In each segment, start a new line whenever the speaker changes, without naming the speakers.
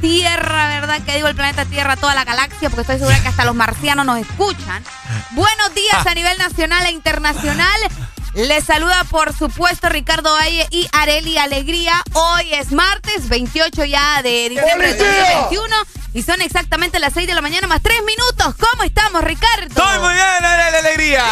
Tierra, ¿verdad? Que digo el planeta Tierra, toda la galaxia, porque estoy segura que hasta los marcianos nos escuchan. Buenos días a nivel nacional e internacional. Les saluda, por supuesto, Ricardo Valle y Areli Alegría. Hoy es martes 28 ya de diciembre de 2021 y son exactamente las 6 de la mañana más 3 minutos. ¿Cómo estamos, Ricardo?
¡Estoy muy bien, Arely alegría!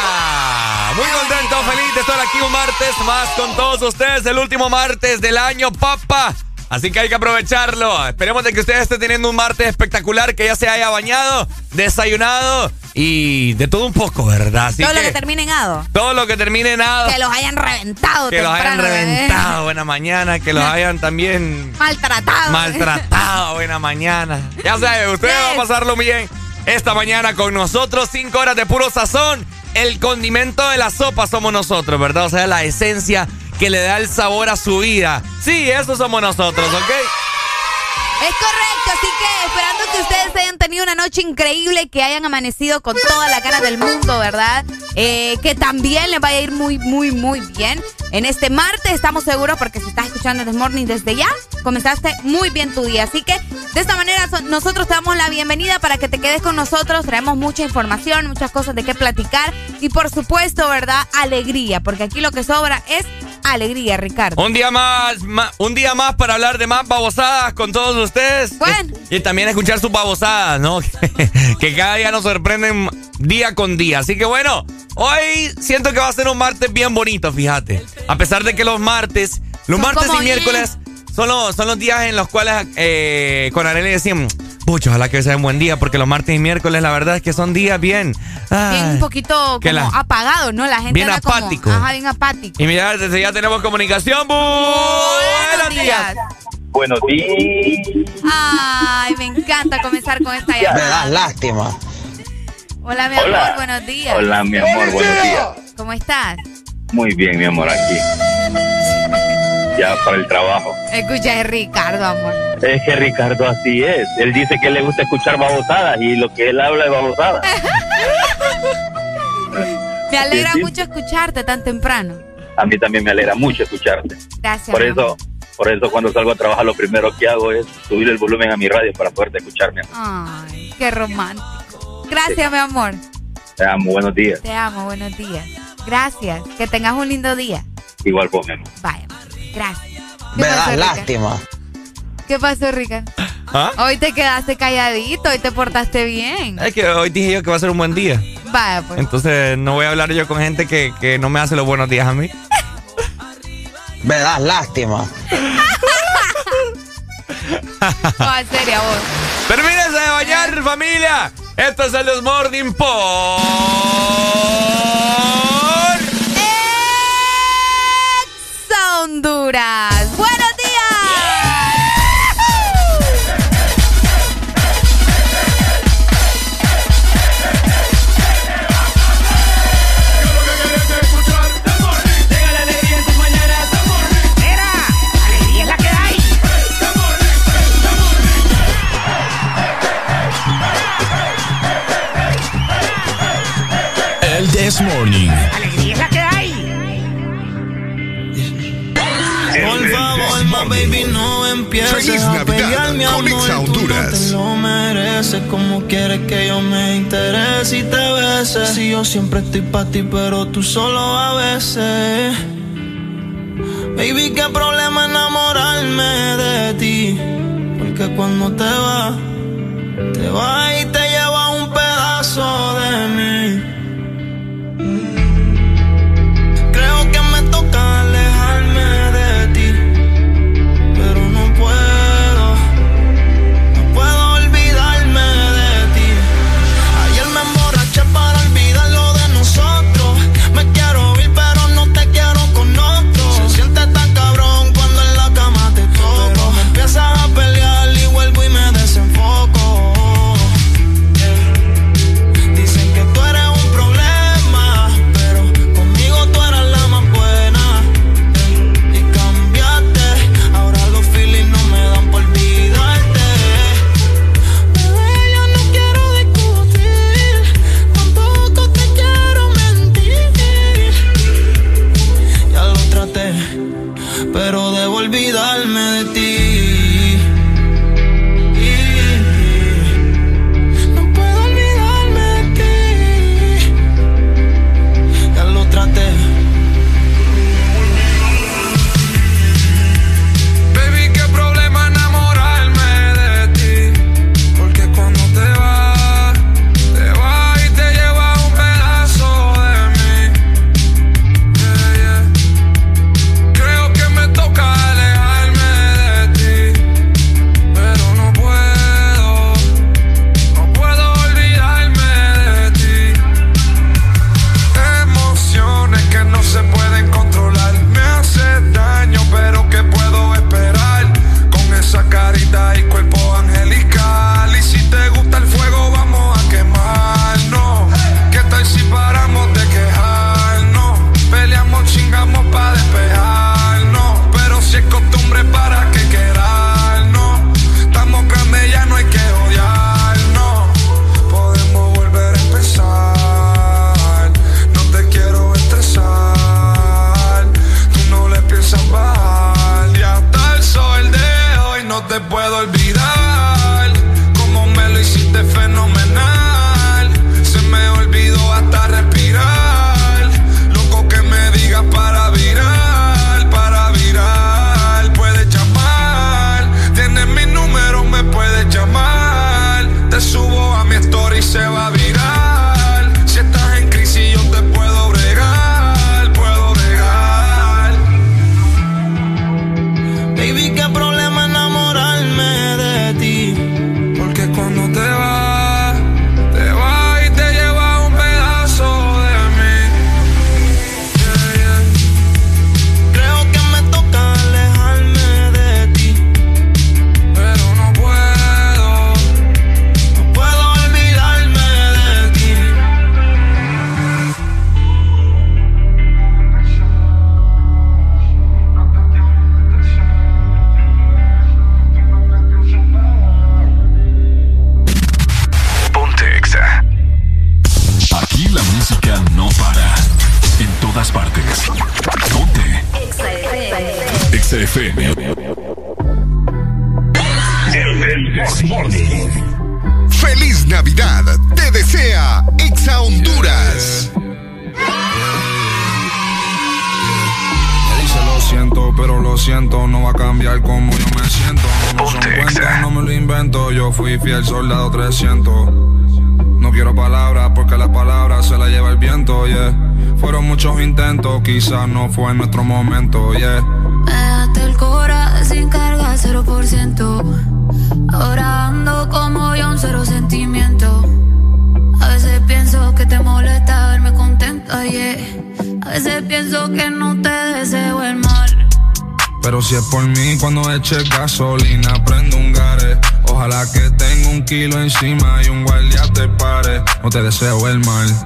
Muy contento, feliz de estar aquí un martes más con todos ustedes, el último martes del año, papá. Así que hay que aprovecharlo. Esperemos de que ustedes estén teniendo un martes espectacular, que ya se haya bañado, desayunado y de todo un poco, ¿verdad? Así
Todo lo que termine en ado.
todo lo que termine en nada.
Que los hayan reventado
Que los hayan
¿eh?
reventado, buena mañana, que los hayan también
Maltratado.
maltratado, buena mañana. Ya sabe, usted va a pasarlo bien esta mañana con nosotros. Cinco horas de puro sazón el condimento de la sopa somos nosotros, ¿verdad? O sea, la esencia que le da el sabor a su vida. Sí, eso somos nosotros, ¿ok?
Es correcto, así que esperando que ustedes hayan tenido una noche increíble, que hayan amanecido con toda la cara del mundo, ¿verdad? Eh, que también les vaya a ir muy, muy, muy bien. En este martes estamos seguros porque si estás escuchando The Morning desde ya, comenzaste muy bien tu día. Así que de esta manera nosotros te damos la bienvenida para que te quedes con nosotros. Traemos mucha información, muchas cosas de qué platicar y por supuesto, ¿verdad? Alegría, porque aquí lo que sobra es alegría, Ricardo.
Un día más, un día más para hablar de más babosadas con todos ustedes.
Bueno.
Y también escuchar sus babosadas, ¿no? que cada día nos sorprenden día con día. Así que bueno, hoy siento que va a ser un martes bien bonito, fíjate. A pesar de que los martes, los martes y miércoles son los, son los días en los cuales eh, con Arely decimos, pucho, ojalá que sea un buen día, porque los martes y miércoles la verdad es que son días bien...
bien un poquito como apagados, ¿no? La gente
Bien apático.
ajá, bien apático.
Y mira, desde ya tenemos comunicación. Buenos días.
Buenos días.
Ay, me encanta comenzar con esta llamada.
Me das lástima.
Hola, mi amor, buenos días.
Hola, mi amor, buenos días.
¿Cómo estás?
Muy bien, mi amor, aquí. Ya para el trabajo.
Escucha, es Ricardo, amor.
Es que Ricardo así es. Él dice que le gusta escuchar babosadas y lo que él habla es babosadas.
me alegra mucho escucharte tan temprano.
A mí también me alegra mucho escucharte.
Gracias.
Por eso, por eso cuando salgo a trabajar lo primero que hago es subir el volumen a mi radio para poderte escucharme.
Ay, qué romántico. Gracias, mi amor.
Te amo, buenos días.
Te amo, buenos días. Gracias. Que tengas un lindo día.
Igual vos, mi amor.
Vaya, gracias.
Me das lástima.
¿Qué pasó, Rica?
¿Ah?
Hoy te quedaste calladito, hoy te portaste bien.
Es que hoy dije yo que va a ser un buen día.
Vaya, pues.
Entonces no voy a hablar yo con gente que, que no me hace los buenos días a mí.
Me das lástima.
no, en serio, vos.
Termínense de bañar, familia. Esto es el Desmorning por...
Honduras. ¡Buenos
baby, no empieces a pelear mi amor. Tú no te lo mereces como quieres que yo me interese y te bese. Si yo siempre estoy para ti, pero tú solo a veces. Baby, qué problema enamorarme de ti. Porque cuando te vas, te vas y te lleva un pedazo de mí.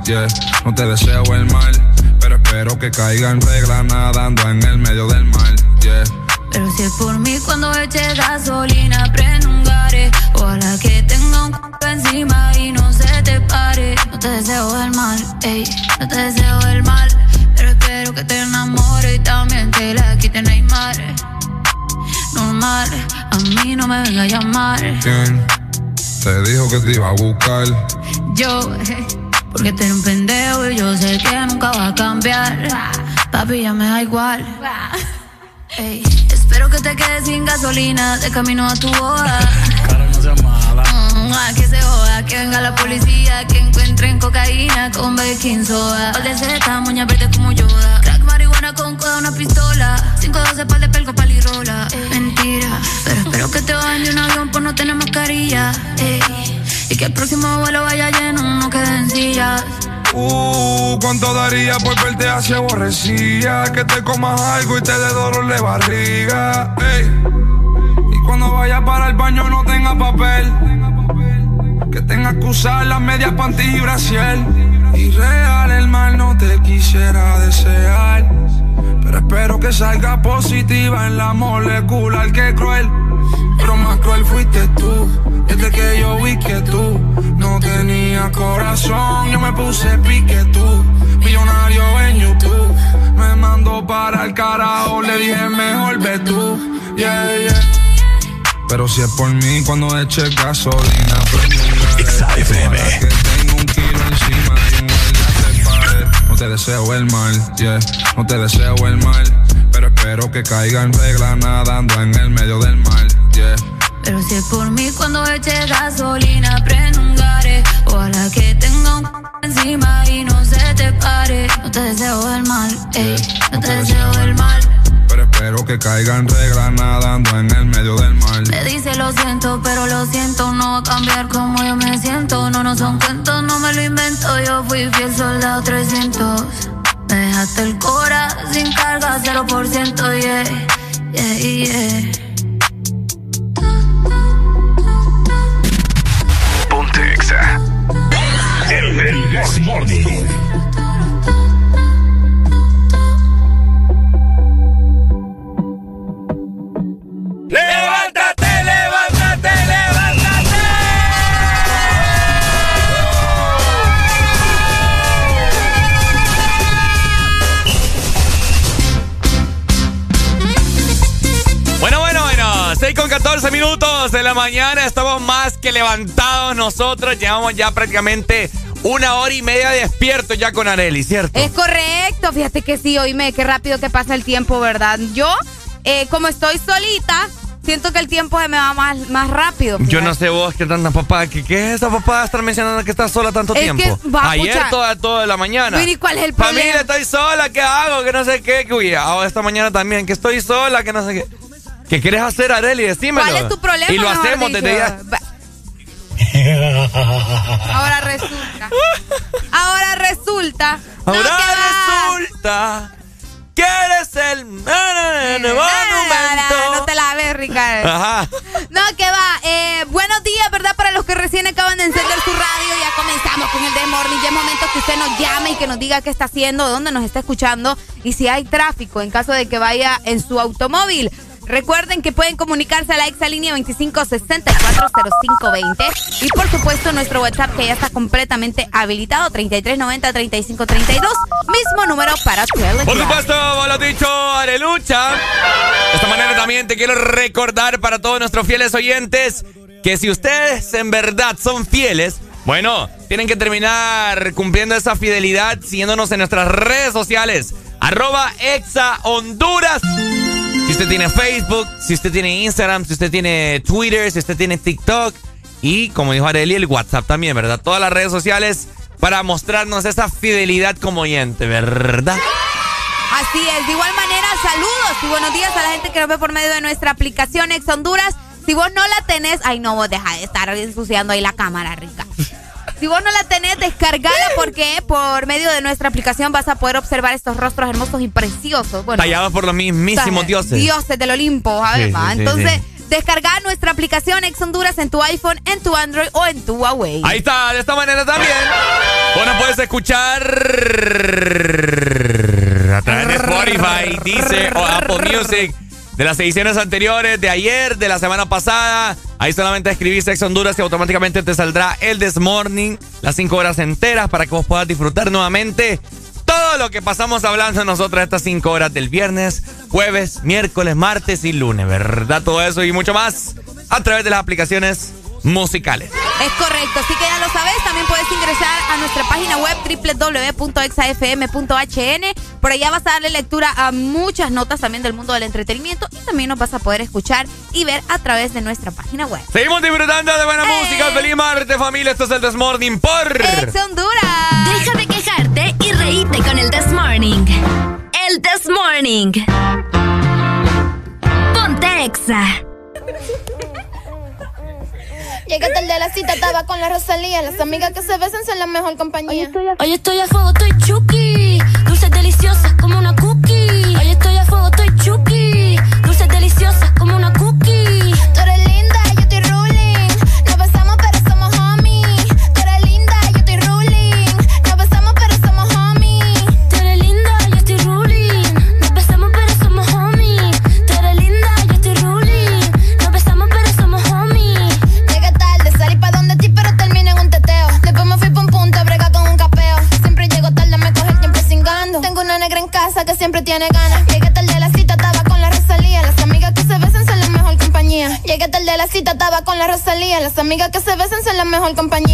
Yeah,
no
te deseo el mal.
Pero espero que caiga en regla nadando en el medio del mar, yeah.
Pero si es por mí, cuando eche gasolina, prendo un gare. Ojalá que tenga un c encima y no se te pare. No te deseo el mal, ey, no te deseo el mal. Pero espero que te enamore y también te la quite Neymar. Normal, a mí no me venga a llamar.
¿Quién te dijo que te iba a buscar?
Yo, eh, porque tú eres un pendejo y yo sé que nunca va a cambiar. Papi, ya me da igual. Ey, espero que te quedes sin gasolina de camino a tu boda. Mm, ah, que se joda, que venga la policía, que encuentren cocaína con baking soda. Pal de seta, moña verde como Yoda. Crack, marihuana con coda, una pistola. 512 pal de pelco, palirola. Mentira, pero espero que te bajen de un avión por no tener mascarilla. Ey, y que el próximo vuelo vaya lleno, no quede en sillas.
Uh, ¿cuánto daría por verte así aborrecida? Que te comas algo y te dé dolor de barriga. Ey. Y cuando vayas para el baño no tenga papel. Que tengas que usar las medias panties y brasier. Y el mal no te quisiera desear. Pero espero que salga positiva en la molecular que cruel. Pero más cruel fuiste tú. Desde que yo vi que tú no tenías corazón, yo me puse pique tú. Millonario en YouTube. Me mandó para el carajo, le dije mejor ve tú. Yeah, yeah. Pero si es por mí, cuando eche gasolina, prende que un kilo encima y un. No te deseo el mal, yeah, no te deseo el mal. Pero espero que caiga en regla nadando en el medio del mar, yeah.
Pero si es por mí cuando eche gasolina, prendo un gare. Ojalá que tenga un c encima y no se te pare. No te deseo el mal, ey, no te deseo el mal.
Pero espero que caiga en regla nadando en el medio del mar.
Me dice lo siento, pero lo siento, no va a cambiar como yo me siento. No, no son cuentos, no me lo invento. Yo fui fiel soldado 300. Me dejaste el cora sin carga, 0%, yeah, yeah, yeah.
De la mañana, estamos más que levantados nosotros, llevamos ya prácticamente una hora y media despiertos ya con Areli, ¿cierto?
Es correcto, fíjate que sí, oíme, qué rápido que pasa el tiempo, ¿verdad? Yo, eh, como estoy solita, siento que el tiempo se me va más, más rápido.
Yo no sé vos qué tanta papá, ¿qué, qué es esa papá estar mencionando que estás sola tanto
Es
tiempo?
que, va,
Ayer
pucha.
toda, toda la mañana.
Mira, ¿y cuál es el
Familia,
problema?
estoy sola, ¿qué hago? Que no sé qué, que uy, ahora esta mañana también, que estoy sola, que no sé qué. ¿Qué quieres hacer, Areli? Decímelo.
¿Cuál es tu problema?
Y lo hacemos desde ya.
Ahora resulta. Ahora resulta. No,
Ahora
que
resulta que eres el monumento.
No te la ves, Ricardo.
Ajá.
No, que va. Eh, buenos días, ¿verdad? Para los que recién acaban de encender su radio. Ya comenzamos con el Desmorning. Ya es momento que usted nos llame y que nos diga qué está haciendo, dónde nos está escuchando y si hay tráfico en caso de que vaya en su automóvil. Recuerden que pueden comunicarse a la exalínea 25640520 y por supuesto nuestro WhatsApp que ya está completamente habilitado 3390-3532, mismo número para Telegram.
Por supuesto, lo dicho, alelucha. De esta manera también te quiero recordar para todos nuestros fieles oyentes que si ustedes en verdad son fieles, bueno, tienen que terminar cumpliendo esa fidelidad siguiéndonos en nuestras redes sociales. Arroba Exa Honduras. Si usted tiene Facebook, si usted tiene Instagram, si usted tiene Twitter, si usted tiene TikTok. Y como dijo Areli, el WhatsApp también, ¿verdad? Todas las redes sociales para mostrarnos esa fidelidad como oyente, ¿verdad?
Así es, de igual manera, saludos y buenos días a la gente que nos ve por medio de nuestra aplicación Ex Honduras. Si vos no la tenés, ay no, vos deja de estar ensuciando ahí la cámara, rica. Si vos no la tenés, descargala porque por medio de nuestra aplicación vas a poder observar estos rostros hermosos y preciosos.
Bueno, Tallados por los mismísimos dioses.
Dioses del Olimpo, a ver, Entonces, descarga nuestra aplicación Ex Honduras en tu iPhone, en tu Android o en tu Huawei.
Ahí está, de esta manera también. Bueno, puedes escuchar a través de Spotify, dice o Apple Music de las ediciones anteriores, de ayer, de la semana pasada. Ahí solamente escribís Sex Honduras y automáticamente te saldrá el This Morning, las cinco horas enteras para que vos puedas disfrutar nuevamente todo lo que pasamos hablando nosotros estas cinco horas del viernes, jueves, miércoles, martes y lunes, ¿verdad? Todo eso y mucho más a través de las aplicaciones musicales.
Es correcto, así que ya lo sabes, también puedes ingresar a nuestra página web www.exafm.hn. Por allá vas a darle lectura a muchas notas también del mundo del entretenimiento y también nos vas a poder escuchar y ver a través de nuestra página web.
Seguimos disfrutando de buena música. ¡Eh! Feliz martes, familia. Esto es el This Morning por
Ex Honduras.
Deja de quejarte y reíte con el This Morning. El This Morning. Ponte Exa.
Llegué tarde a la cita, estaba con la Rosalía. Las amigas que se besan son la mejor compañía.
Hoy estoy a, fuego, estoy chuki. Dulces deliciosas como una cookie. Hoy estoy a fuego, estoy chuki. Dulces deliciosas como una cookie.
On compañía.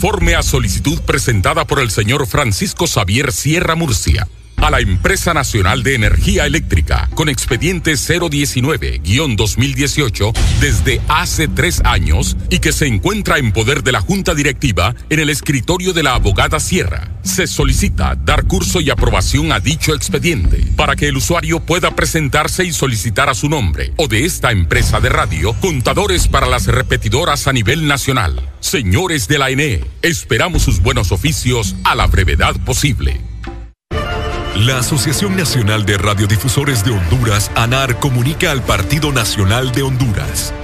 conforme a solicitud presentada por el señor Francisco Xavier Sierra Murcia a la Empresa Nacional de Energía Eléctrica con expediente 019-2018 desde hace tres años y que se encuentra en poder de la Junta Directiva en el escritorio de la abogada Sierra. Se solicita dar curso y aprobación a dicho expediente para que el usuario pueda presentarse y solicitar a su nombre o de esta empresa de radio contadores para las repetidoras a nivel nacional. Señores de la ENE, esperamos sus buenos oficios a la brevedad posible.
La Asociación Nacional de Radiodifusores de Honduras, ANAR, comunica al Partido Nacional de Honduras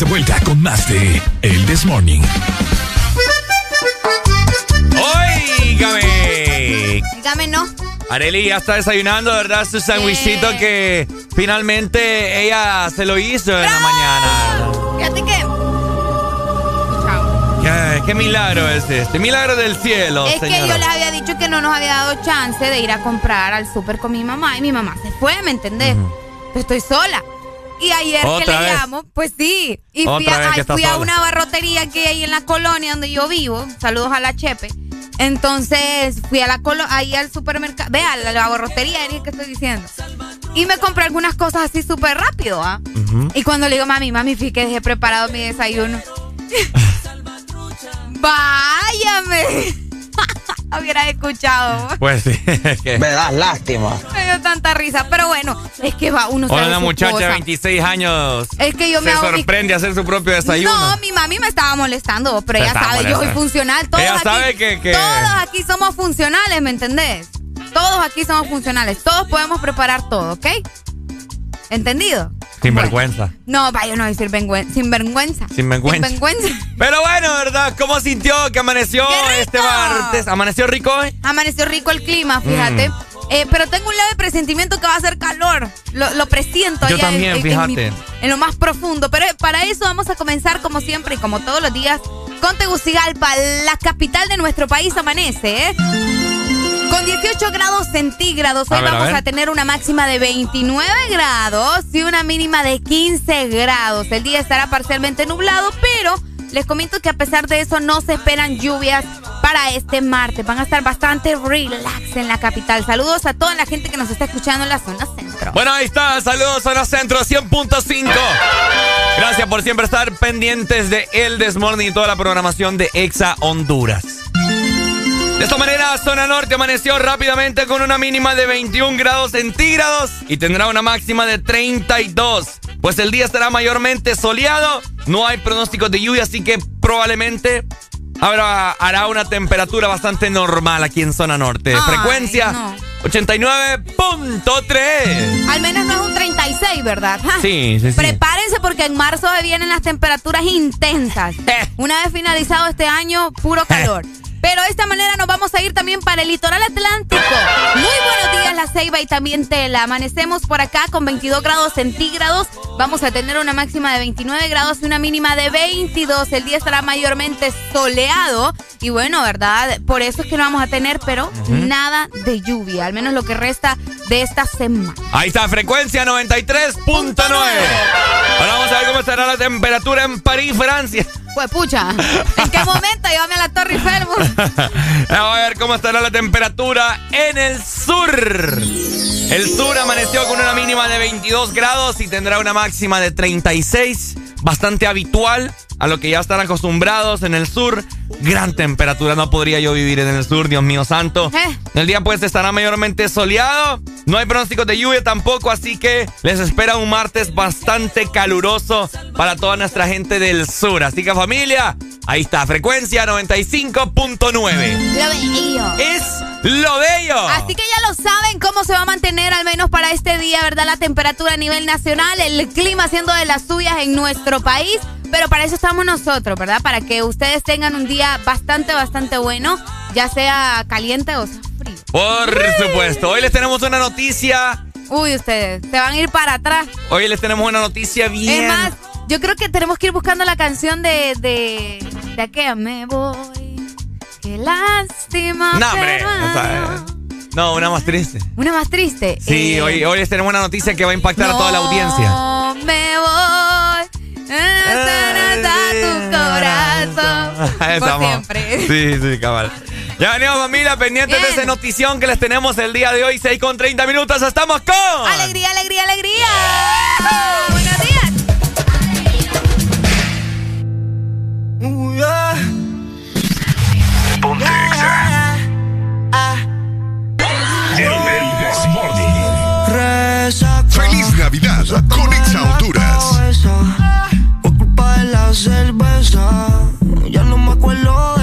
De
vuelta con más de El This Morning.
Óigame.
Dígame no.
Areli ya está desayunando, ¿verdad? Su sandwichito que finalmente ella se lo hizo en la mañana.
Fíjate que.
¿Qué, qué milagro es este? Milagro del cielo,
es que yo les había dicho que no nos había dado chance de ir a comprar al súper con mi mamá y mi mamá se fue, ¿me entendés? Estoy sola. Y ayer que
¿Otra
le
vez?
llamo, pues sí. Y fui, a, ay, fui a una barrotería que hay en la colonia donde yo vivo. Saludos a la Chepe. Entonces fui a la colo ahí al supermercado. Vea, la, la barrotería, es que estoy diciendo. Y me compré algunas cosas así súper rápido, ¿ah? Y cuando le digo, mami, mami, fui que dejé preparado mi desayuno. Váyame. Hubieras escuchado.
Pues sí, es que.
Me das lástima.
Me dio tanta risa. Pero bueno, es que va uno sabe
una muchacha de
cosas.
26 años
Es que yo me
se
hago mi-
sorprende a hacer su propio desayuno.
No, mi mami me estaba molestando, pero
Te
ella sabe, yo soy funcional. Todos
Ella
aquí,
sabe que- que-
Todos aquí somos funcionales, ¿me entendés? Todos aquí somos funcionales. Todos podemos preparar todo, ¿ok? ¿Entendido?
Sin vergüenza.
No, vaya, no decir vergüenza. Sin vergüenza.
Sin vergüenza.
Sin vergüenza.
Pero bueno, ¿verdad? ¿Cómo sintió que amaneció este martes? ¿Amaneció rico hoy?
Amaneció rico el clima, fíjate.
Mm.
Eh, pero tengo un leve presentimiento que va a hacer calor. Lo, lo presiento
Yo
allá en-
también,
en,
fíjate.
en mi- en lo más profundo. Pero para eso vamos a comenzar, como siempre y como todos los días, con Tegucigalpa, la capital de nuestro país, amanece, ¿eh? Con 18 grados centígrados, hoy
A ver, a
vamos a tener una máxima de 29 grados y una mínima de 15 grados. El día estará parcialmente nublado, pero les comento que a pesar de eso no se esperan lluvias para este martes. Van a estar bastante relax en la capital. Saludos a toda la gente que nos está escuchando en la zona centro.
Bueno, ahí está. Saludos Zona Centro 100.5. Gracias por siempre estar pendientes de El Desmorning y toda la programación de Exa Honduras. De esta manera, Zona Norte amaneció rápidamente con una mínima de 21 grados centígrados y tendrá una máxima de 32. Pues el día estará mayormente soleado, no hay pronósticos de lluvia, así que probablemente habrá, hará una temperatura bastante normal aquí en Zona Norte.
Ay,
Frecuencia
no.
89.3.
Al menos no es un 36, ¿verdad?
Sí, sí, sí.
Prepárense porque en marzo vienen las temperaturas intensas.
Eh.
Una vez finalizado este año, puro calor. Pero de esta manera nos vamos a ir también para el litoral atlántico. Muy buenos días, La Ceiba y también Tela. Amanecemos por acá con 22 grados centígrados. Vamos a tener una máxima de 29 grados y una mínima de 22. El día estará mayormente soleado. Y bueno, ¿verdad? Por eso es que no vamos a tener, pero nada de lluvia. Al menos lo que resta de esta semana.
Ahí está, frecuencia 93.9. Ahora vamos a ver cómo estará la temperatura en París, Francia.
Pues pucha, ¿en qué momento? Llévame a la Torre Eiffel.
Vamos a ver cómo estará la temperatura en el sur. El sur amaneció con una mínima de 22 grados y tendrá una máxima de 36. Bastante habitual a lo que ya están acostumbrados en el sur. Gran temperatura, no podría yo vivir en el sur, Dios mío santo.
Eh.
El día pues estará mayormente soleado. No hay pronósticos de lluvia tampoco, así que les espera un martes bastante caluroso para toda nuestra gente del sur. Así que familia, ahí está, frecuencia 95.9.
Lo bello.
Es lo bello.
Así que ya lo saben cómo se va a mantener al menos para este día, ¿verdad? La temperatura a nivel nacional, el clima siendo de las suyas en nuestro país. Pero para eso estamos nosotros, ¿verdad? Para que ustedes tengan un día bastante, bastante bueno, ya sea caliente o frío.
Por supuesto. Hoy les tenemos una noticia.
Uy, ustedes, se van a ir para atrás.
Hoy les tenemos una noticia bien.
Es más, yo creo que tenemos que ir buscando la canción de. de. de aquella me voy. Qué lástima.
No, hombre.
pero
o sea,
no.
una más triste.
Una más triste.
Sí,
Eh,
hoy, hoy les tenemos una noticia que va a impactar a toda la audiencia.
No me voy. Hasta tu corazón.
Esa,
Por siempre.
Sí, sí, cabal. Ya venimos, familia, pendientes de esa notición que les tenemos el día de hoy, 6 con 30 minutos. ¡Estamos con!
Alegría, alegría, alegría. Buenos días.
Navidad con Exa Honduras.
Por culpa de la cerveza, ya no me acuerdo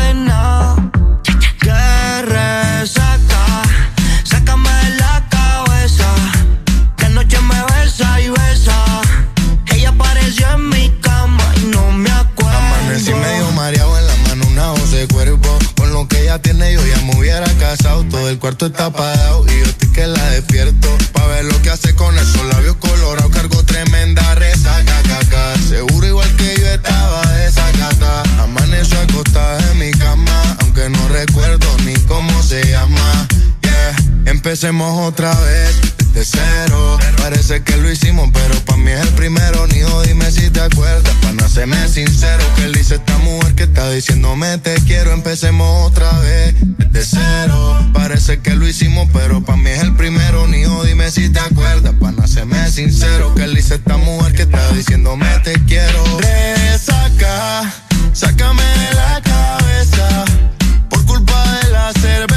ella
tiene, yo ya me hubiera casado. Todo el cuarto está apagado y yo estoy que la despierto. Pa' ver lo que hace con esos labios colorados. Cargo tremenda resaca, caca. Seguro igual que yo estaba desacata. Amaneció acostada en mi cama, aunque no recuerdo ni cómo se llama. Yeah. Empecemos otra vez desde cero. Parece que lo hicimos, pero pa' mí es el primero. Nijo, dime si te acuerdas. Pa' no hacerme sincero, que él dice esta mujer que está diciéndome te quiero. Empecemos otra vez desde cero. Parece que lo hicimos, pero pa' mí es el primero. Nijo, dime si te acuerdas. Pa' no hacerme sincero, que él dice esta mujer que está diciéndome te quiero. Resaca, sácame de la cabeza. Por culpa de la cerveza,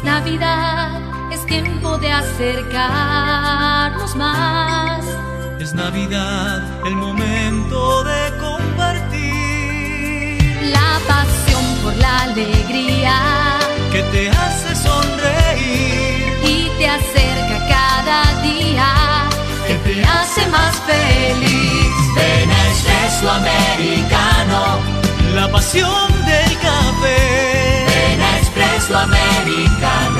Es Navidad, es tiempo de acercarnos más.
Es Navidad, el momento de compartir.
La pasión por la alegría
Que te hace sonreír.
y te acerca cada día, que te hace más feliz.
Ven a Espresso Americano. La pasión del café. Ven a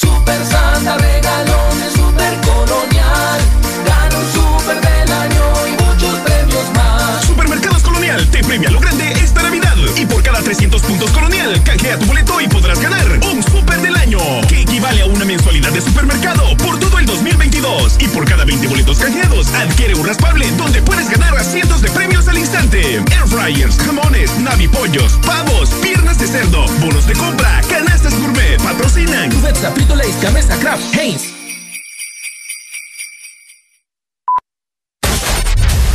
Super Santa regalones, super colonial. Gana un super del año y muchos premios más.
Supermercados Colonial te premia lo grande. Y por cada 300 puntos Colonial, canjea tu boleto y podrás ganar un super del año, que equivale a una mensualidad de supermercado por todo el 2022. Y por cada 20 boletos canjeados, adquiere un raspable donde puedes ganar cientos de premios al instante. Air fryers, jamones, navipollos, pavos, piernas de cerdo, bonos de compra, canastas gourmet, patrocinan.
Cubeta, Frito Lays, Gamesa, Kraft, Heinz.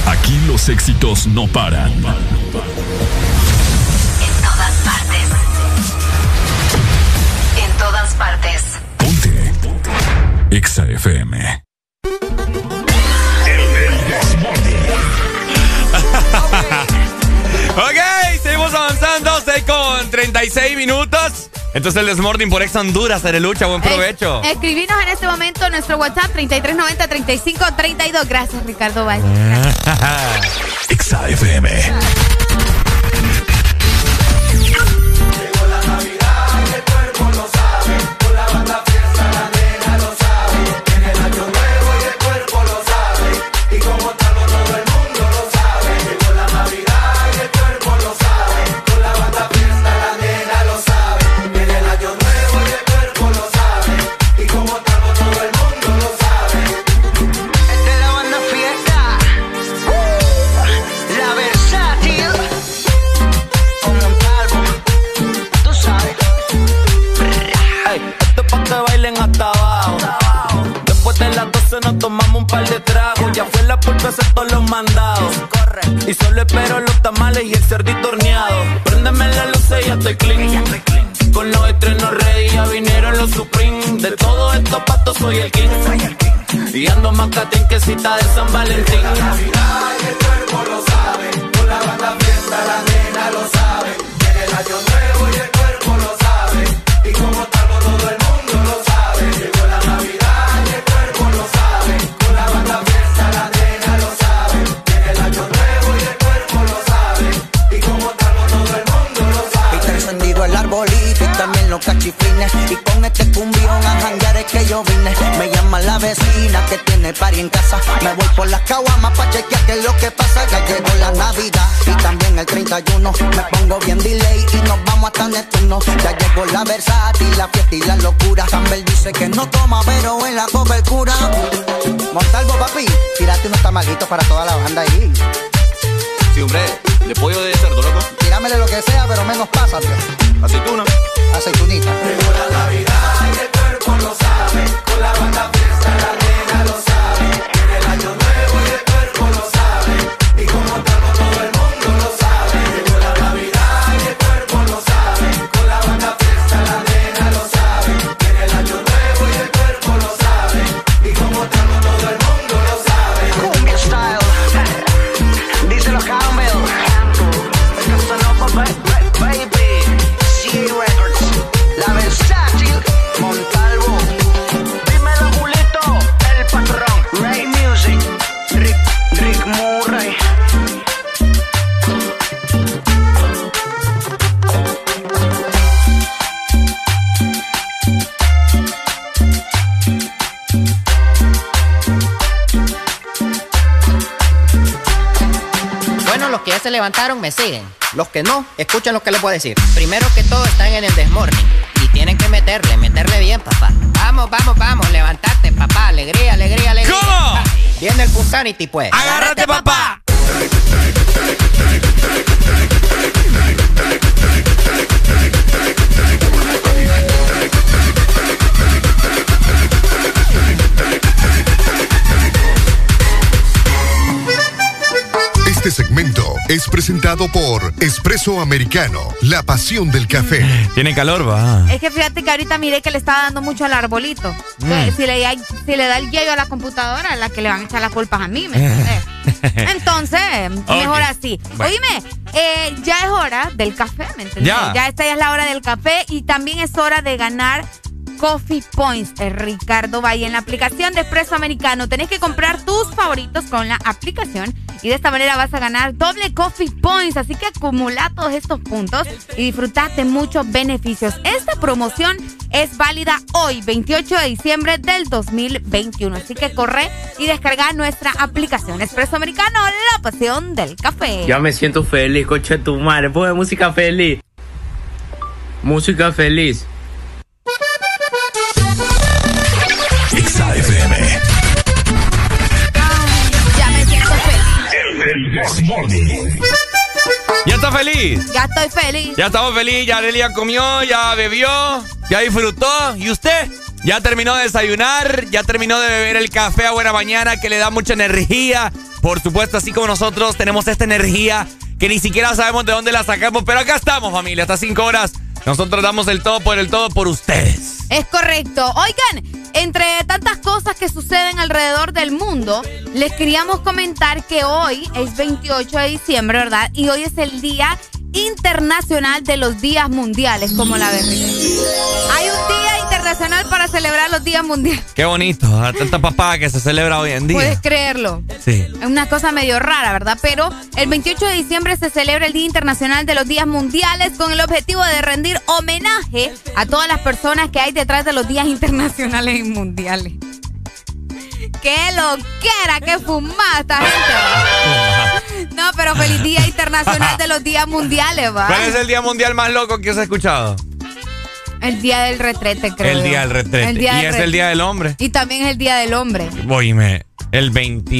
Aquí los éxitos no paran.
Todas partes.
Exa FM.
ok, seguimos avanzando. 6 con 36 minutos. Entonces el Desmorning por Ex Honduras, lucha buen provecho.
Eh, escribinos en este momento nuestro WhatsApp 3390-3532. Gracias, Ricardo Valle.
Exa FM.
Par de tragos. Ya fue la pulpa hacer todos los mandados. Y solo espero los tamales y el cerdito horneado. Préndeme la luz y ya estoy clean. Con los estrenos ready ya vinieron los Supreme. De todos estos patos soy el king. Y ando más catín que cita de San Valentín.
Y el cuerpo lo sabe. Con la banda fiesta la nena lo sabe. Viene el año nuevo y
cachifines. Con este cumbión a janguear es que yo vine. Me llama la vecina que tiene party en casa. Me voy por las caguamas pa' chequear qué es lo que pasa. Ya llegó la Navidad y también el 31. Me pongo bien delay y nos vamos hasta Neptuno. Ya llegó la versátil, la fiesta y la locura. Campbell dice que no toma, pero en la cobertura. Montalvo, papi, tírate unos tamalitos para toda la banda ahí.
Sí, hombre, de pollo de cerdo, loco.
Tíramele lo que sea, pero menos pásate.
Aceituna.
Aceitunita.
Llegó la Navidad y el cuerpo lo sabe. Con la banda
se levantaron me siguen. Los que no, escuchen lo que les voy a decir. Primero que todo están en el desmorning. Y tienen que meterle, meterle bien, papá. Vamos, vamos, vamos, levantate, papá. Alegría, alegría, alegría.
¿Cómo?
Viene el Punsanity, pues.
¡Agárrate, papá!
Este segmento es presentado por Espresso Americano, la pasión del café.
Tiene calor, va.
Es que fíjate que ahorita miré que le estaba dando mucho al arbolito.
Mm.
Si, le, da- si le da el hielo a la computadora, la que le van a echar las culpas a mí, ¿me entiendes? Entonces, mejor así.
Bueno.
Oíme, eh, ya es hora del café, ¿me entiendes?
Ya.
esta ya es la hora del café y también es hora de ganar Coffee Points, Ricardo Valle. En la aplicación de Espresso Americano tenés que comprar tus favoritos con la aplicación y de esta manera vas a ganar doble Coffee Points. Así que acumula todos estos puntos y disfrutate muchos beneficios. Esta promoción es válida hoy, 28 de diciembre del 2021. Así que corre y descarga nuestra aplicación Espresso Americano, la pasión del café.
Ya me siento feliz, coche tu madre. Pone música feliz. Música feliz.
Feliz.
¿Ya está feliz?
Ya estoy feliz.
Ya estamos felices, ya Arelia comió, ya bebió, ya disfrutó. ¿Y usted? Ya terminó de desayunar, ya terminó de beber el café a buena mañana que le da mucha energía. Por supuesto, así como nosotros tenemos esta energía que ni siquiera sabemos de dónde la sacamos, pero acá estamos, familia, hasta cinco horas. Nosotros damos el todo por el todo por ustedes.
Es correcto. Oigan, entre tantas cosas que suceden alrededor del mundo, les queríamos comentar que hoy es 28 de diciembre, ¿verdad? Y hoy es el Día Internacional de los Días Mundiales, como la ves. Hay un día internacional para celebrar los días mundiales.
Qué bonito, tanta papá que se celebra hoy en día.
Puedes creerlo.
Sí.
Es una cosa medio rara, ¿verdad? Pero el 28 de diciembre se celebra el Día Internacional de los Días Mundiales con el objetivo de rendir homenaje a todas las personas que hay detrás de los días internacionales y mundiales. ¡Qué loquera! ¡Qué fumada esta gente! No, pero feliz Día Internacional de los Días Mundiales, ¿va?
¿Cuál es el día mundial más loco que os he escuchado?
El Día del Retrete, creo.
el día del retrete.
El día
y
del
es el día del hombre.
Y también es el Día del Hombre.
Oíme, el 20...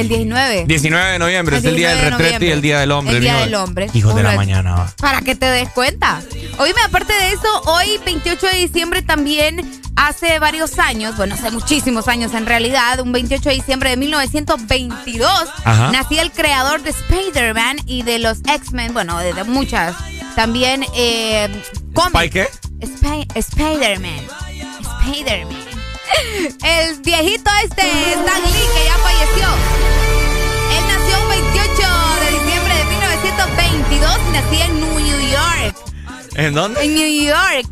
El 19.
19 de noviembre
El
es el día del
19 de
retrete y el día del hombre.
El día
hijo
del
de-
hombre.
Hijo de la mañana. va.
Para que te des cuenta. Oíme, aparte de eso, hoy 28 de diciembre también hace varios años, bueno, hace muchísimos años en realidad, un 28 de diciembre de 1922,
Ajá.
nacía el creador de Spider-Man y de los X-Men, bueno, de, de muchas. También eh, cómics.
¿Spy
Spi- Spider-Man. Spider-Man. El viejito este, Stan Lee, que ya falleció. Él nació un 28 de diciembre de 1922 y nació en New York.
¿En dónde?
En New York.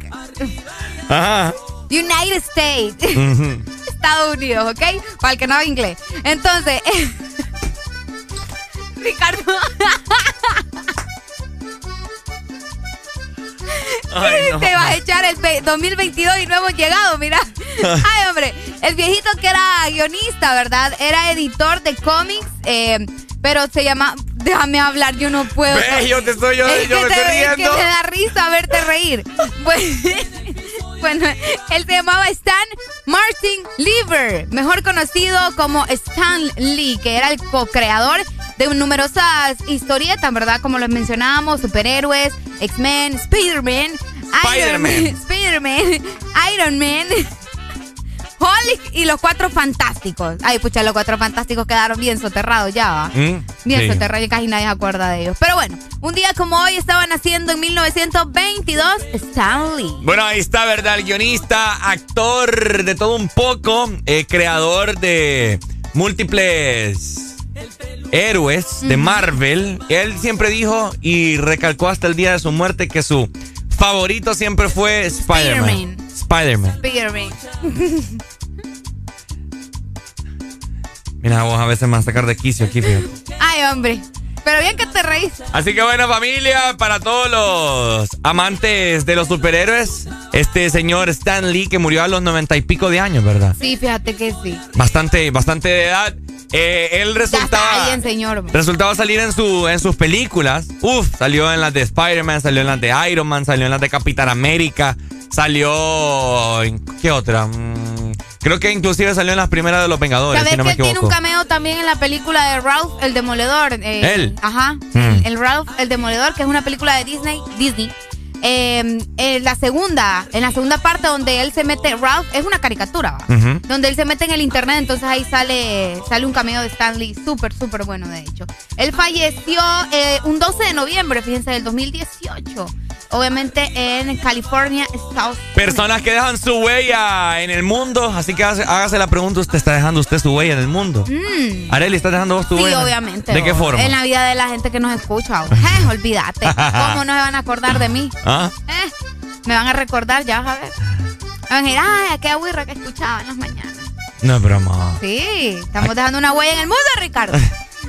Ajá.
United States. Estados Unidos, ¿ok? Para el que no habla inglés. Entonces, Ricardo.
Ay, no.
Te vas a echar el ve- 2022 y no hemos llegado, mira. Ay, hombre, el viejito que era guionista, ¿verdad? Era editor de cómics, eh, pero se llama... Déjame hablar, yo no puedo.
Yo te estoy- yo-
Es
yo
que
me
te-
estoy
es que
riendo.
me da risa verte reír. Pues, bueno, él se llamaba Stan Martin Lieber, mejor conocido como Stan Lee, que era el co-creador de numerosas historietas, ¿verdad? Como les mencionábamos, superhéroes, X-Men, Spider-Man, Iron Man, Spider-Man, Iron Man, Hulk y los Cuatro Fantásticos. Ay, pucha, los Cuatro Fantásticos quedaron bien soterrados ya, ¿va?
Mm,
Bien
sí.
soterrados y casi nadie se acuerda de ellos. Pero bueno, un día como hoy estaba naciendo en 1922 Stan Lee.
Bueno, ahí está, ¿verdad? El guionista, actor de todo un poco, eh, creador de múltiples héroes de. Marvel. Él siempre dijo y recalcó hasta el día de su muerte que su favorito siempre fue Spider-Man. Spider-Man.
Spider-Man.
Mira, vos a veces me vas a sacar de quicio aquí, fíjate.
Ay, hombre. Pero bien que te reís.
Así que bueno, familia, para todos los amantes de los superhéroes, este señor Stan Lee que murió a los noventa y pico de años, ¿verdad?
Sí, fíjate que sí.
Bastante, bastante de edad. Eh, él resultaba,
señor.
salir en, su, en sus películas. Uf, salió en las de Spider-Man, salió en las de Iron Man, salió en las de Capitán América, salió... ¿en ¿Qué otra? Mm, creo que inclusive salió en las primeras de Los Vengadores,
¿Sabes
si no
que
me
tiene un cameo también en la película de Ralph el Demoledor? Eh,
¿Él?
Ajá.
Mm.
El Ralph el Demoledor, que es una película de Disney. Disney. Eh, en la segunda, en la segunda parte donde él se mete, Ralph, es una caricatura, donde él se mete en el internet, entonces ahí sale, sale un cameo de Stanley, súper, súper bueno de hecho. Él falleció eh, un 12 de noviembre, fíjense, del 2018, obviamente en California, Estados
Personas que dejan su huella en el mundo, así que hágase, la pregunta, ¿usted está dejando usted su huella en el mundo?
Mm.
Areli, ¿estás dejando vos tu
Sí,
huella?
obviamente.
¿De qué forma?
En la vida de la gente que nos escucha. olvídate. ¿Cómo no se van a acordar de mí?
¿Ah?
Eh, me van a recordar, ya vas a ver. Me van a decir, ay, aquella huirra que escuchaba en las mañanas.
No es broma.
Sí, estamos dejando una huella en el mundo, Ricardo.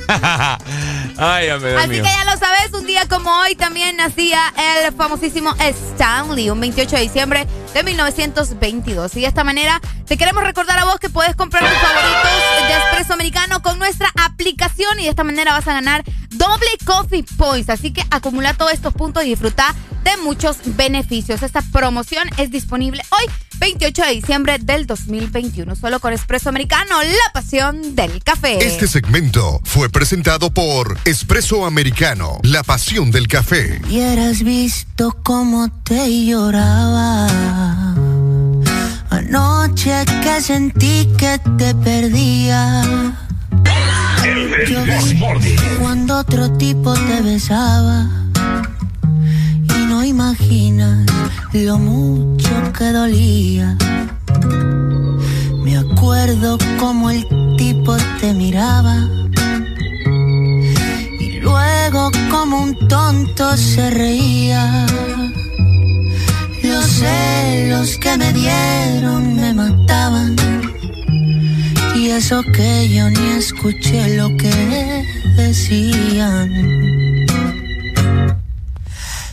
Ay, mío, Dios
Así que ya lo sabes, un día como hoy también nacía el famosísimo Stanley, un 28 de diciembre de 1922. Y de esta manera te queremos recordar a vos que puedes comprar tus favoritos de espresso americano con nuestra aplicación y de esta manera vas a ganar doble coffee points. Así que acumula todos estos puntos y disfruta de muchos beneficios. Esta promoción es disponible hoy, 28 de diciembre del 2021, solo con espresso americano, la pasión del café.
Este segmento fue presentado por Espresso Americano, la pasión del café.
Hubieras visto cómo te lloraba Anoche que sentí que te perdía Yo vi cuando otro tipo te besaba Y no imaginas lo mucho que dolía Me acuerdo como el tipo te miraba y luego como un tonto se reía. Los celos que me dieron me mataban. Y eso que yo ni escuché lo que decían.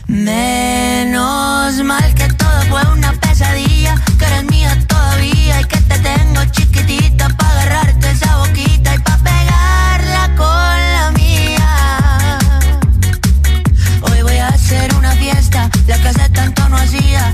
Menos mal que todo fue una pesadilla, que eres mía todavía y que te tengo chiquitita para agarrarte esa boquita y para pegarla con la mía. Hoy voy a hacer una fiesta, la que hace tanto no hacía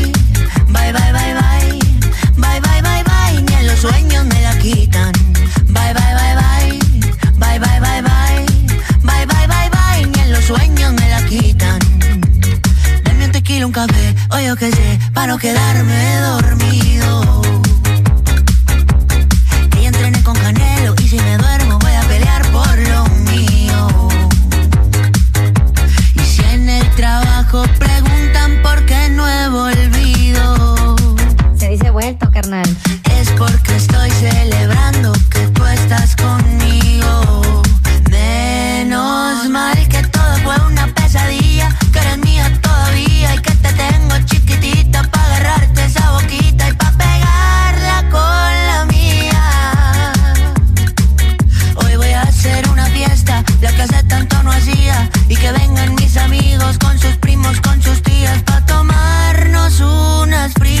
Bye, bye, bye, bye. Bye, bye, bye, bye. Ni en los sueños me la quitan. Bye, bye, bye, bye. Bye, bye, bye, bye. Bye, bye, bye, bye. Ni en los sueños me la quitan. Dame un tequila, un café, o yo qué sé, para no quedarme dormido. Que entrené con Canelo y si me duermo voy a pelear por lo mío. Y si en el trabajo preguntan por qué no he volvido,
dice vuelto, carnal.
es porque estoy celebrando que tú estás conmigo. Menos mal que todo fue una pesadilla, que eres mía todavía y que te tengo chiquitita para agarrarte esa boquita y para pegarla con la mía. Hoy voy a hacer una fiesta, la que hace tanto no hacía. Y que vengan mis amigos con sus primos, con sus tías, para tomarnos unas frías.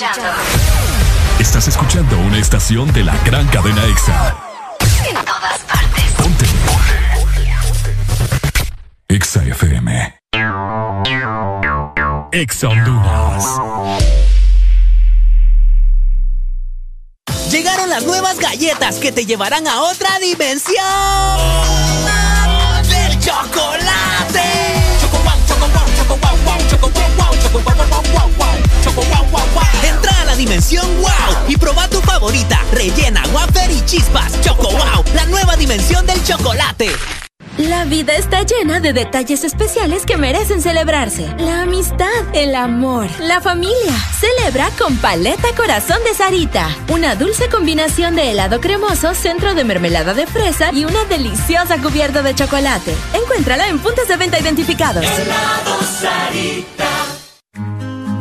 escuchando.
Estás escuchando una estación de la gran cadena EXA.
En todas partes.
Ponte. EXA FM. EXA Honduras.
Llegaron las nuevas galletas que te llevarán a otra dimensión del chocolate. Choco wow, choco wow, choco wow, wow, choco wow, wow, choco wow, wow, wow, wow, choco wow, wow, wow. Entra a las dimensión wow y proba tu favorita, rellena, wafer y chispas. Choco wow, la nueva dimensión del chocolate.
La vida está llena de detalles especiales que merecen celebrarse. La amistad, el amor, la familia. Celebra con Paleta Corazón de Sarita. Una dulce combinación de helado cremoso, centro de mermelada de fresa y una deliciosa cubierta de chocolate. Encuéntrala en puntos de venta identificados.
Helado Sarita.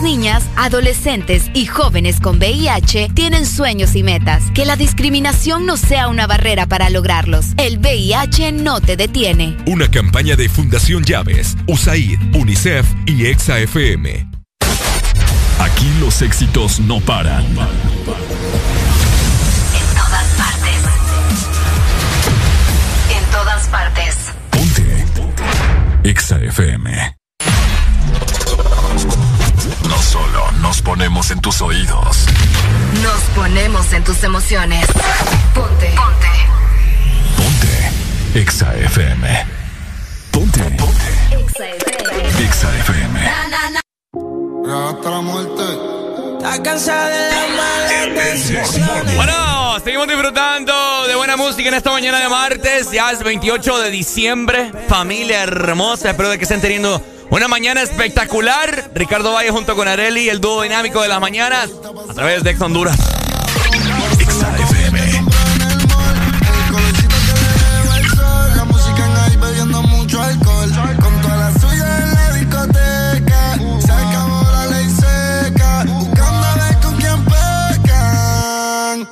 Las niñas, adolescentes y jóvenes con VIH tienen sueños y metas. Que la discriminación no sea una barrera para lograrlos. El VIH no te detiene.
Una campaña de Fundación Llaves, USAID, UNICEF y EXA-FM. Aquí los éxitos no paran.
En todas partes. En todas partes.
EXA-FM.
Nos ponemos en tus oídos.
Nos ponemos en tus emociones. Ponte. Ponte.
EXA-FM. Ponte. Ponte. EXA-FM.
Hasta la muerte.
Está cansada de la mala decisiones.
Bueno, seguimos disfrutando de buena música en esta mañana de martes. Ya es 28 de diciembre. Familia hermosa. Espero de que estén teniendo una mañana espectacular. Ricardo Valle junto con Areli, el dúo dinámico de las mañanas. A través de Ex Honduras.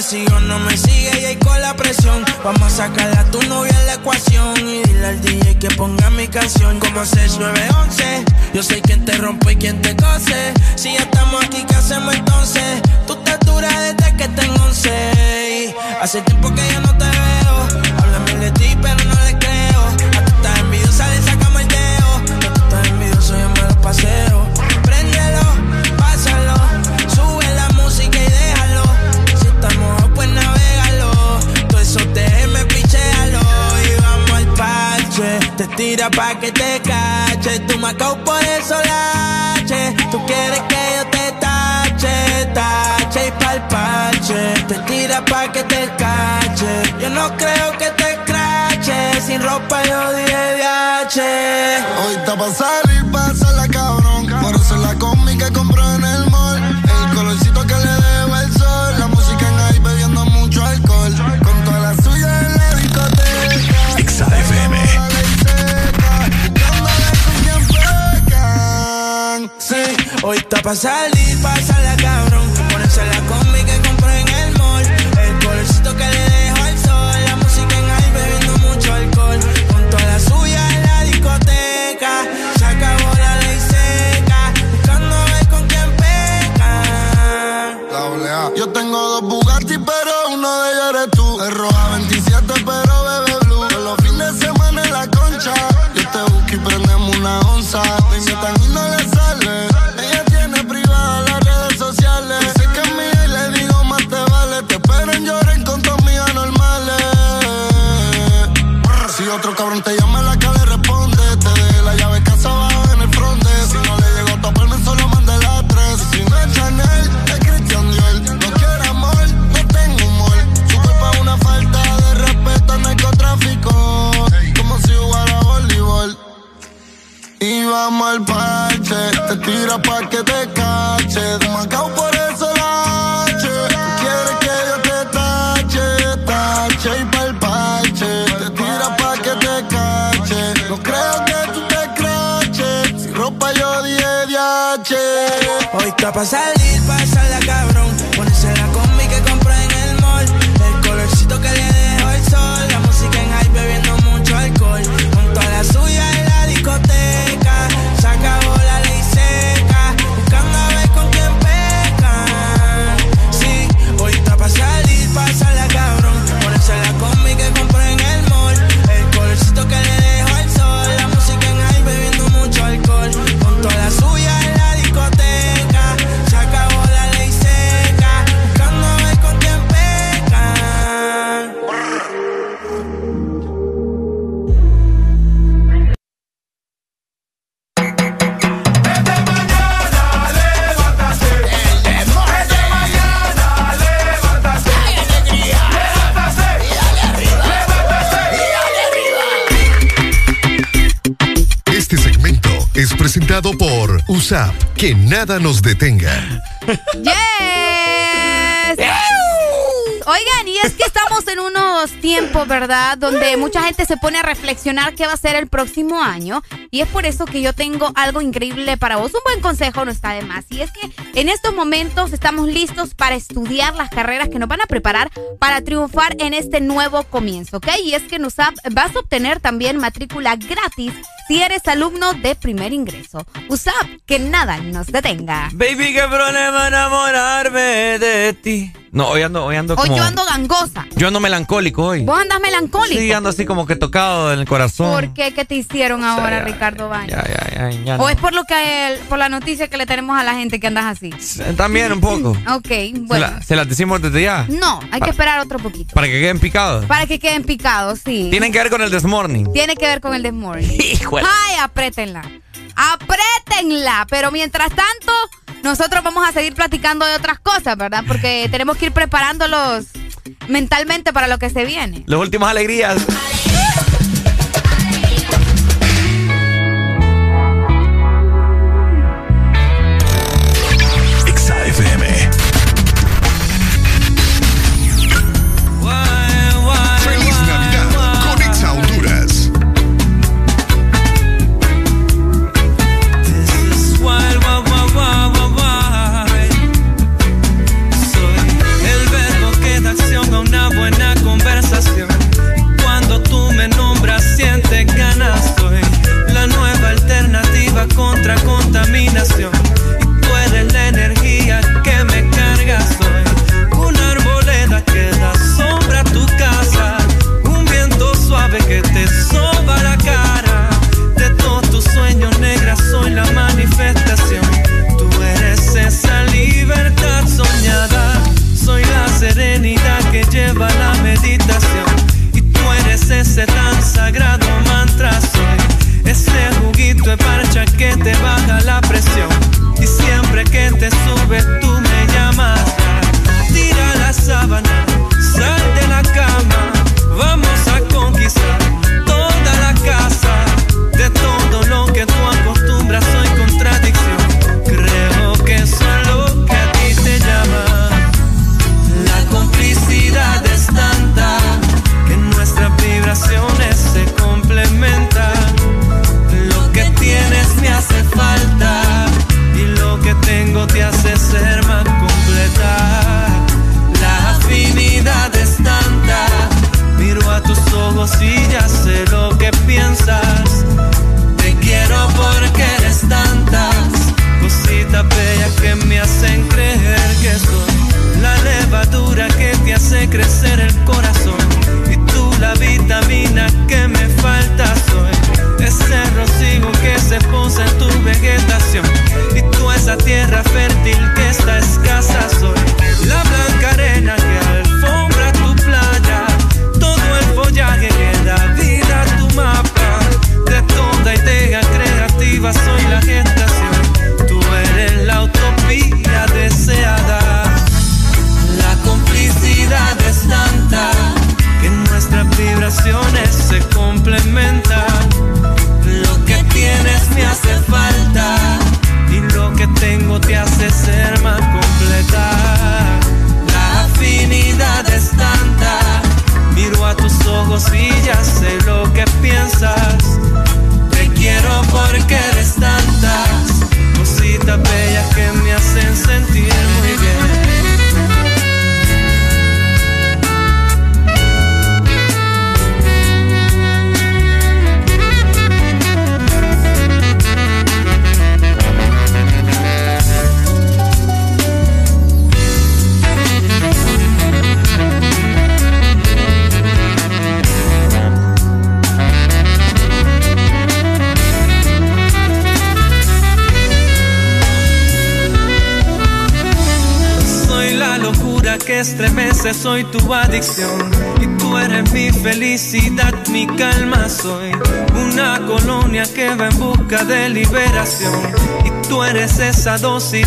Me sigo o no me sigue y ahí con la presión. Vamos a sacarle a tu novia en la ecuación. Y dile al DJ que ponga mi canción como 6911. Yo sé quién te rompe y quién te cose. Si ya estamos aquí, ¿qué hacemos entonces? Tú estás dura desde que tengo 11. Hace tiempo que ya no te veo. Háblame de ti, pero no le creo. A tú estás envidiosa, le sacamos el dedo. A tú estás envidioso, yo me lo paseo. Tira pa' que te cache. Tú me por eso lache. Tú quieres que yo te tache, tache y pa'l parche. Te tira pa' que te cache. Yo no creo que te crache. Sin ropa yo dije viaje.
Hoy está pa' salir, pasarla cabrón. Por
hoy está pa' salir, pasarla cabrón. Ponerse
tira pa' que te cache. Demacao por eso la H. Quieres que yo te tache, tache y palpache. Te tira pa' que te cache. No creo que tú te craches. Si ropa yo dije de Hoy está pa' salir, pa' la
cabeza Que nada nos detenga.
Yes. Oigan, y es que estamos en unos tiempos, ¿verdad? Donde mucha gente se pone a reflexionar qué va a ser el próximo año. Y es por eso que yo tengo algo increíble para vos. Un buen consejo no está de más. Y es que en estos momentos estamos listos para estudiar las carreras que nos van a preparar para triunfar en este nuevo comienzo, ¿ok? Y es que en USAP vas a obtener también matrícula gratis si eres alumno de primer ingreso. USAP, que nada nos detenga.
Baby, qué problema enamorarme de ti. No, hoy ando, hoy ando
Hoy
como...
yo ando gangosa.
Yo ando melancólico hoy.
Vos andas melancólico.
Sí, ando así como que tocado en el corazón.
¿Por qué? ¿Qué te hicieron ahora, Ricardo Baños?
Ya, ya, ya, ya no.
¿O es por lo que el- por la noticia que le tenemos a la gente que andas así?
También un poco.
Ok,
Se,
bueno.
la- se las decimos desde ya.
No, hay que esperar otro poquito.
Para que queden picados.
Para que queden picados, sí.
Tienen que ver con el This Morning.
Tiene que ver con el desmorning.
Híjole.
Ay, apriétenla. Apriétenla. Pero mientras tanto, nosotros vamos a seguir platicando de otras cosas, ¿verdad? Porque tenemos que ir preparándolos mentalmente para lo que se viene.
Las últimas alegrías.
y tú eres
mi felicidad, mi calma soy. Una colonia que va en busca de liberación y tú eres esa dosis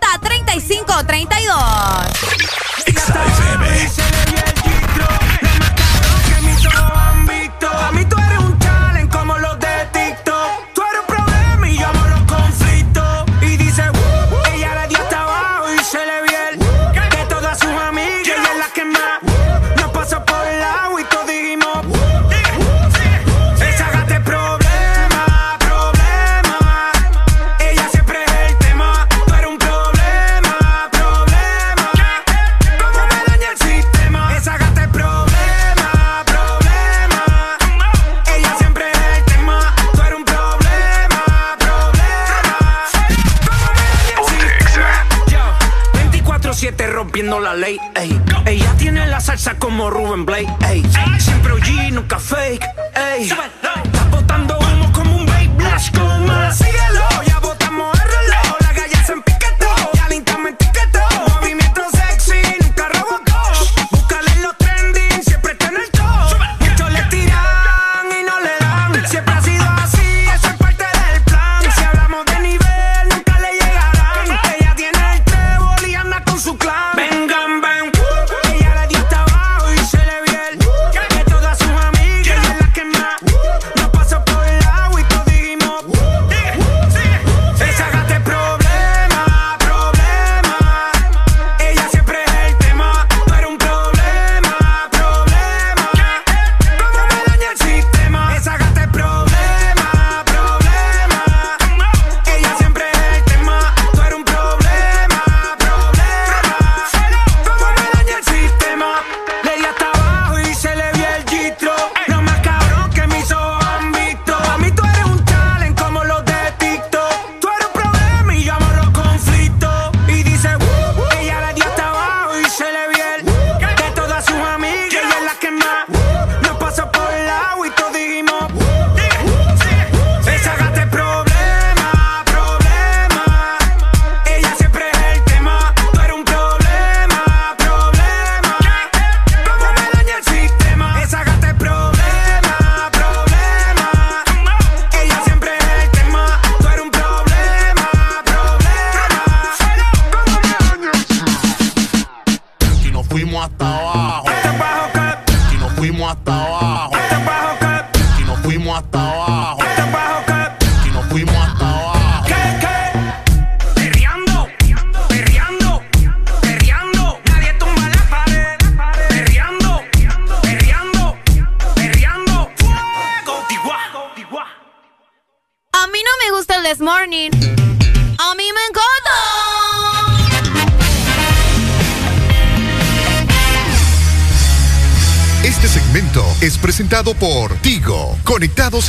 como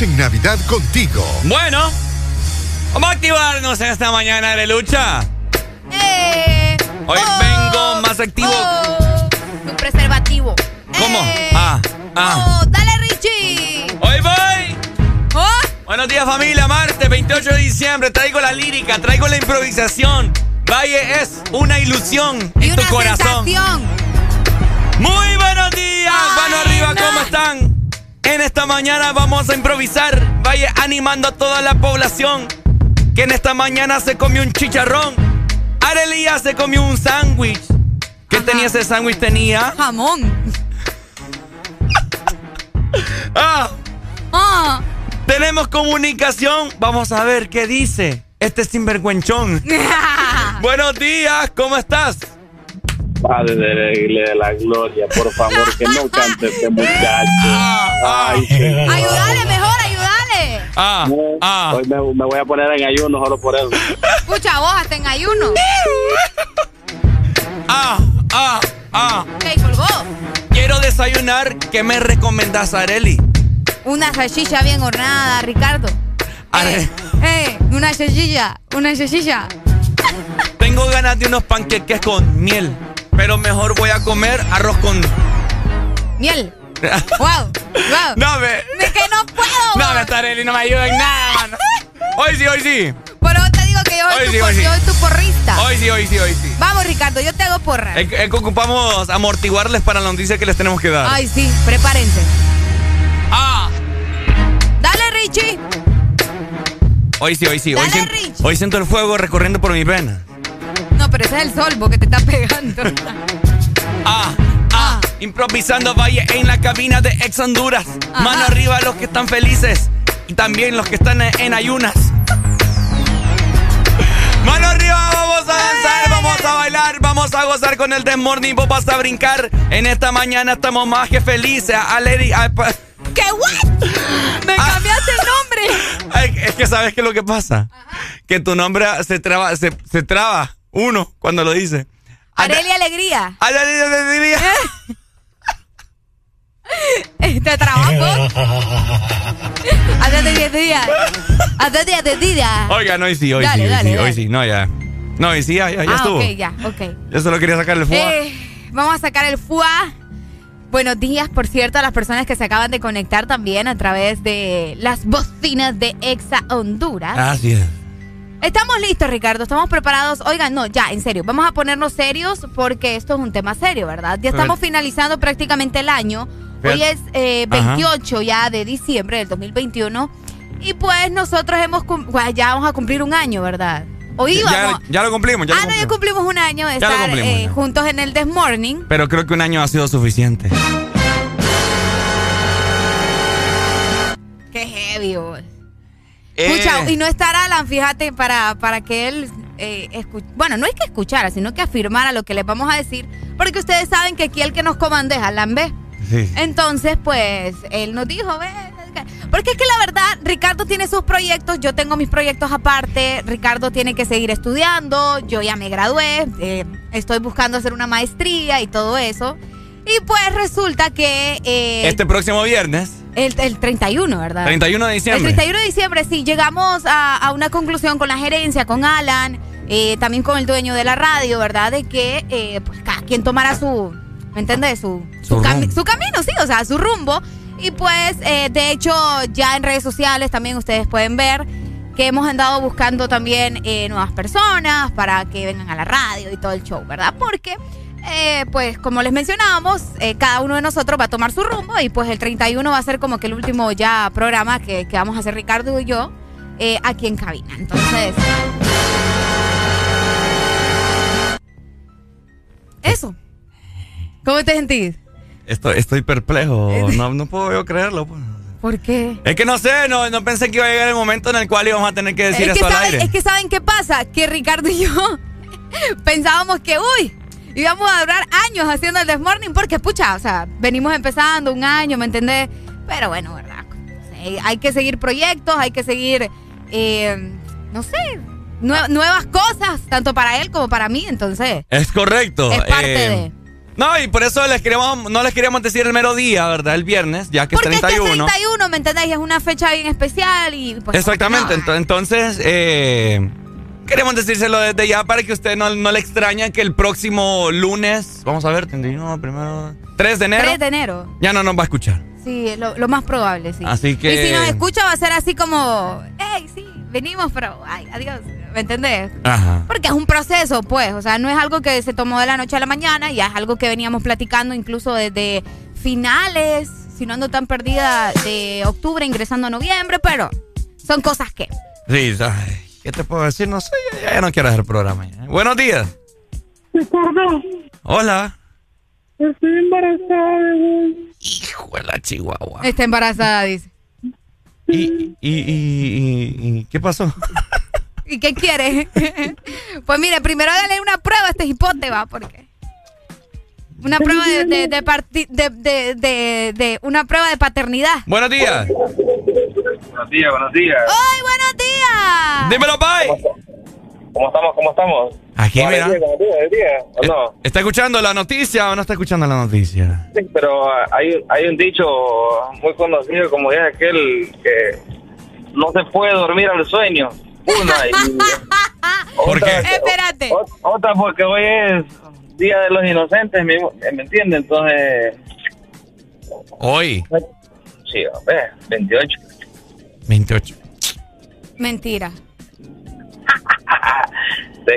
en
Navidad contigo.
Bueno, vamos a activarnos en esta mañana de lucha.
Eh,
Hoy vengo más activo.
oh, tu preservativo.
¿Cómo?
Eh,
Ah, ah.
oh, dale, Richie.
Hoy voy.
Oh,
Buenos días familia, martes 28 de diciembre. Traigo la lírica, traigo la improvisación. Valle es una ilusión
y
en tu
una
corazón.
sensación.
Muy buenos días, mano arriba, ¿cómo están? En esta mañana vamos a improvisar. Vaya animando a toda la población que en esta mañana se comió un chicharrón. Arelía se comió un sándwich. ¿Qué tenía ese sándwich? Tenía.
Jamón.
Ah,
Ah,
tenemos comunicación. Vamos a ver qué dice este sinvergüenchón. buenos días, ¿cómo estás?
Padre de la iglesia de la gloria, por favor, que no cante este muchacho. Ay, señor.
ayúdale mejor, ayúdale.
Ah, ah.
Hoy me, me voy a poner en ayuno solo por eso.
Escucha vos, hasta en ayuno.
Ah, ah, ah.
¿Qué colgó?
Quiero desayunar. ¿Qué me recomendás, Areli?
Una salchicha bien hornada, Ricardo.
Are-
Eh, una salchicha, una salchicha.
Tengo ganas de unos panqueques con miel, pero mejor voy a comer arroz con.
Miel. Wow, wow.
No me.
Es que no puedo.
No, me Areli, no me ayuda en nada, mano. Hoy sí, hoy sí.
Por eso te digo que yo soy,
Hoy
tu,
sí,
por-
hoy sí.
yo soy tu porrista.
Hoy sí, hoy sí, hoy sí.
Vamos, Ricardo, yo te hago porra.
Es que ocupamos amortiguarles para la noticia que les tenemos que dar.
Ay, sí, prepárense.
Ah.
Dale, Richie.
Hoy sí, hoy sí. Hoy,
Dale,
siento,
Rich.
hoy siento el fuego recorriendo por mis venas.
Pero ese es el sol, porque te está pegando.
Ah, ah. Improvisando Valle en la cabina de Ex Honduras.
Ajá.
Mano arriba los que están felices y también los que están en, en ayunas. Mano arriba, vamos a danzar, vamos a bailar, vamos a gozar con el Desmorning, vos vas a brincar. En esta mañana estamos más que felices. A Lady- a- pa-
¿Qué what? Me cambiaste el nombre.
Es que sabes qué es lo que pasa. Que tu nombre se traba, se, se traba uno cuando lo dice.
Areli Alegría.
Areli Alegría.
Te trabajo. Hasta 10 días. Hasta 10 días.
Oiga, no, hoy sí, hoy
Dale,
sí, hoy
dale,
sí,
dale.
hoy sí. No, ya. No, hoy sí, ya, ya, ya
ah,
estuvo.
ok, ya, ok.
Yo solo quería sacarle el fuego.
Eh, vamos a sacar el FUA. Buenos días, por cierto, a las personas que se acaban de conectar también a través de las bocinas de Exa Honduras.
Así es.
Estamos listos, Ricardo. Estamos preparados. Oigan, no, ya, en serio. Vamos a ponernos serios porque esto es un tema serio, ¿verdad? Ya estamos finalizando prácticamente el año. Hoy es eh,
Ajá.
28 ya de diciembre del 2021. Y pues nosotros hemos pues, ya vamos a cumplir un año, ¿verdad? Hoy
Ya,
vamos.
ya lo cumplimos, ya
ah,
lo
no, ya
cumplimos.
un año de estar eh, juntos en el This Morning.
Pero creo que un año ha sido suficiente.
Qué heavy, vos.
Eh.
Escucha, y no estar Alan, fíjate, para, para que él, eh, bueno, no es que escuchara, sino que afirmara lo que les vamos a decir, porque ustedes saben que aquí el que nos comanda es Alan B.
Sí.
Entonces, pues, él nos dijo, ve, porque es que la verdad, Ricardo tiene sus proyectos, yo tengo mis proyectos aparte, Ricardo tiene que seguir estudiando, yo ya me gradué, eh, estoy buscando hacer una maestría y todo eso. Y pues resulta que... eh,
Este próximo viernes,
el, el 31, ¿verdad?
31 de diciembre.
El 31 de diciembre, sí, llegamos a, a una conclusión con la gerencia, con Alan, eh, también con el dueño de la radio, ¿verdad? De que eh, pues, cada quien tomara su, ¿me entiendes? Su,
Su
cami- su camino, sí, o sea, su rumbo. Y pues, eh, de hecho, ya en redes sociales también ustedes pueden ver que hemos andado buscando también eh, nuevas personas para que vengan a la radio y todo el show, ¿verdad? Porque, eh, pues, como les mencionábamos, eh, cada uno de nosotros va a tomar su rumbo y pues el 31 va a ser como que el último ya programa que, que vamos a hacer Ricardo y yo eh, aquí en cabina. Entonces, eso. ¿Cómo te sentís?
estoy, estoy perplejo. No, no puedo yo creerlo. pues.
¿Por qué?
Es que no sé, no, no pensé que iba a llegar el momento en el cual íbamos a tener que decir
es, que
eso al
saben,
aire.
es que saben qué pasa, que Ricardo y yo pensábamos que, uy, íbamos a durar años haciendo el Desmorning porque, pucha, o sea, venimos empezando un año, ¿me entendés? Pero bueno, ¿verdad? Hay que seguir proyectos, hay que seguir eh, no sé, nuevas cosas, tanto para él como para mí, entonces.
Es correcto.
Es parte
eh,
de.
No, y por eso les queremos, no les queríamos decir el mero día, ¿verdad? El viernes, ya que es 31.
Porque es 31, ¿me entendéis? Es una fecha bien especial y pues,
Exactamente, entonces eh, queremos decírselo desde ya para que usted no, no le extraña que el próximo lunes, vamos a ver, 31, primero, 3 de enero.
3 de enero.
Ya no nos va a escuchar.
Sí, lo, lo más probable, sí.
Así que...
Y si nos escucha va a ser así como, hey, sí, venimos, pero, ay, adiós. ¿Me entendés?
Ajá.
Porque es un proceso, pues. O sea, no es algo que se tomó de la noche a la mañana, ya es algo que veníamos platicando incluso desde finales, si no ando tan perdida, de octubre ingresando a noviembre, pero son cosas que.
Sí, ay, ¿qué te puedo decir? No sé, ya, ya no quiero hacer el programa. ya. Buenos días.
Ricardo,
Hola.
estoy embarazada.
Hijo de la chihuahua.
Está embarazada, dice.
¿Y, y, y, y- y qué pasó?
¿Y qué quiere? pues mire, primero dale una prueba a este hipote, va, porque. Una prueba de, de, de, parti- de, de, de- de- una prueba de paternidad.
Buenos días.
Buenos días, buenos días.
¡Ay, buenos días!
Dímelo, Pai.
¿Cómo estamos? ¿Cómo estamos?
Aquí, mira.
¿o no?
¿Está escuchando la noticia o no está escuchando la noticia?
Sí, pero ah, hay, hay un dicho muy conocido como es aquel que no se puede dormir al sueño. Una y
¿Por qué?
Espérate.
ot- otra porque hoy es Día de los Inocentes, ¿me, me entiende? Entonces,
Hoy,
sí, hombre, 28.
28.
Mentira.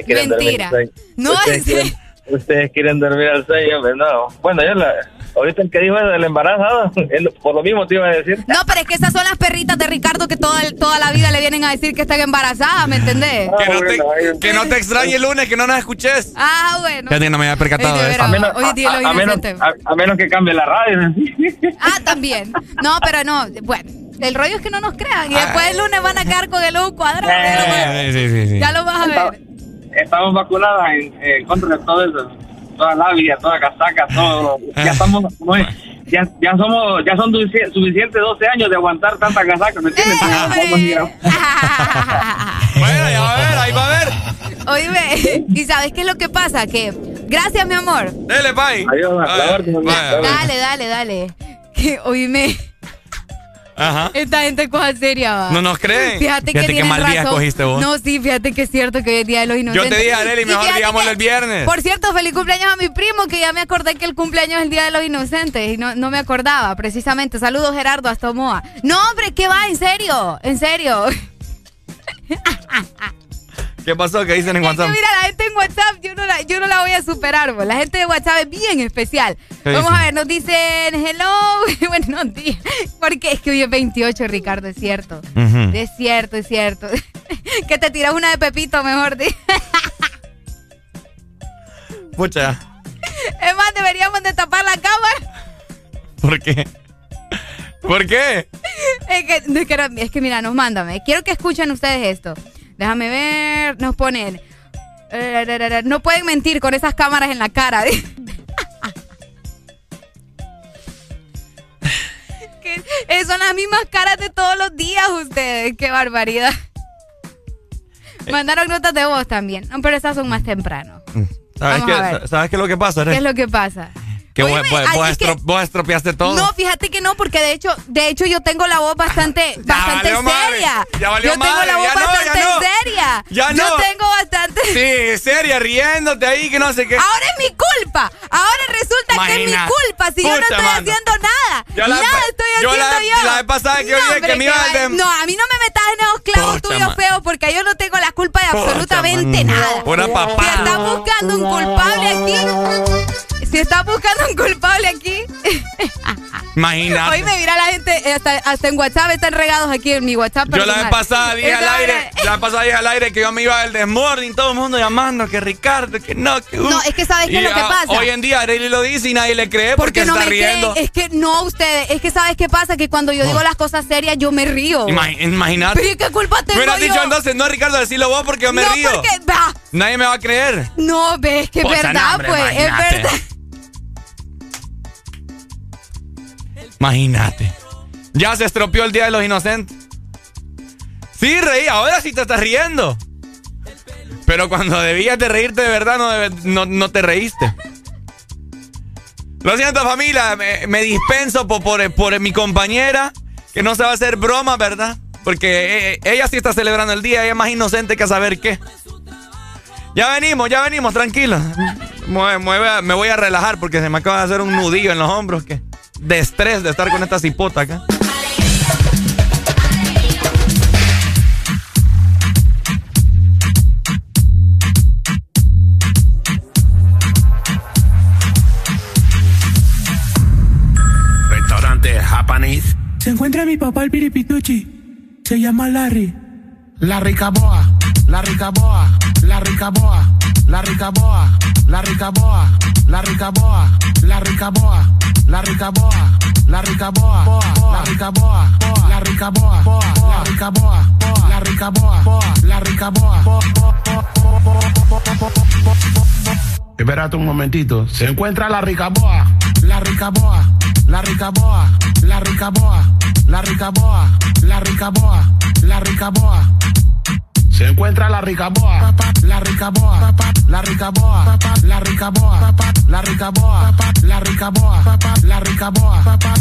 Mentira. No, es-
ustedes quieren dormir al sueño, pero no. Bueno, yo la, ahorita el que dijo del embarazo, él- por lo mismo te iba a decir.
No, pero es que esas son las perritas de Ricardo que toda, toda la vida le vienen a decir que están embarazadas, ¿me entendés?
Ah,
Que no, te, que no te extrañe el lunes, que no nos escuches.
Ah, bueno.
Fíjate, no me había percatado
Ey, de
eso.
A menos, a- a menos-
inocentes.
a- a menos que cambie la radio.
Ah, también. No, pero no. Bueno, el rollo es que no nos crean. Y
Ah.
después el lunes van a quedar con el U cuadrado. Ya lo vas-
Eh, sí, sí, sí.
Ya lo vas a ver.
Estamos vacunadas en, en contra de todo eso. Toda labia, toda casaca, todo. Ya estamos, muy- ya, ya somos, ya son sufici- suficientes 12 años de aguantar tanta casaca, ¿me entiendes? Entonces, vamos a ir a-
Bueno, ya va a ver, ahí va a ver.
Oíme, ¿y sabes qué es lo que pasa? Que, gracias, mi amor.
Dele, Pai.
Adiós, a la orden,
Vaya, vaya.
Dale, dale, dale. Que, oíme,
Ajá.
esta gente es cosa seria, va.
No nos creen.
Fíjate, que
qué
tienen
mal día escogiste vos.
No, sí, fíjate que es cierto que hoy es Día de los
Yo
Inocentes.
te dije, Arely,
Y
mejor
fíjate
digámoslo
que-
el viernes.
Por cierto, feliz cumpleaños a mi primo, que ya me acordé que el cumpleaños es el Día de los Inocentes y no, no me acordaba, precisamente. Saludos, Gerardo, hasta Omoa. No, hombre, ¿qué va? ¿En serio? ¿En serio?
¿Qué pasó? ¿Qué dicen en
Es
WhatsApp?
que mira, la gente en WhatsApp, yo no la, yo no la voy a superar. La gente de WhatsApp es bien especial.
¿Qué
Vamos
dicen?
a ver, nos dicen hello, buenos días. Porque es que hoy es 28, Ricardo, es cierto. Es cierto, es cierto. que te tiras una de Pepito, mejor.
Pucha,
Es más, deberíamos de tapar la cámara.
¿por qué? ¿Por qué?
Es que, es que, es que mira, nos mándame. Quiero que escuchen ustedes esto. Déjame ver. Nos ponen. eh, No pueden mentir con esas cámaras en la cara. Que, eh, son las mismas caras de todos los días ustedes. Qué barbaridad. Mandaron notas de voz también. No, pero esas son más temprano.
¿Sabes
Vamos
qué. ¿Sabes qué es lo que pasa?
¿Qué es lo que pasa?
Que vos,
Oíme,
vos-
es que-
vos estropeaste todo.
No, fíjate que no, porque de hecho, de hecho yo tengo la voz bastante, bastante seria.
ya valió
yo tengo
madre,
la voz
ya no, ya
bastante
no.
seria.
Ya
Yo
no.
tengo bastante.
Sí, seria, riéndote ahí, que no sé qué.
Ahora es mi culpa. Ahora resulta que es mi
Imagina.
culpa. Si yo no
Pucha,
estoy
mano.
haciendo nada.
Yo la-
nada estoy
yo
haciendo
la-
yo.
la vez pasada que
no,
oí que me iba de-
No, a mí no me metas en esos clavos
Pucha,
tuyos feos porque yo no tengo la culpa de
Pucha,
absolutamente
man.
nada.
Pura papá.
Si estás buscando un culpable aquí, si estás buscando un culpable aquí,
Imagínate.
Hoy me mira la gente, eh, hasta, hasta en WhatsApp están regados aquí en mi WhatsApp.
Yo la vez pasada dije al aire, la vez pasada dije al aire que yo me iba del desmorning, todo el mundo llamando, que Ricardo, que no, que uh.
No, es que ¿sabes qué es lo que pasa?
Hoy en día Arely lo dice y nadie le cree porque,
Porque no
está
me
riendo.
creen. Es que no ustedes, es que ¿sabes qué pasa? Que cuando yo digo
Oh.
las cosas serias, yo me río.
Imagínate.
Pero ¿y qué culpa tengo
Me hubieras
yo?
dicho entonces, no Ricardo, decilo vos porque yo me
no,
río.
porque, va,
Nadie me va a creer.
no, ves que es verdad, pues, es verdad.
Imagínate. Ya se estropeó el Día de los Inocentes. Sí, reí, ahora sí te estás riendo. Pero cuando debías de reírte de verdad, no, no, te reíste. Lo siento, familia, me, dispenso por, por, mi compañera, que no se va a hacer broma, ¿verdad? Porque eh, ella sí está celebrando el día, ella es más inocente que a saber qué. Ya venimos, ya venimos, tranquilo. me voy a relajar porque se me acaba de hacer un nudillo en los hombros que de estrés de estar con esta cipota acá.
Restaurante Japanese.
Se encuentra mi papá el piripituchi. Se llama Larry.
La Ricaboa, la Ricaboa, la Ricaboa, la Ricaboa, la Ricaboa, la Ricaboa, la Ricaboa, la Ricaboa, la Ricaboa, la Ricaboa, la Ricaboa, la Ricaboa, la Ricaboa, la Ricaboa. Espérate un momentito. Se encuentra la Ricaboa, la Ricaboa, la Ricaboa, la Ricaboa, la Ricaboa, la Ricaboa, la Ricaboa. Se encuentra la la ricaboa, la ricaboa, la ricaboa, la ricaboa, la ricaboa, la ricaboa,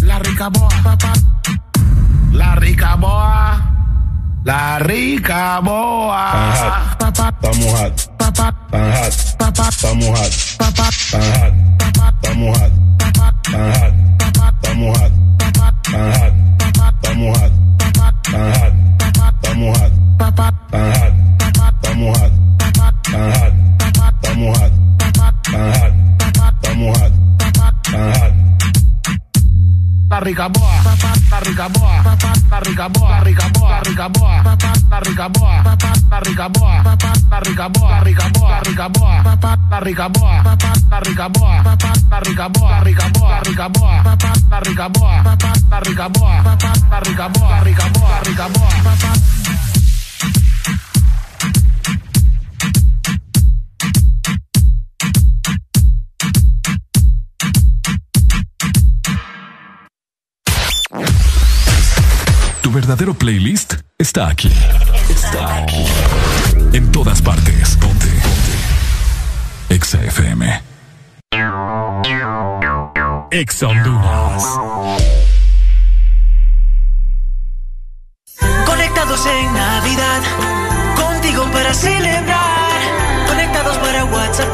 la ricaboa, la ricaboa, la ricaboa. Estamos hot, estamos hot, estamos hot, estamos hot, estamos hot, estamos hot, estamos hot, estamos hot. Estamos hot. Estamos hot. Estamos hot. Estamos hot. La rica boa, la rica boa, la rica boa, la rica boa, la rica boa, la rica boa, la rica boa, la rica boa, la rica boa, la rica boa, la rica boa, la.
Verdadero playlist está aquí. Está aquí. En todas partes. Ponte. Ponte. Exa FM. Exa
Conectados en Navidad, contigo para celebrar. Conectados para WhatsApp,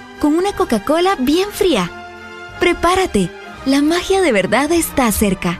Con una Coca-Cola bien fría. Prepárate, la magia de verdad está cerca.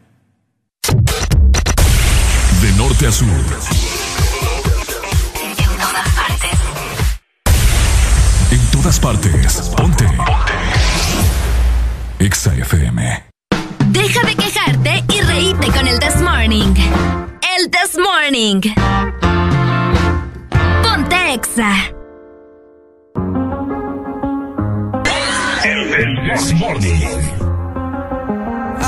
De norte a sur. En todas partes. Ponte. Ponte. Exa FM.
Deja de quejarte y reíte con el This Morning. El This Morning. Ponte Exa.
This morning.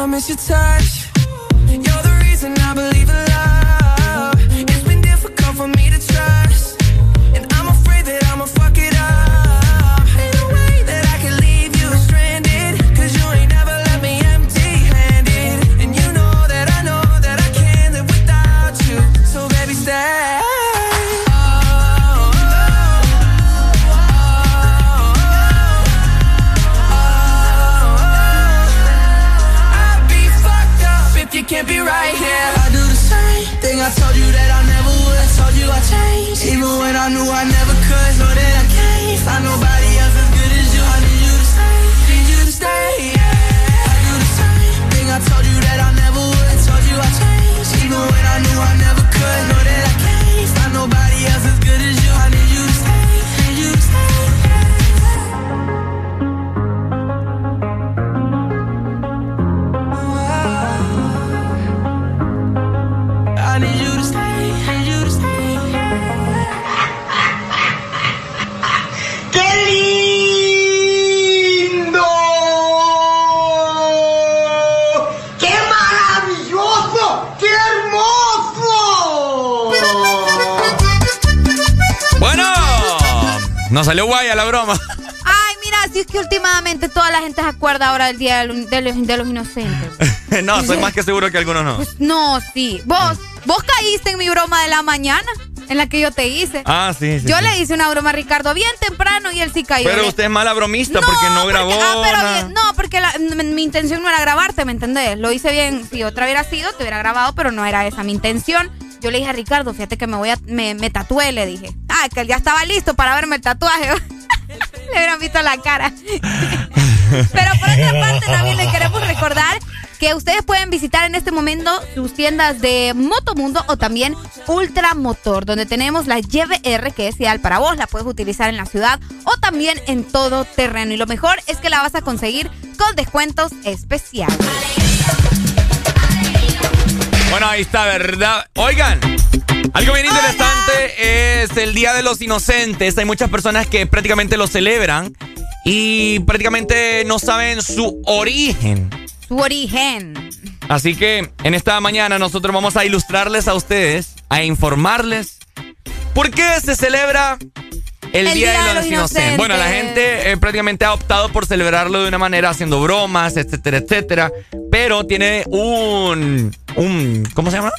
away from you, I miss your touch. When I knew I never could. Know that I can't find nobody
nos salió guaya la broma.
Ay, mira, si es que últimamente toda la gente se acuerda ahora del Día de los, de Inocentes.
no, soy más que seguro que algunos no.
No, sí. Vos, vos caíste en mi broma de la mañana, en la que yo te hice.
Ah, sí, sí.
yo
sí.
le hice una broma a Ricardo bien temprano y él sí cayó.
Pero usted es mala bromista porque no grabó.
Ah, pero
nada.
bien, no, porque la- mi intención no era grabarte, ¿me entendés? Lo hice bien, si otra hubiera sido, te hubiera grabado, pero no era esa mi intención. Yo le dije a Ricardo, fíjate que me voy a, me, me tatué, le dije. Que él ya estaba listo para verme el tatuaje. le hubieran visto la cara. pero por otra parte, también le queremos recordar que ustedes pueden visitar en este momento sus tiendas de Motomundo o también Ultramotor, donde tenemos la YBR que es ideal para vos, la puedes utilizar en la ciudad o también en todo terreno. Y lo mejor es que la vas a conseguir con descuentos especiales.
Bueno, ahí está, ¿verdad? Oigan, algo bien interesante es el Día de los Inocentes. Hay muchas personas que prácticamente lo celebran y prácticamente no saben su origen.
Su origen.
Así que en esta mañana nosotros vamos a ilustrarles a ustedes, a informarles por qué se celebra el, Día, de los, Inocentes. Bueno, la gente eh, prácticamente ha optado por celebrarlo de una manera haciendo bromas, etcétera, etcétera. Pero tiene un, un ¿cómo se llama?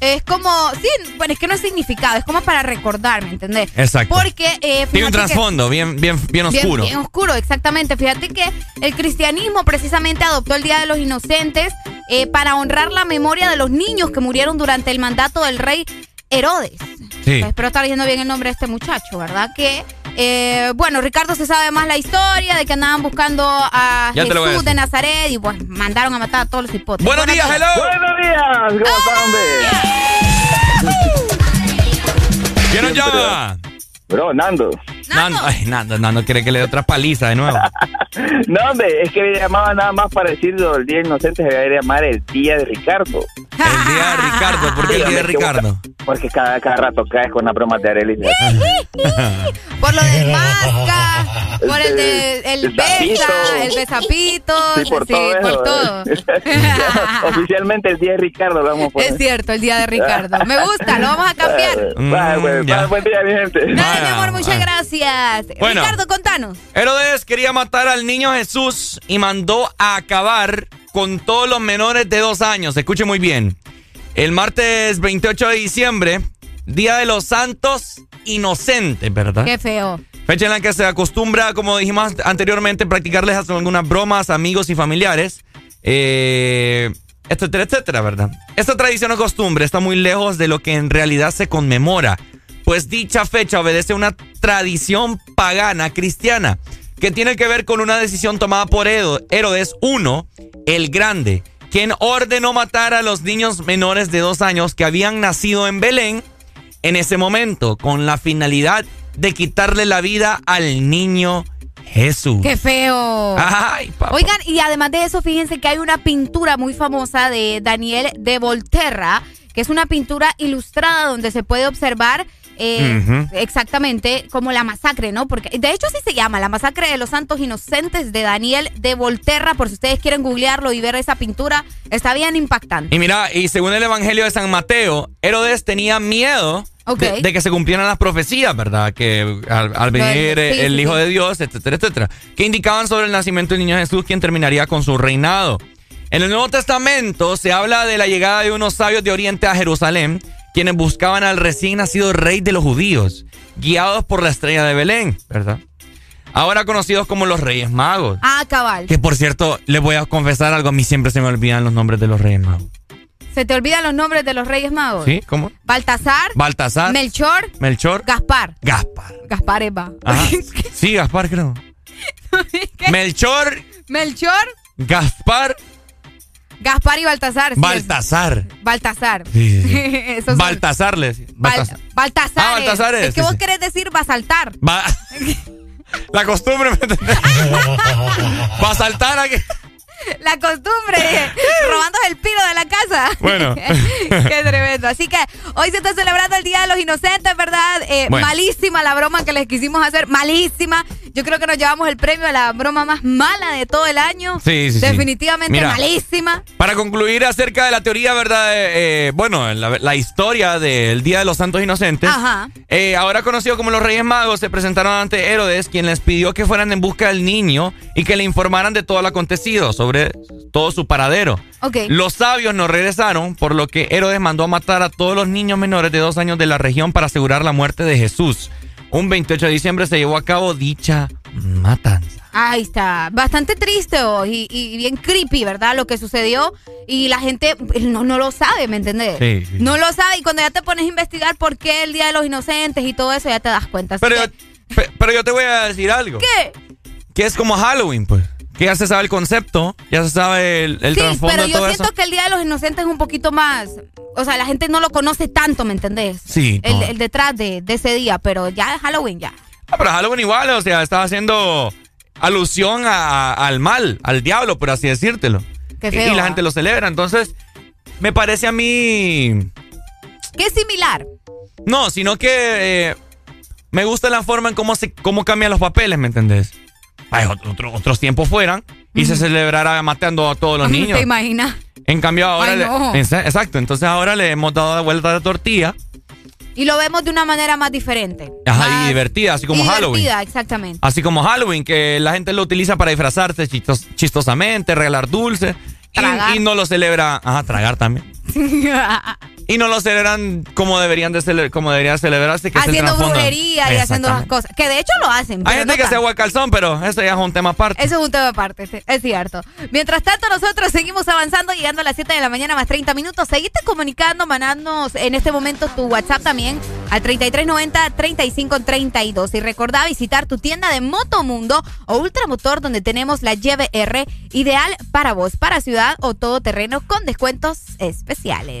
Es como, sí, bueno, es que no es significado, es como para recordar, ¿me entendés?
Exacto.
Porque eh,
Tiene un
que-
trasfondo bien, bien, bien
Bien-
oscuro.
Bien, oscuro, exactamente. Fíjate que el cristianismo precisamente adoptó el Día de los Inocentes eh, para honrar la memoria de los niños que murieron durante el mandato del rey Herodes.
Sí.
Espero estar diciendo bien el nombre de este muchacho, ¿verdad? Que, eh, bueno, Ricardo se sabe más la historia de que andaban buscando a
Ya
Jesús de. Nazaret y, bueno, mandaron a matar a todos los hipótesis.
Buenos días, hello.
Buenos días, ¿cómo están, hombre?
¿Quién nos llama?
Bro, Nando.
Nando. Ay, Nando, Nando quiere que le dé otra paliza de nuevo.
No, hombre, es que me llamaba nada más para decirlo, el Día Inocente se debería llamar el Día de Ricardo.
El día de Ricardo. ¿Por qué el día de Ricardo?
Porque cada, cada rato caes con las bromas de Arely.
Por lo del masca, por el de el
El
besa, el besapito,
Sí, por todo
por
eso.
todo.
Oficialmente el día de Ricardo lo vamos a poner.
Es cierto, el día de Ricardo. Me gusta, lo vamos a cambiar.
Bye, pues, bye, buen día, mi gente.
Nada, mi amor, muchas gracias.
Bueno.
Ricardo, contanos.
Herodes quería matar al niño Jesús y mandó a acabar con todos los menores de dos años. Escuche muy bien. El martes 28 de diciembre, Día de los Santos Inocentes, ¿verdad?
Qué feo.
Fecha en la que se acostumbra, como dijimos anteriormente, practicarles hasta algunas bromas a amigos y familiares. Eh, etcétera, etcétera, ¿verdad? Esta tradición o costumbre está muy lejos de lo que en realidad se conmemora, pues dicha fecha obedece a una tradición pagana cristiana que tiene que ver con una decisión tomada por Herodes I, el Grande, quien ordenó matar a los niños menores de dos años que habían nacido en Belén en ese momento, con la finalidad de quitarle la vida al niño Jesús.
Qué feo.
Ay, papá.
Oigan, y además de eso, fíjense que hay una pintura muy famosa de Daniel de Volterra, que es una pintura ilustrada donde se puede observar eh, exactamente como la masacre, ¿no? Porque de hecho sí se llama la masacre de los santos inocentes de Daniel de Volterra, por si ustedes quieren googlearlo y ver esa pintura, está bien impactante.
Y mira, y según el Evangelio de San Mateo, Herodes tenía miedo de, de que se cumplieran las profecías, ¿verdad? Que al, al venir
sí,
el
sí,
Hijo
sí.
de Dios, etcétera, etcétera, que indicaban sobre el nacimiento del niño Jesús, quien terminaría con su reinado. En el Nuevo Testamento se habla de la llegada de unos sabios de Oriente a Jerusalén, quienes buscaban al recién nacido rey de los judíos, guiados por la estrella de Belén, ¿verdad? Ahora conocidos como los Reyes Magos.
Ah, cabal.
Que por cierto, les voy a confesar algo, a mí siempre se me olvidan los nombres de los Reyes Magos.
¿Se te olvidan los nombres de los Reyes Magos?
¿Sí? ¿Cómo?
Baltasar,
Baltasar.
Melchor,
Melchor.
Gaspar.
Gaspar.
Gaspar Eva.
Ajá. Sí, Gaspar creo. Melchor,
Melchor,
Gaspar,
Gaspar y Baltasar. sí,
Baltasar.
es- Baltasar.
Sí, sí, Baltasar le Baltasar.
Baltasar.
Ah, Baltasar
es. que
sí,
vos
sí.
querés decir basaltar.
Va- La costumbre, ¿me entendés? Va a saltar aquí.
La costumbre, robando el pino de la casa.
Bueno.
Qué tremendo. Así que hoy se está celebrando el Día de los Inocentes, ¿verdad? Eh,
Bueno.
Malísima la broma que les quisimos hacer, malísima. Yo creo que nos llevamos el premio a la broma más mala de todo el año.
Sí, sí, sí.
Definitivamente
Mira.
malísima.
Para concluir acerca de la teoría, ¿verdad? Eh, eh, bueno, la, la historia del Día de los Santos Inocentes.
Ajá.
Eh, ahora conocido como los Reyes Magos, se presentaron ante Herodes, quien les pidió que fueran en busca del niño y que le informaran de todo lo acontecido, sobre todo su paradero.
Ok.
Los sabios no regresaron, por lo que Herodes mandó a matar a todos los niños menores de dos años de la región para asegurar la muerte de Jesús. Un 28 de diciembre se llevó a cabo dicha matanza.
Ahí está. Bastante triste oh, y, y bien creepy, ¿verdad? Lo que sucedió. Y la gente no, no lo sabe, ¿me entendés?
Sí, sí.
No lo sabe. Y cuando ya te pones a investigar por qué el Día de los Inocentes y todo eso, ya te das cuenta.
Pero,
que-
yo, pe- pero yo te voy a decir algo.
¿Qué?
Que es como Halloween, pues. Que ya se sabe el concepto, ya se sabe el, el
sí,
trasfondo
pero yo
todo
siento
eso.
que el Día de los Inocentes es un poquito más. O sea, la gente no lo conoce tanto, ¿me entendés?
Sí,
El,
no.
el detrás de, de ese día, pero ya es Halloween, ya.
Ah, pero Halloween igual, o sea, estaba haciendo alusión a- a- al mal, al diablo, por así decírtelo.
Qué
Y-
feo,
y la
ah.
gente lo celebra, entonces me parece a mí...
Que es similar.
No, sino que eh, me gusta la forma en cómo, se, cómo cambian los papeles, ¿me entendés? Otro- otro- otros tiempos fueran y se celebrara matando a todos los niños.
¿Te imaginas?
En cambio ahora...
Ay, no.
Exacto, entonces ahora le hemos dado la vuelta de tortilla.
Y lo vemos de una manera más diferente.
Ajá,
Más
y divertida, así como Halloween.
divertida, exactamente.
Así como Halloween, que la gente lo utiliza para disfrazarse chistos- chistosamente, regalar dulces. Y, y no lo celebra. Ajá, tragar también. Y no lo celebran como deberían de cele- como debería celebrarse. Que es el
haciendo
trasfondo.
brujería y haciendo las cosas. Que de hecho lo hacen.
Hay gente
no
que se
tanto.
agua calzón, pero eso ya es un tema aparte.
Eso es un tema aparte, sí, es cierto. Mientras tanto, nosotros seguimos avanzando, llegando a las 7 de la mañana más 30 minutos. Seguiste comunicando, mandándonos en este momento tu WhatsApp también al 3390-3532. Y recordá visitar tu tienda de Motomundo o Ultramotor, donde tenemos la YBR ideal para vos, para ciudad o todo terreno con descuentos especiales.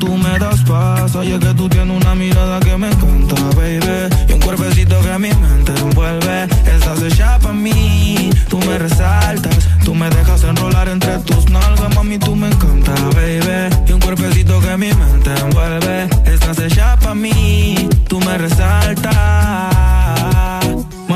tú me das paz. Oye, que tú tienes una mirada que me encanta, baby. Y un cuerpecito que mi mente envuelve. Estás hecha pa' mí, tú me resaltas. Tú me dejas enrolar entre tus nalgas, mami, tú me encanta, baby. Y un cuerpecito que mi mente envuelve. Estás hecha pa' mí, tú me resaltas.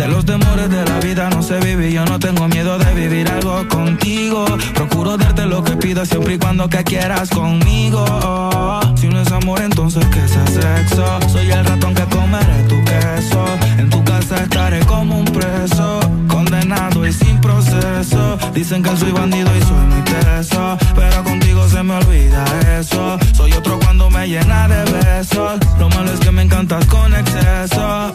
De los temores de la vida no se vive yo no tengo miedo de vivir algo contigo. Procuro darte lo que pidas siempre y cuando que quieras conmigo. Si no es amor, entonces que sea sexo. Soy el ratón que comeré tu queso. En tu casa estaré como un preso, condenado y sin proceso. Dicen que soy bandido y soy muy teso, pero contigo se me olvida eso. Soy otro cuando me llena de besos. Lo malo es que me encantas con exceso.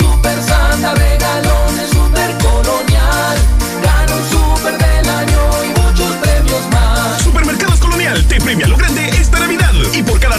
Super Santa regalones, Super Colonial. Gana un Super del año y muchos premios más.
Supermercados Colonial te premia lo grande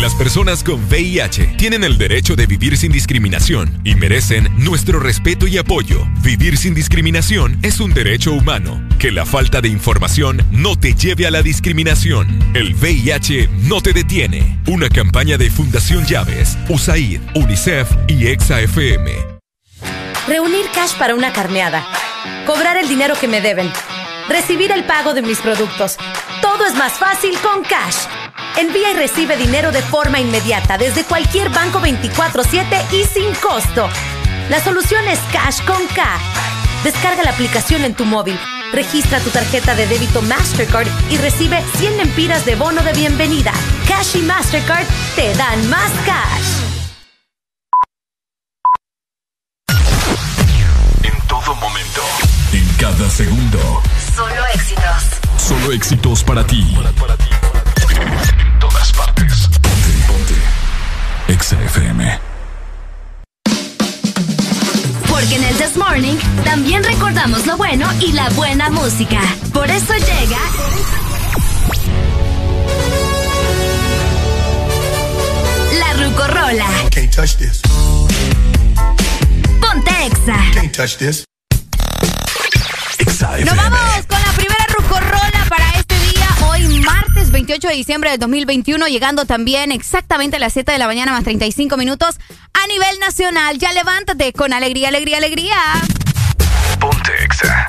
Las personas con VIH tienen el derecho de vivir sin discriminación y merecen nuestro respeto y apoyo. Vivir sin discriminación es un derecho humano. Que la falta de información no te lleve a la discriminación. El VIH no te detiene. Una campaña de Fundación Llaves, USAID, UNICEF y EXA-FM.
Reunir cash para una carneada. Cobrar el dinero que me deben. Recibir el pago de mis productos. Todo es más fácil con Cash. Envía y recibe dinero de forma inmediata desde cualquier banco 24/7 y sin costo. La solución es Cash con K. Descarga la aplicación en tu móvil, registra tu tarjeta de débito Mastercard y recibe 100 lempiras de bono de bienvenida. Cash y Mastercard te dan más cash.
En todo momento. En cada segundo.
Solo éxitos.
Solo éxitos para ti. En todas partes. Ponte, ponte. Exa FM.
Porque en el This Morning también recordamos lo bueno y la buena música. Por eso llega. La Rucorola.
Can't touch this.
Ponte Exa.
Can't touch this.
Exa FM. ¡Nos vamos! 28 de diciembre de 2021, llegando también exactamente a las 7 de la mañana más 35 minutos a nivel nacional. Ya levántate con alegría, alegría, alegría.
Ponte Exa.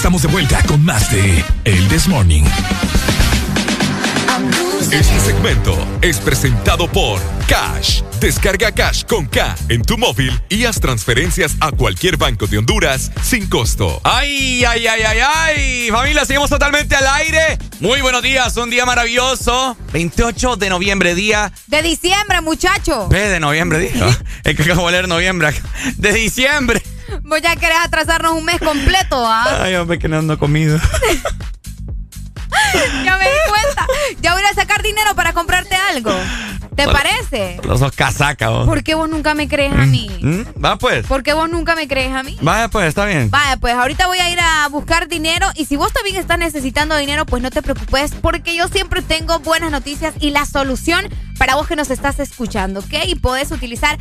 Estamos de vuelta con más de El This Morning. Este segmento es presentado por Cash. Descarga Cash con K en tu móvil y haz transferencias a cualquier banco de Honduras sin costo.
¡Ay, ay, ay, ay, ay! Familia, seguimos totalmente al aire. Muy buenos días, un día maravilloso. 28 de noviembre, día.
De diciembre, muchacho.
Ve de noviembre, día. Es que acabo de leer noviembre. De diciembre.
Vos ya querés atrasarnos un mes completo, ¿ah?
Ay, hombre, que no ando comido.
ya me di cuenta. Ya voy a sacar dinero para comprarte algo. ¿Te parece?
Los dos casacas, vos.
¿Por qué vos nunca me crees a mí?
¿Mm? Va pues.
¿Por qué vos nunca me crees a mí?
Vaya pues, está bien.
Vaya, pues ahorita voy a ir a buscar dinero y si vos también estás necesitando dinero, pues no te preocupes porque yo siempre tengo buenas noticias y la solución para vos que nos estás escuchando, ¿ok? Y podés utilizar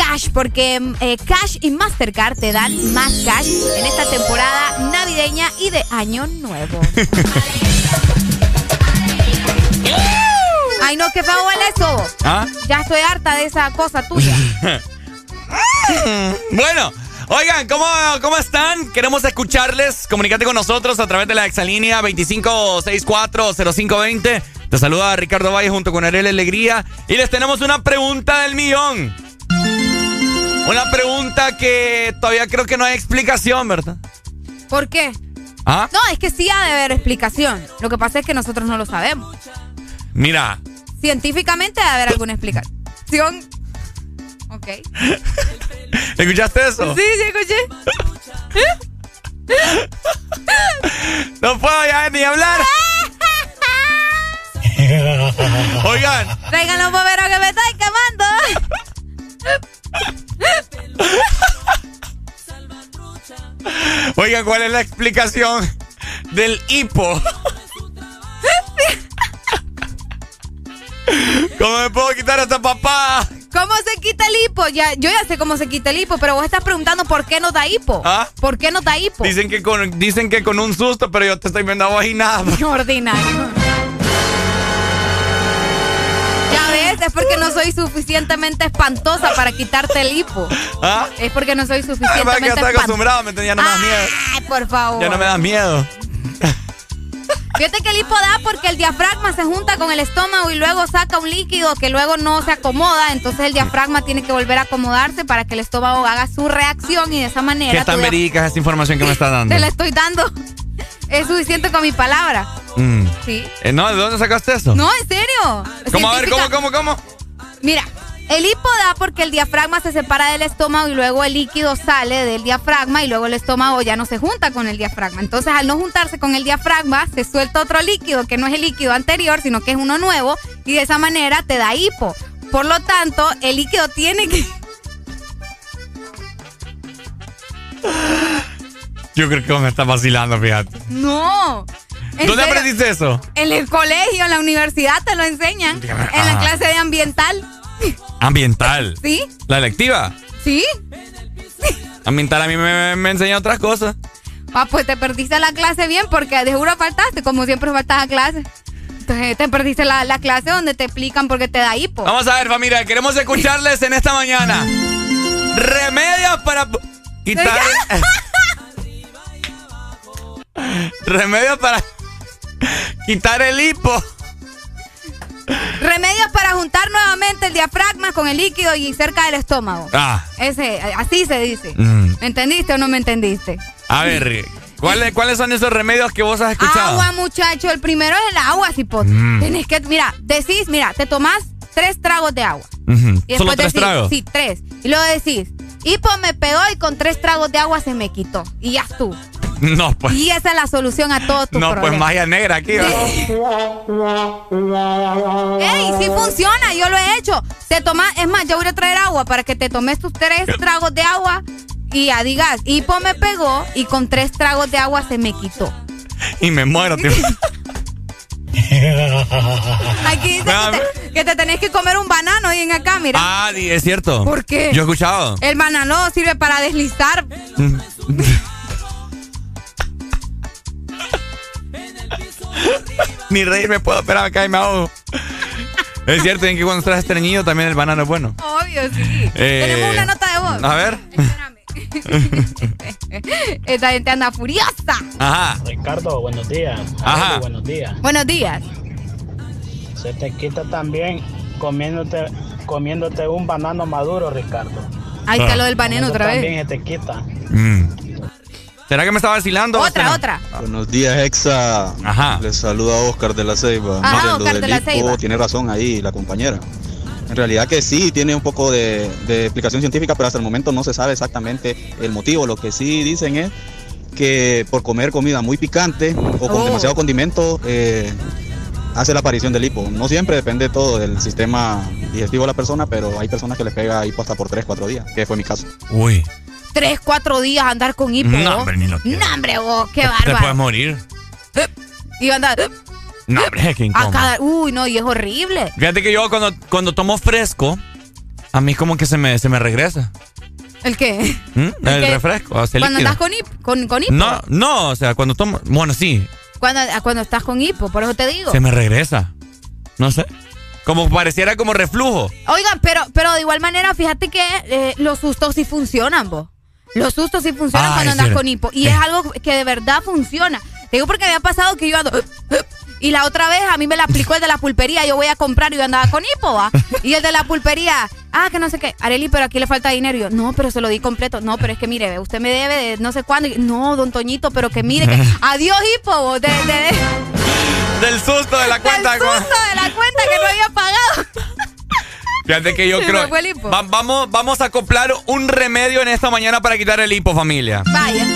Cash porque eh, Cash y Mastercard te dan más cash en esta temporada navideña y de Año Nuevo. Ay, no, qué feo huele eso.
¿Ah?
Ya estoy harta de esa cosa tuya.
bueno. Oigan, ¿cómo, ¿cómo están? Queremos escucharles. Comunicate con nosotros a través de la exalínea 25640520. Te saluda Ricardo Valle junto con Ariel Alegría. Y les tenemos una pregunta del millón. Una pregunta que todavía creo que no hay explicación, ¿verdad?
¿Por qué?
¿Ah?
No, es que sí ha de haber explicación. Lo que pasa es que nosotros no lo sabemos.
Mira.
Científicamente debe haber alguna explicación. Ok.
¿Escuchaste eso?
Sí, sí, escuché.
no puedo ya ni hablar. Oigan.
Traigan los bomberos que me están quemando.
Oigan, ¿cuál es la explicación del hipo? ¿Cómo me puedo quitar esta papá?
¿Cómo se quita el hipo? Ya, yo ya sé cómo se quita el hipo, pero vos estás preguntando por qué no da hipo.
¿Ah?
¿Por qué no da hipo?
Dicen que con, dicen que con un susto, pero yo te estoy viendo a vos y nada.
Ordinario. Ves, es porque no soy suficientemente espantosa para quitarte el hipo.
¿Ah?
Es porque no soy
Además
suficientemente
que ya estoy
espantosa.
acostumbrado, ¿me? Ya no me das miedo.
Ay, por favor.
Ya no me das miedo.
Fíjate que el hipo da porque el diafragma se junta con el estómago y luego saca un líquido que luego no se acomoda. Entonces el diafragma tiene que volver a acomodarse para que el estómago haga su reacción y de esa manera.
¿Qué tan verídica es esta información que me estás dando?
Te la estoy dando. Es suficiente con mi palabra.
Mm.
Sí.
Eh, no, ¿de dónde sacaste eso?
No, en serio.
¿Cómo? A ver, ¿cómo, cómo, cómo?
Mira, el hipo da porque el diafragma se separa del estómago y luego el líquido sale del diafragma y luego el estómago ya no se junta con el diafragma. Entonces, al no juntarse con el diafragma, se suelta otro líquido que no es el líquido anterior, sino que es uno nuevo y de esa manera te da hipo. Por lo tanto, el líquido tiene que...
Yo creo que me estás vacilando, fíjate.
No. ¿En
¿Dónde
serio?
aprendiste eso?
En el colegio, en la universidad te lo enseñan. En la
Ajá.
clase de ambiental.
Ambiental.
¿Sí?
¿La electiva?
¿Sí?
Ambiental a mí me, me enseña otras cosas.
Ah, pues te perdiste la clase bien porque de seguro faltaste, como siempre faltas a clase. Entonces te perdiste la, la clase donde te explican por qué te da hipo.
Vamos a ver, familia, queremos escucharles en esta mañana. Remedios para quitar. Remedios para quitar el hipo.
Remedios para juntar nuevamente el diafragma con el líquido y cerca del estómago.
Ah,
Ese, así se dice.
Mm.
¿Me entendiste o no me entendiste?
a ver, ¿cuáles, ¿cuáles son esos remedios que vos has escuchado?
Agua, muchacho. El primero es el agua, Cipot.
Mm.
Tenés que, mira, decís, mira, te tomás tres tragos de agua.
Ujú.
Y
¿Solo tres
decís,
tragos?
Sí, tres. Y luego decís, hipo me pegó y con tres tragos de agua se me quitó. Y ya tú.
No, pues.
Y esa es la solución a todos tus
No, pues
problemas.
magia negra aquí.
¡Ey! Sí funciona, yo lo he hecho. Te tomas, es más, yo voy a traer agua para que te tomes tus tres tragos de agua y ya digas, hipo me pegó y con tres tragos de agua se me quitó.
Y me muero, tío.
Aquí dice que te, que te tenés que comer un banano y en acá, mira.
Ah, es cierto.
¿Por qué?
Yo he escuchado.
El banano sirve para deslizar.
Ni reírme puedo, espera, acá y me ahogo. Es cierto, en que cuando estás estreñido también el banano es bueno.
Obvio, sí.
Eh,
Tenemos una nota de voz.
A ver.
Esta gente anda furiosa.
Ajá.
Ricardo, buenos días.
Ajá.
Buenos días.
Buenos días.
Se te quita también comiéndote, comiéndote un banano maduro, Ricardo.
Ahí está lo del banano otra vez.
También se te quita.
¿Será que me está vacilando?
Otra, otra.
Buenos días, Exa. Les saluda Oscar de la Ceiba.
Ajá,
lo
Oscar
del
de la
hipo,
Ceiba.
tiene razón ahí la compañera. En realidad que sí, tiene un poco de, de explicación científica, pero hasta el momento no se sabe exactamente el motivo. Lo que sí dicen es que por comer comida muy picante o con
Oh.
demasiado condimento eh, hace la aparición del hipo. No siempre depende todo del sistema digestivo de la persona, pero hay personas que les pega hipo hasta por 3, 4 días, que fue mi caso.
Uy.
Tres, cuatro días andar con hipo.
No, hombre, ni lo quiero.
No, hombre, vos, qué
Te puedes
bárbaro.
morir.
Y andar
No, hombre, qué incómodo.
cada. Uy, no, y es horrible.
Fíjate que yo cuando, cuando tomo fresco, a mí como que se me, se me regresa.
¿El qué?
¿Mm? El
qué?
refresco, o sea,
Cuando
líquido.
estás con hipo. Con, con hipo.
No, no, o sea, cuando tomo, bueno, sí,
Cuando, ah, cuando estás con hipo, por eso te digo.
se me regresa. No sé. Como pareciera como reflujo.
Oigan, pero, pero de igual manera, fíjate que eh, los sustos sí funcionan, vos. Los sustos sí funcionan
Ay,
cuando andas con hipo. Y es algo que de verdad funciona. Te digo porque me ha pasado que yo ando. Y la otra vez a mí me la aplicó el de la pulpería. Yo voy a comprar y yo andaba con hipo, ¿va? Y el de la pulpería, ah, que no sé qué. Areli, pero aquí le falta dinero. Y yo, no, pero se lo di completo. No, pero es que mire, usted me debe de no sé cuándo. Y, no, don Toñito, pero que mire que. Adiós, hipo, vos. De, de-
Del susto de la cuenta.
del susto de la cuenta que no había pagado.
Fíjate que yo creo.
fue el hipo.
Va- vamos, vamos a acoplar un remedio en esta mañana para quitar el hipo, familia.
Vaya.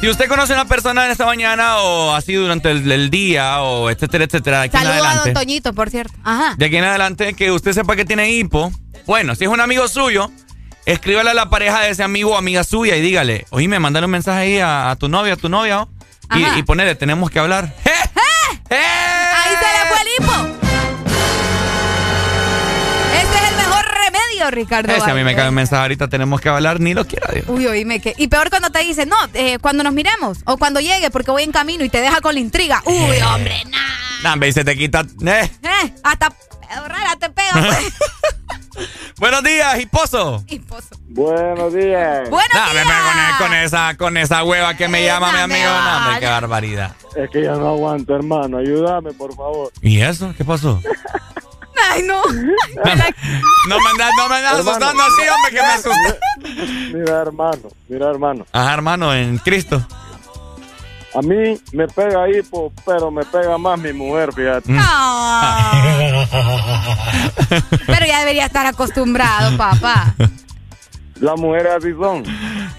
Si usted conoce a una persona en esta mañana o así durante el, el día o etcétera, etcétera, de aquí en
Saludo a
adelante.
don Toñito, por cierto. Ajá.
De aquí en adelante, que usted sepa que tiene hipo. Bueno, si es un amigo suyo, escríbale a la pareja de ese amigo o amiga suya y dígale, oye, me mandale un mensaje ahí a, a tu novia, a tu novia, ¿o? y, y ponele, tenemos que hablar.
Ahí se le fue el hipo. Ricardo.
Ese a mí me cae un mensaje ahorita, tenemos que hablar, ni lo quiera Dios.
Uy, oíme que. Y peor cuando te dicen, no, eh, cuando nos miremos o cuando llegue porque voy en camino y te deja con la intriga. Uy,
Eh.
hombre, nah.
Nah, y se te quita. eh.
Eh, hasta pedo rara te pega, pues.
Buenos días, hiposo.
Buenos días.
Buenos
Nah, me pego con, con esa, con esa hueva que me llama mi amigo. No, hombre, qué barbaridad.
Es que ya no aguanto, hermano. Ayúdame, por favor.
¿Y eso? ¿Qué pasó?
Ay, no.
No me andas, no me andas
Hermano.
asustando así, hombre, que me asusté.
Mira, hermano. Mira, hermano.
Ajá, hermano, en Cristo.
A mí me pega hipo, pero me pega más mi mujer, fíjate.
Ah. Pero ya debería estar acostumbrado, papá.
Las mujeres así son.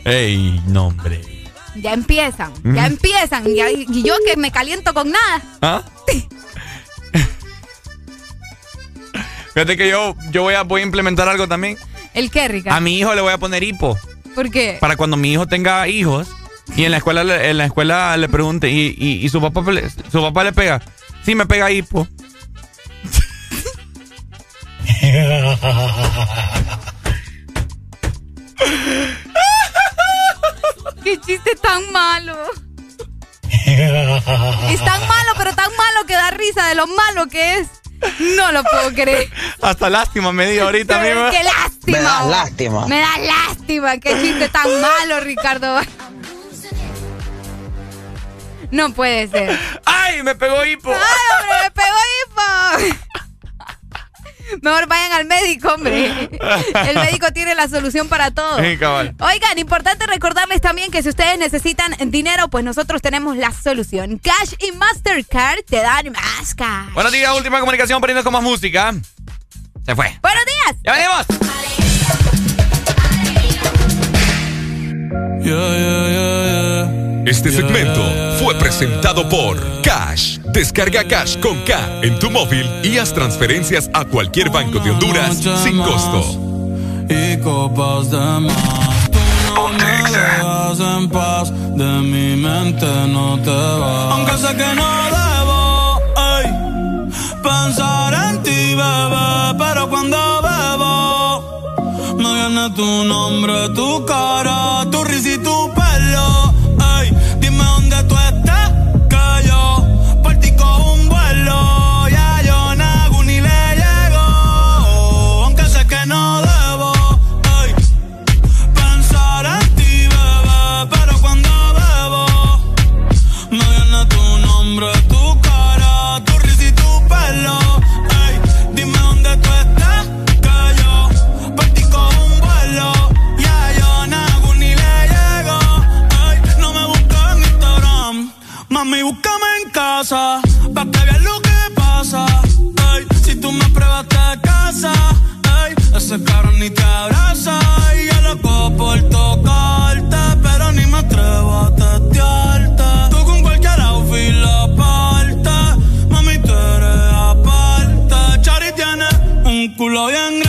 Ey, no, hombre.
Ya empiezan, ya
Mm.
empiezan. Ya- y yo que me caliento con nada.
¿Ah? Fíjate que yo, yo voy, a, voy a implementar algo también.
¿El qué, Ricardo?
A mi hijo le voy a poner hipo.
¿Por qué?
Para cuando mi hijo tenga hijos y en la escuela, le- en la escuela le pregunte y, y- y su, papá, su papá le pega. Sí, me pega hipo.
Qué chiste tan malo. Es tan malo, pero tan malo que da risa de lo malo que es. No lo puedo creer.
Hasta lástima me dio ahorita mismo.
Qué lástima.
Me da lástima.
Me da lástima. Qué chiste tan malo, Ricardo. No puede ser.
¡Ay! Me pegó hipo.
¡Ay, hombre! ¡Me pegó hipo! Mejor vayan al médico, hombre. El médico tiene la solución para todo.
Sí, cabal.
Oigan, importante recordarles también que si ustedes necesitan dinero, pues nosotros tenemos la solución. Cash y Mastercard te dan más cash.
Buenos días, última comunicación poniendo con más música. Se fue.
Buenos días.
¡Ya venimos!
Este segmento fue presentado por Cash. Descarga Cash con K en tu móvil y haz transferencias a cualquier banco de Honduras sin costo.
y copas de más. Tú no en paz, de mi mente no te vas. Aunque sé que no debo ey, pensar en ti, bebé, pero cuando bebo me viene tu nombre, tu cara, tu risa y tu casa, pa' que lo que pasa. Si tú me pruebas te casa, ey, ese cabrón ni te abraza. Y yo loco por tocarte, pero ni me atrevo a testearte. Tú con cualquier outfit la parte, mami, tú eres aparte. Chari tiene un culo bien grande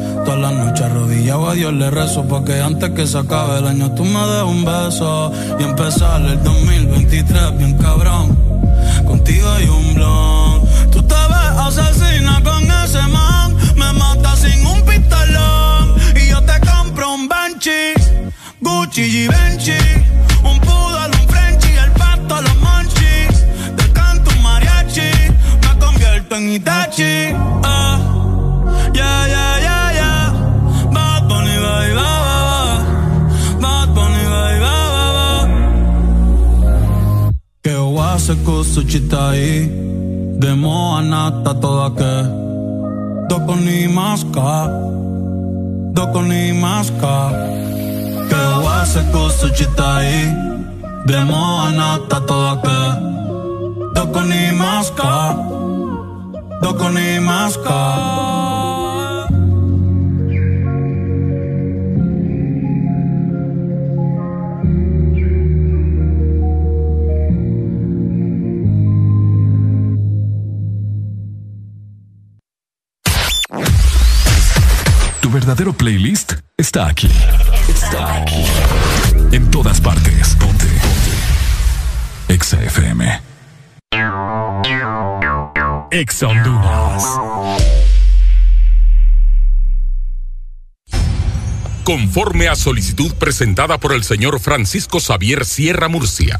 Todas las noches arrodillado. A Dios le rezo Porque antes que se acabe el año tú me des un beso. Y empezar el 2023 bien cabrón. Contigo hay un blon. Tú te ves asesina con ese man. Me mata sin un pistolón. Y yo te compro un Banshee Gucci y Benchi Un poodle, un Frenchy El pato, los monchis Te canto un mariachi. Me convierto en Itachi. Ah. Yeah, yeah ho a se cosa citai Demo anata toda che Doko ni maska Doko ni maska Che ho a se cosa citai Demo anata toda che Doko ni maska Doko ni maska
verdadero playlist está aquí. Está aquí. En todas partes. Ponte. Ponte. Exa FM. Exa Honduras.
Conforme a solicitud presentada por el señor Francisco Xavier Sierra Murcia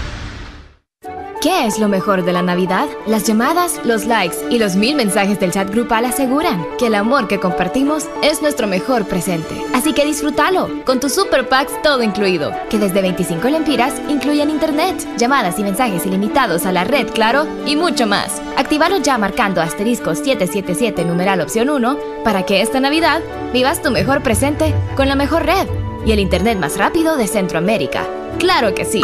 ¿Qué es lo mejor de la Navidad? Las llamadas, los likes y los mil mensajes del chat grupal aseguran que el amor que compartimos es nuestro mejor presente. Así que disfrútalo con tus super packs todo incluido, que desde 25 lempiras incluyen internet, llamadas y mensajes ilimitados a la red Claro y mucho más. Actívalo ya marcando asterisco 777 numeral opción 1 para que esta Navidad vivas tu mejor presente con la mejor red y el internet más rápido de Centroamérica. Claro que sí.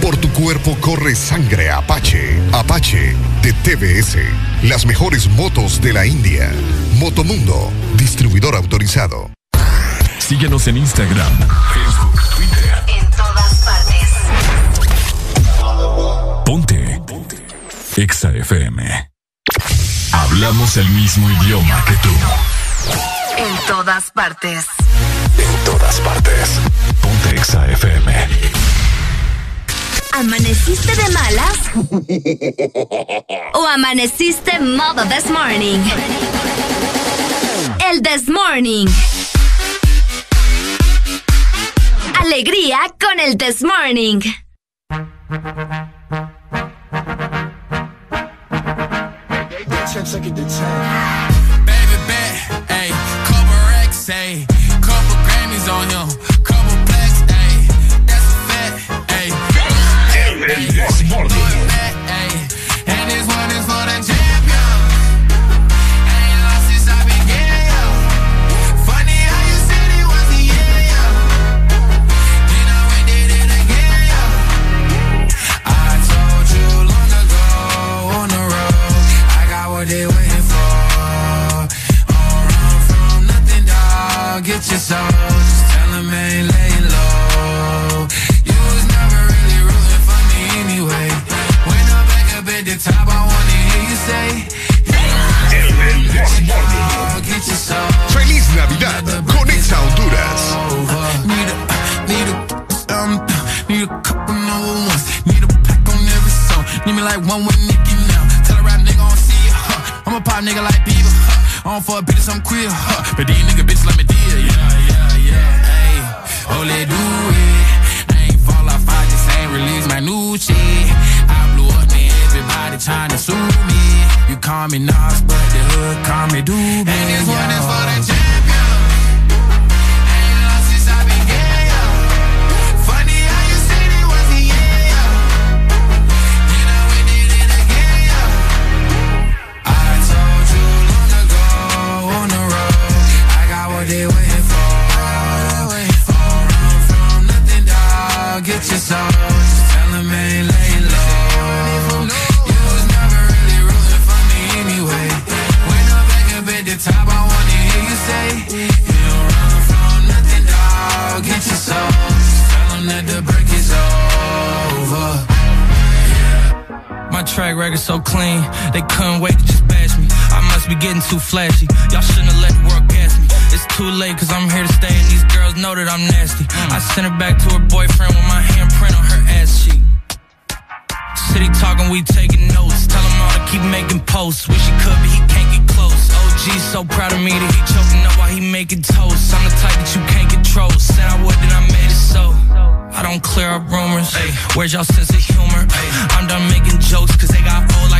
Por tu cuerpo corre sangre Apache. Apache de TBS. Las mejores motos de la India. Motomundo, distribuidor autorizado.
Síguenos en Instagram, Facebook, Twitter.
En todas partes.
Ponte. Ponte. Exa FM. Hablamos el mismo idioma que tú.
En todas partes.
En todas partes. Ponte Exa FM.
¿Amaneciste de malas? ¿O amaneciste modo this morning? El this morning. Alegría con el this morning.
Baby bet, ayy, couple racks, ayy, couple Grammys on
This morning.
Me like one with Nicki now. Tell a rap nigga I don't see ya. Huh. I'm a pop nigga like Bieber. Huh. I don't fuck bitches, I'm queer. Huh. But these nigga bitches like me dear. Yeah, yeah, yeah. Hey, oh, let do it. I ain't fall off, I just ain't release my new shit. I blew up, man. Everybody trying to sue me. You call me Nas, but the hood call me Doobie. And this one is for the they waiting for. Run from nothing, dog. Get your soul. Just tell 'em ain't laying low. You was never really rooting for me anyway. When I'm back up at the top, I wanna hear you say, You don't run from nothing, dog. Get your soul. Just tell 'em that the break is over. My track record so clean, they couldn't wait to just bash me. I must be getting too flashy. Y'all shouldn't have let the world too late, cause I'm here to stay, and these girls know that I'm nasty. I sent her back to her boyfriend with my handprint on her ass cheek. City talking, we taking notes. Tell him all to keep making posts. Wish he could, but he can't get close. OG so proud of me that he choking up while he making toast. I'm the type that you can't control. Said I would, then I made it so. I don't clear up rumors. Ay, where's y'all sense of humor? Ay, I'm done making jokes cause they got old like.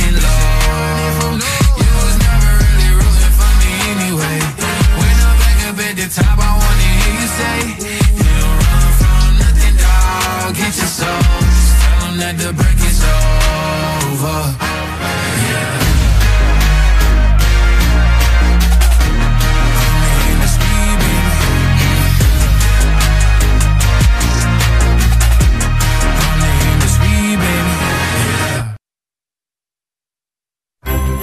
had to bring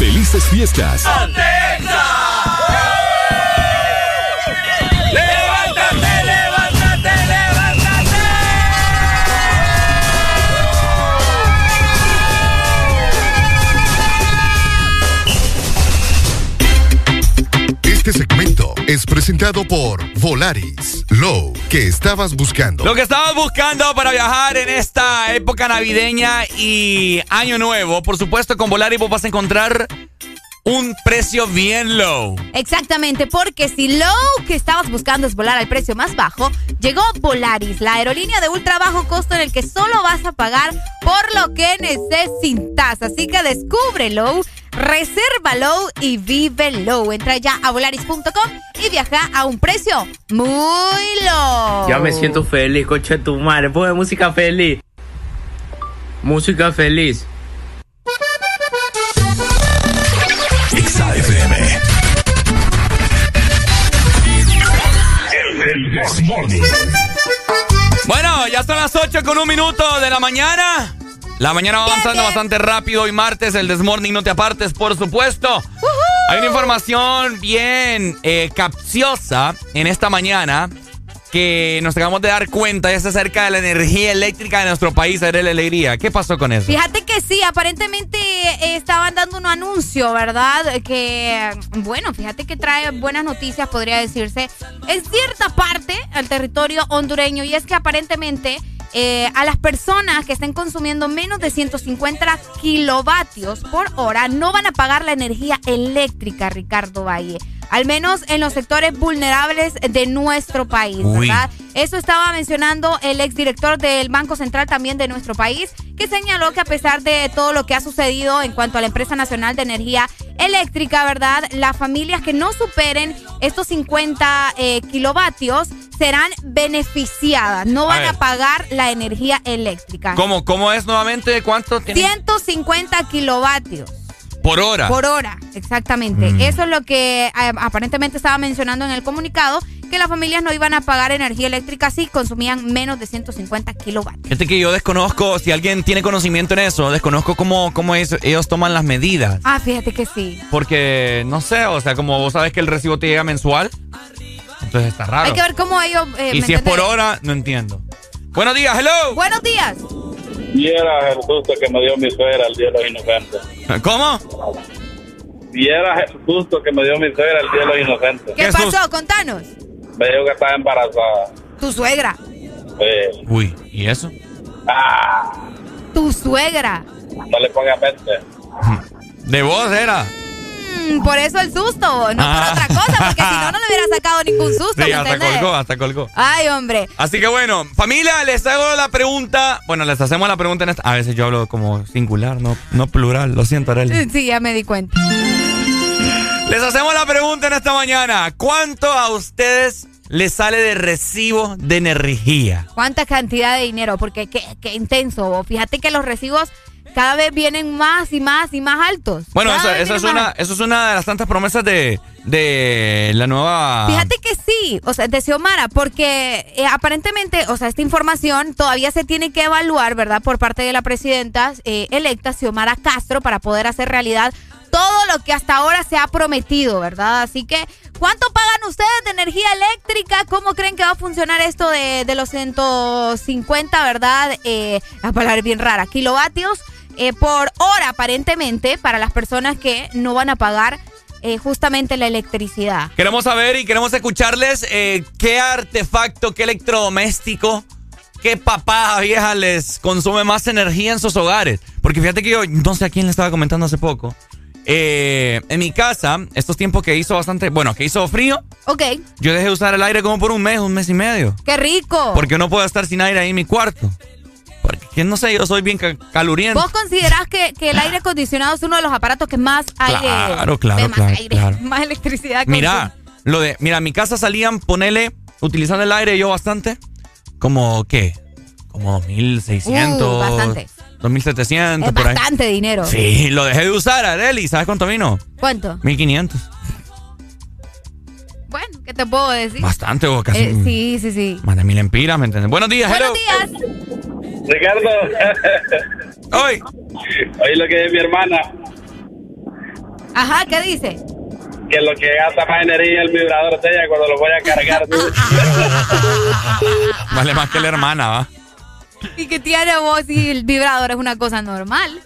¡Felices fiestas!
¡Levántate, levántate, levántate!
Este segmento es presentado por Volaris. Low, que estabas buscando.
Lo que estabas buscando para viajar en esta época navideña y año nuevo, por supuesto, con Volaris vos vas a encontrar un precio bien low.
Exactamente, porque si lo que estabas buscando es volar al precio más bajo, llegó Volaris, la aerolínea de ultra bajo costo en el que solo vas a pagar por lo que necesitas. Así que descúbrelo, resérvalo y vívelo. Entra ya a volaris.com y viaja a un precio muy low.
Ya me siento feliz, coche de tu madre. Pone música feliz. Música feliz.
Morning.
Bueno, ya son las 8 con un minuto de la mañana. La mañana va avanzando bastante rápido. Hoy martes, el Desmorning, no te apartes, por supuesto. Hay una información bien eh, capciosa en esta mañana que nos acabamos de dar cuenta. Es acerca de la energía eléctrica de nuestro país, la Alegría. ¿Qué pasó con eso?
Fíjate que sí, aparentemente eh, estaban dando un anuncio, ¿verdad? Que, bueno, fíjate que trae buenas noticias, podría decirse, en cierta parte al territorio hondureño. Y es que aparentemente eh, a las personas que estén consumiendo menos de 150 kilovatios por hora no van a pagar la energía eléctrica, Ricardo Valle. Al menos en los sectores vulnerables de nuestro país,
Uy.
¿verdad? Eso estaba mencionando el exdirector del Banco Central también de nuestro país, que señaló que a pesar de todo lo que ha sucedido en cuanto a la empresa nacional de energía eléctrica, ¿verdad? Las familias que no superen estos 50 eh, kilovatios serán beneficiadas, no van a pagar la energía eléctrica.
¿Cómo, ¿Cómo es nuevamente? ¿Cuánto tiene?
150 kilovatios.
Por hora.
Por hora, exactamente.
Mm.
Eso es lo que eh, aparentemente estaba mencionando en el comunicado, que las familias no iban a pagar energía eléctrica si consumían menos de 150 kilovatios.
Fíjate que yo desconozco, si alguien tiene conocimiento en eso, desconozco cómo, cómo es- ellos toman las medidas.
Ah, fíjate que sí.
Porque, no sé, o sea, como vos sabes que el recibo te llega mensual, entonces está raro.
Hay que ver cómo ellos... eh,
y
¿me
si es por hora, no entiendo. Buenos días, hello.
Buenos días.
Viera el susto que me dio mi suegra el día de los inocentes.
¿Cómo?
Viera el susto que me dio mi suegra el día de los inocentes.
¿Qué, pasó? Contanos.
Me dijo que estaba embarazada.
Tu suegra.
Eh,
Uy, ¿y eso?
ah,
Tu suegra.
no le ponga mente.
De vos era.
Mm, por eso el susto, no
Ah.
por otra cosa, porque si no, no le hubiera sacado ningún susto,
Sí,
¿me
hasta
entendés?
colgó, hasta colgó.
Ay, hombre.
Así que bueno, familia, les hago la pregunta. Bueno, les hacemos la pregunta en esta. A veces yo hablo como singular, no, no plural. Lo siento, Arely.
Sí, ya me di cuenta.
Les hacemos la pregunta en esta mañana. ¿Cuánto a ustedes les sale de recibo de energía?
¿Cuánta cantidad de dinero? Porque qué, qué intenso. Fíjate que los recibos cada vez vienen más y más y más altos.
Bueno,
vez
eso es una, eso es una de las tantas promesas de, de la nueva...
Fíjate que sí, o sea, de Xiomara, porque eh, aparentemente, o sea, esta información todavía se tiene que evaluar, ¿verdad? Por parte de la presidenta eh, electa, Xiomara Castro, para poder hacer realidad todo lo que hasta ahora se ha prometido, ¿verdad? Así que, ¿cuánto pagan ustedes de energía eléctrica? ¿Cómo creen que va a funcionar esto de, de los 150, ¿verdad? Eh, la palabra es bien rara, kilovatios eh, por hora, aparentemente, para las personas que no van a pagar eh, justamente la electricidad.
Queremos saber y queremos escucharles eh, qué artefacto, qué electrodoméstico, qué papá vieja les consume más energía en sus hogares. Porque fíjate que yo no sé a quién le estaba comentando hace poco. Eh, en mi casa, estos tiempos que hizo bastante, bueno, que hizo frío,
Ok,
yo dejé de usar el aire como por un mes, un mes y medio.
qué rico.
Porque no puedo estar sin aire ahí en mi cuarto. Porque no sé, yo soy bien ca- caluriento.
¿Vos considerás que, que el aire acondicionado es uno de los aparatos que más aire...
Claro, claro,
más
claro,
aire,
claro.
más electricidad
Mira, lo de, mira, en mi casa salían, ponele, utilizando el aire yo bastante, como, ¿qué? Como 2600.
Uh, bastante.
2700,
Es
por ahí.
bastante dinero.
Sí, lo dejé de usar, Areli. ¿Sabes cuánto vino?
¿Cuánto?
1500.
Bueno, ¿qué te puedo decir?
Bastante, o casi.
Eh, sí, sí, sí.
Más de mil empiras, ¿me entiendes? Buenos días,
Buenos
hello.
días.
Ricardo.
Hoy.
Oye lo que es mi hermana,
Ajá, ¿qué dice?
que lo que gasta más energía es el vibrador de ella cuando lo voy a cargar.
Vale más que la hermana, ¿va?
Y que tiene voz y el vibrador es una cosa normal.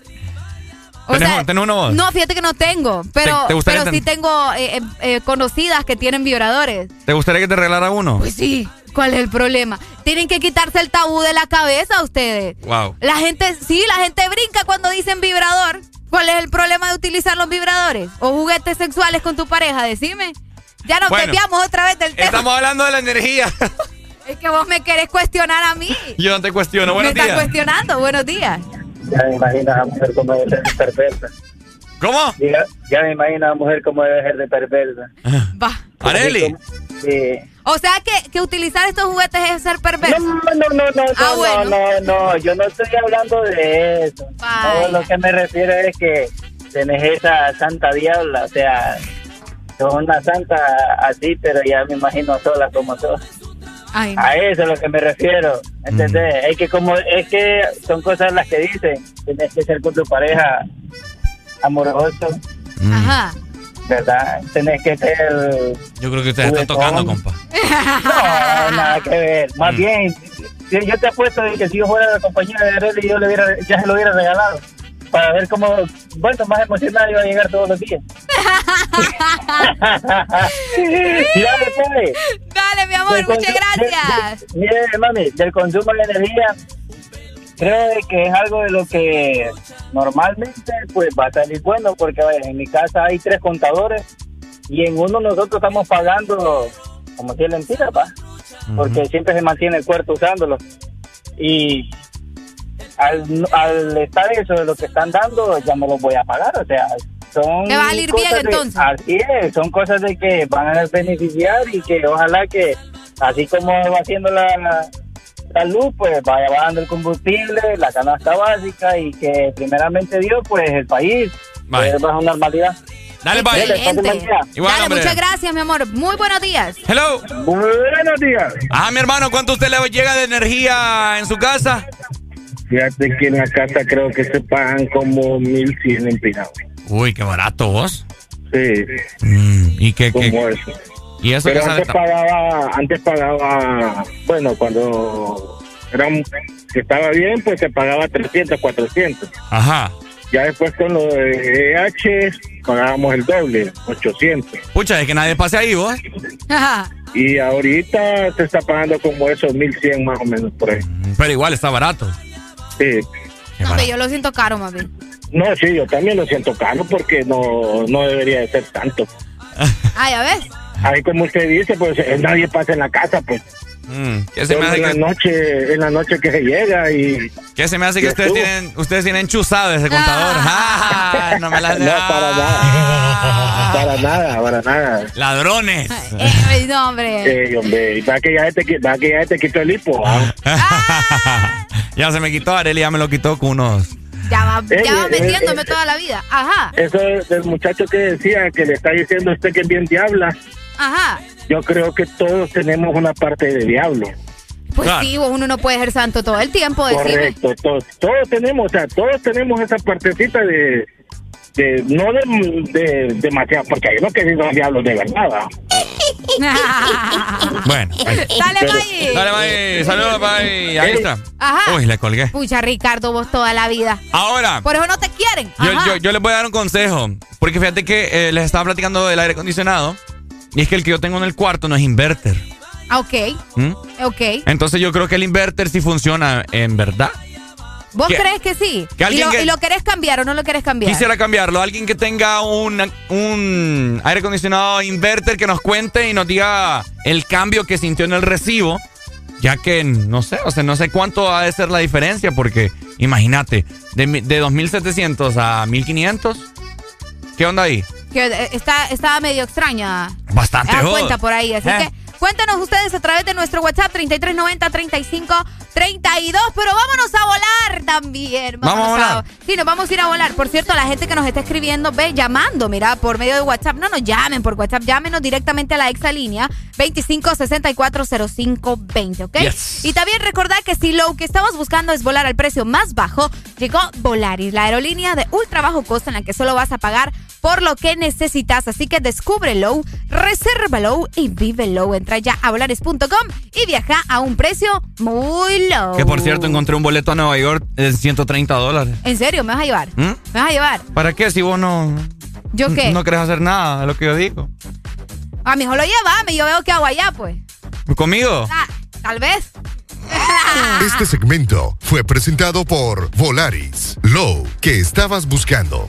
O
¿Tenés,
sea,
tenés una voz?
No, fíjate que no tengo, pero,
¿Te- te gustaría
pero sí
ten-
tengo eh, eh, eh, conocidas que tienen vibradores.
¿Te gustaría que te regalara uno?
Pues sí, ¿cuál es el problema? Tienen que quitarse el tabú de la cabeza ustedes.
Wow.
La gente, sí, la gente brinca cuando dicen vibrador. ¿Cuál es el problema de utilizar los vibradores? ¿O juguetes sexuales con tu pareja? Decime. Ya nos
Bueno,
desviamos otra vez del tema.
Estamos hablando de la energía.
Es que vos me querés cuestionar a mí.
Yo no te cuestiono.
me
Buenos
estás
días.
cuestionando. Buenos días.
Ya me imagino a la mujer como debe ser de perversa.
¿Cómo?
Ya, ya me imagino a la mujer como debe ser de perversa.
Va.
Areli. Sí.
O sea que, que utilizar estos juguetes es ser perverso.
No, no, no, no,
Ah,
no,
bueno.
no, no, yo no estoy hablando de eso.
Vaya.
No, lo que me refiero es que tenés esa santa diabla, o sea, sos una santa así, pero ya me imagino sola como sos.
Ay,
A eso es lo que me refiero, ¿entendés? Es que como, es que son cosas las que dicen, tienes que ser con tu pareja amoroso,
Ajá.
¿verdad? Tenés que ser...
Yo creo que ustedes están tocando, compa.
No, nada que ver. Más bien, yo yo te apuesto de que si yo fuera la compañía de Arely, yo le hubiera, ya se lo hubiera regalado. Para ver cómo, bueno, más emocionado iba a llegar todos los días. Dale.
Dale, mi amor,
Del
muchas gracias.
de- de- Mire, mami, del consumo de energía, creo de que es algo de lo que normalmente pues va a salir bueno, porque vaya, en mi casa hay tres contadores y en uno nosotros estamos pagando como si es mentira, pa, porque siempre se mantiene el cuarto usándolo. Y al, al estar eso de lo que están dando, ya no los voy a pagar, o sea, son
Te va a salir bien,
cosas de-
entonces.
así es, son cosas de que van a beneficiar y que ojalá que así como va haciendo la, la, luz, pues vaya bajando el combustible, la canasta básica y que primeramente Dios, pues el país
Bye.
vuelva a una normalidad.
Dale, bye. Igual,
Dale, muchas gracias, mi amor. Muy buenos días.
Hello.
Buenos días.
Ah, mi hermano, ¿cuánto usted le llega de energía en su casa?
Fíjate que en la casa creo que se pagan como 1100 empinados.
Uy, qué barato vos.
Sí.
¿Y qué?
Como
qué-
eso.
¿Y eso
Pero antes pagaba, antes pagaba, bueno, cuando era un- que estaba bien, pues se pagaba 300, 400.
Ajá.
Ya después con lo de EH pagábamos el doble, 800.
Pucha, es que nadie pase ahí vos.
Y ahorita se está pagando como eso, 1100 más o menos por ahí.
Pero igual está barato.
Sí.
No, hombre, yo lo siento caro, más bien.
No, sí, yo también lo siento caro porque no, no debería de ser tanto.
Ah, ya ves.
Ahí como usted dice, pues eh, nadie pasa en la casa, pues.
Mm, ¿Qué se me hace
en la
que,
noche, en la noche que se llega y
qué se me hace que ustedes
estuvo.
tienen, ustedes tienen chuzado ese contador? Ah, no me la
no para nada, para nada, para nada.
Ladrones.
Eh, no, hombre.
Eh, hombre, va que ya te, qui- va que ya te quitó el hipo. ¿ah?
ya se me quitó, Areli ya me lo quitó con unos.
Ya va,
Eh,
ya va
eh,
metiéndome
eh,
toda la vida. Ajá,
Eso es del muchacho que decía que le está diciendo a usted que es bien diabla.
ajá.
Yo creo que todos tenemos una parte de diablo.
Pues sí, vos, uno no puede ser santo todo el tiempo. decime.
Correcto, todos, todos tenemos, o sea, todos tenemos esa partecita de, de no de, de demasiado, porque hay unos que sí son diablos de verdad.
Bueno. ahí.
Dale, Maggie.
Dale, Maggie. Saludos, Maggie. Ahí está.
Ajá.
Uy, le colgué.
Pucha, Ricardo, vos toda la vida.
Ahora,
Por eso no te quieren.
yo, yo, yo les voy a dar un consejo. Porque fíjate que eh, les estaba platicando del aire acondicionado. Y es que el que yo tengo en el cuarto no es inverter.
Ah, ok,
¿Mm?
ok.
Entonces yo creo que el inverter sí funciona en verdad.
¿Vos crees que sí?
que
¿Y, lo,
que-
y lo querés cambiar o no lo querés cambiar?
Quisiera cambiarlo. Alguien que tenga un, un aire acondicionado inverter que nos cuente y nos diga el cambio que sintió en el recibo. Ya que no sé, o sea, no sé cuánto ha de ser la diferencia, porque imagínate, de, de 2700 a 1500, ¿qué onda ahí?
Que eh, está, estaba medio extraña.
Bastante
Da
joda.
cuenta por ahí. Así
Eh.
que cuéntanos ustedes a través de nuestro WhatsApp 3390-3532. Pero vámonos a volar también.
Vamos a volar.
Sí, nos vamos a ir a volar. Por cierto, la gente que nos está escribiendo, ve llamando, mira, por medio de WhatsApp. No nos llamen por WhatsApp, llámenos directamente a la exalínea 25640520, ¿ok?
Yes.
Y también recordad que si lo que estamos buscando es volar al precio más bajo, llegó Volaris, la aerolínea de ultra bajo costo en la que solo vas a pagar por lo que necesitas. Así que descúbrelo, resérvalo y vívelo. Entra ya a volaris.com y viaja a un precio muy low.
Que por cierto, encontré un boleto a Nueva York de 130 dólares.
¿En serio? ¿Me vas a llevar?
¿Mm?
¿Me vas a llevar?
¿Para qué si vos no,
¿Yo qué?
no querés hacer nada de lo que yo digo?
A mi hijo lo llévame, yo veo que hago allá, pues.
¿Conmigo?
Ah, tal vez.
Este segmento fue presentado por Volaris. Low, que estabas buscando.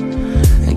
and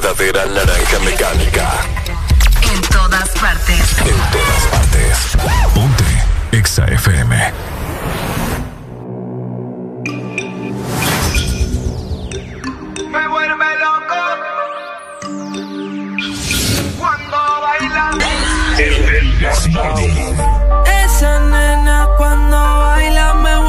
Verdadera naranja mecánica. En todas partes. En todas partes. Ponte Exa FM. Me vuelve loco cuando baila. Esa nena cuando baila me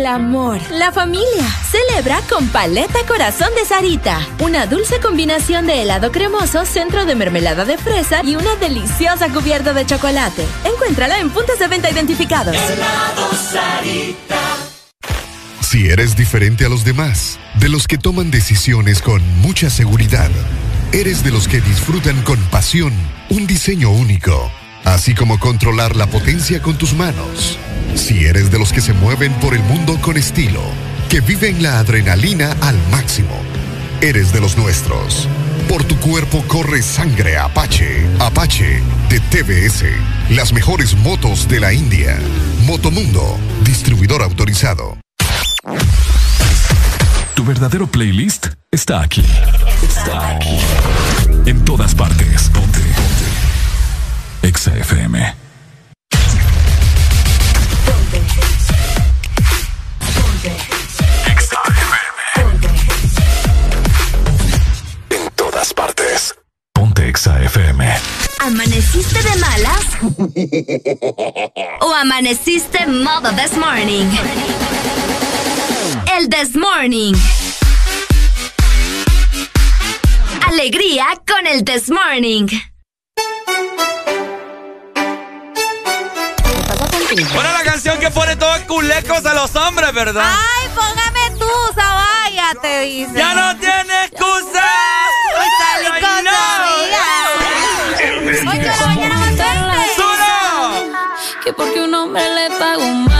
el
amor, la familia. Celebra con Paleta Corazón de Sarita. Una dulce combinación de helado cremoso, centro de mermelada de fresa y una deliciosa cubierta de chocolate. Encuéntrala en puntos de venta identificados.
helado Sarita.
Si eres diferente a los demás, de los que toman decisiones con mucha seguridad, eres de los que disfrutan con pasión un diseño único, así como controlar la potencia con tus manos. Si eres de los que se mueven por el mundo con estilo, que viven la adrenalina al máximo, eres de los nuestros. Por tu cuerpo corre sangre Apache. Apache de TBS. Las mejores motos de la India. Motomundo, distribuidor autorizado.
Tu verdadero playlist está aquí. Está aquí. En todas partes. Ponte. Ponte. Exa FM.
¿O amaneciste modo this morning? El this morning. Alegría con el this morning.
Bueno, la canción que pone todos culecos a los hombres, ¿verdad?
Ay, póngame tú, Zabaya, te dice.
¡Ya no tiene excusa!
Ay, salí
ay,
con
no.
mañana más.
Que porque un hombre le pagó mal,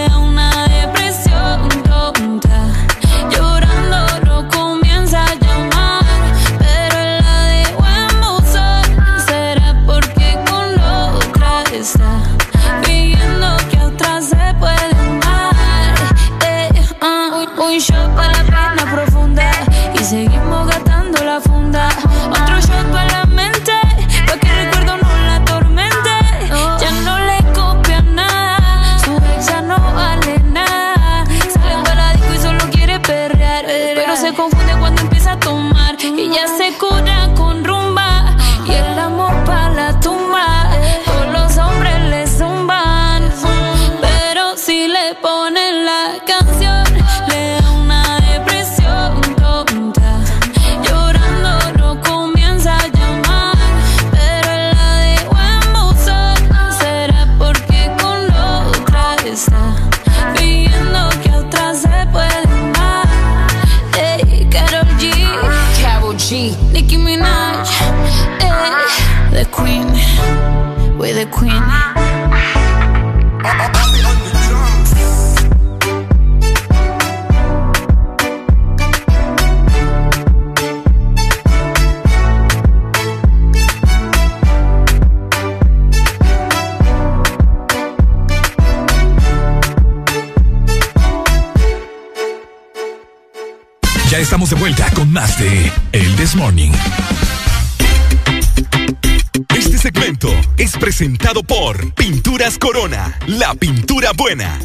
presentado por Pinturas Corona, la pintura buena.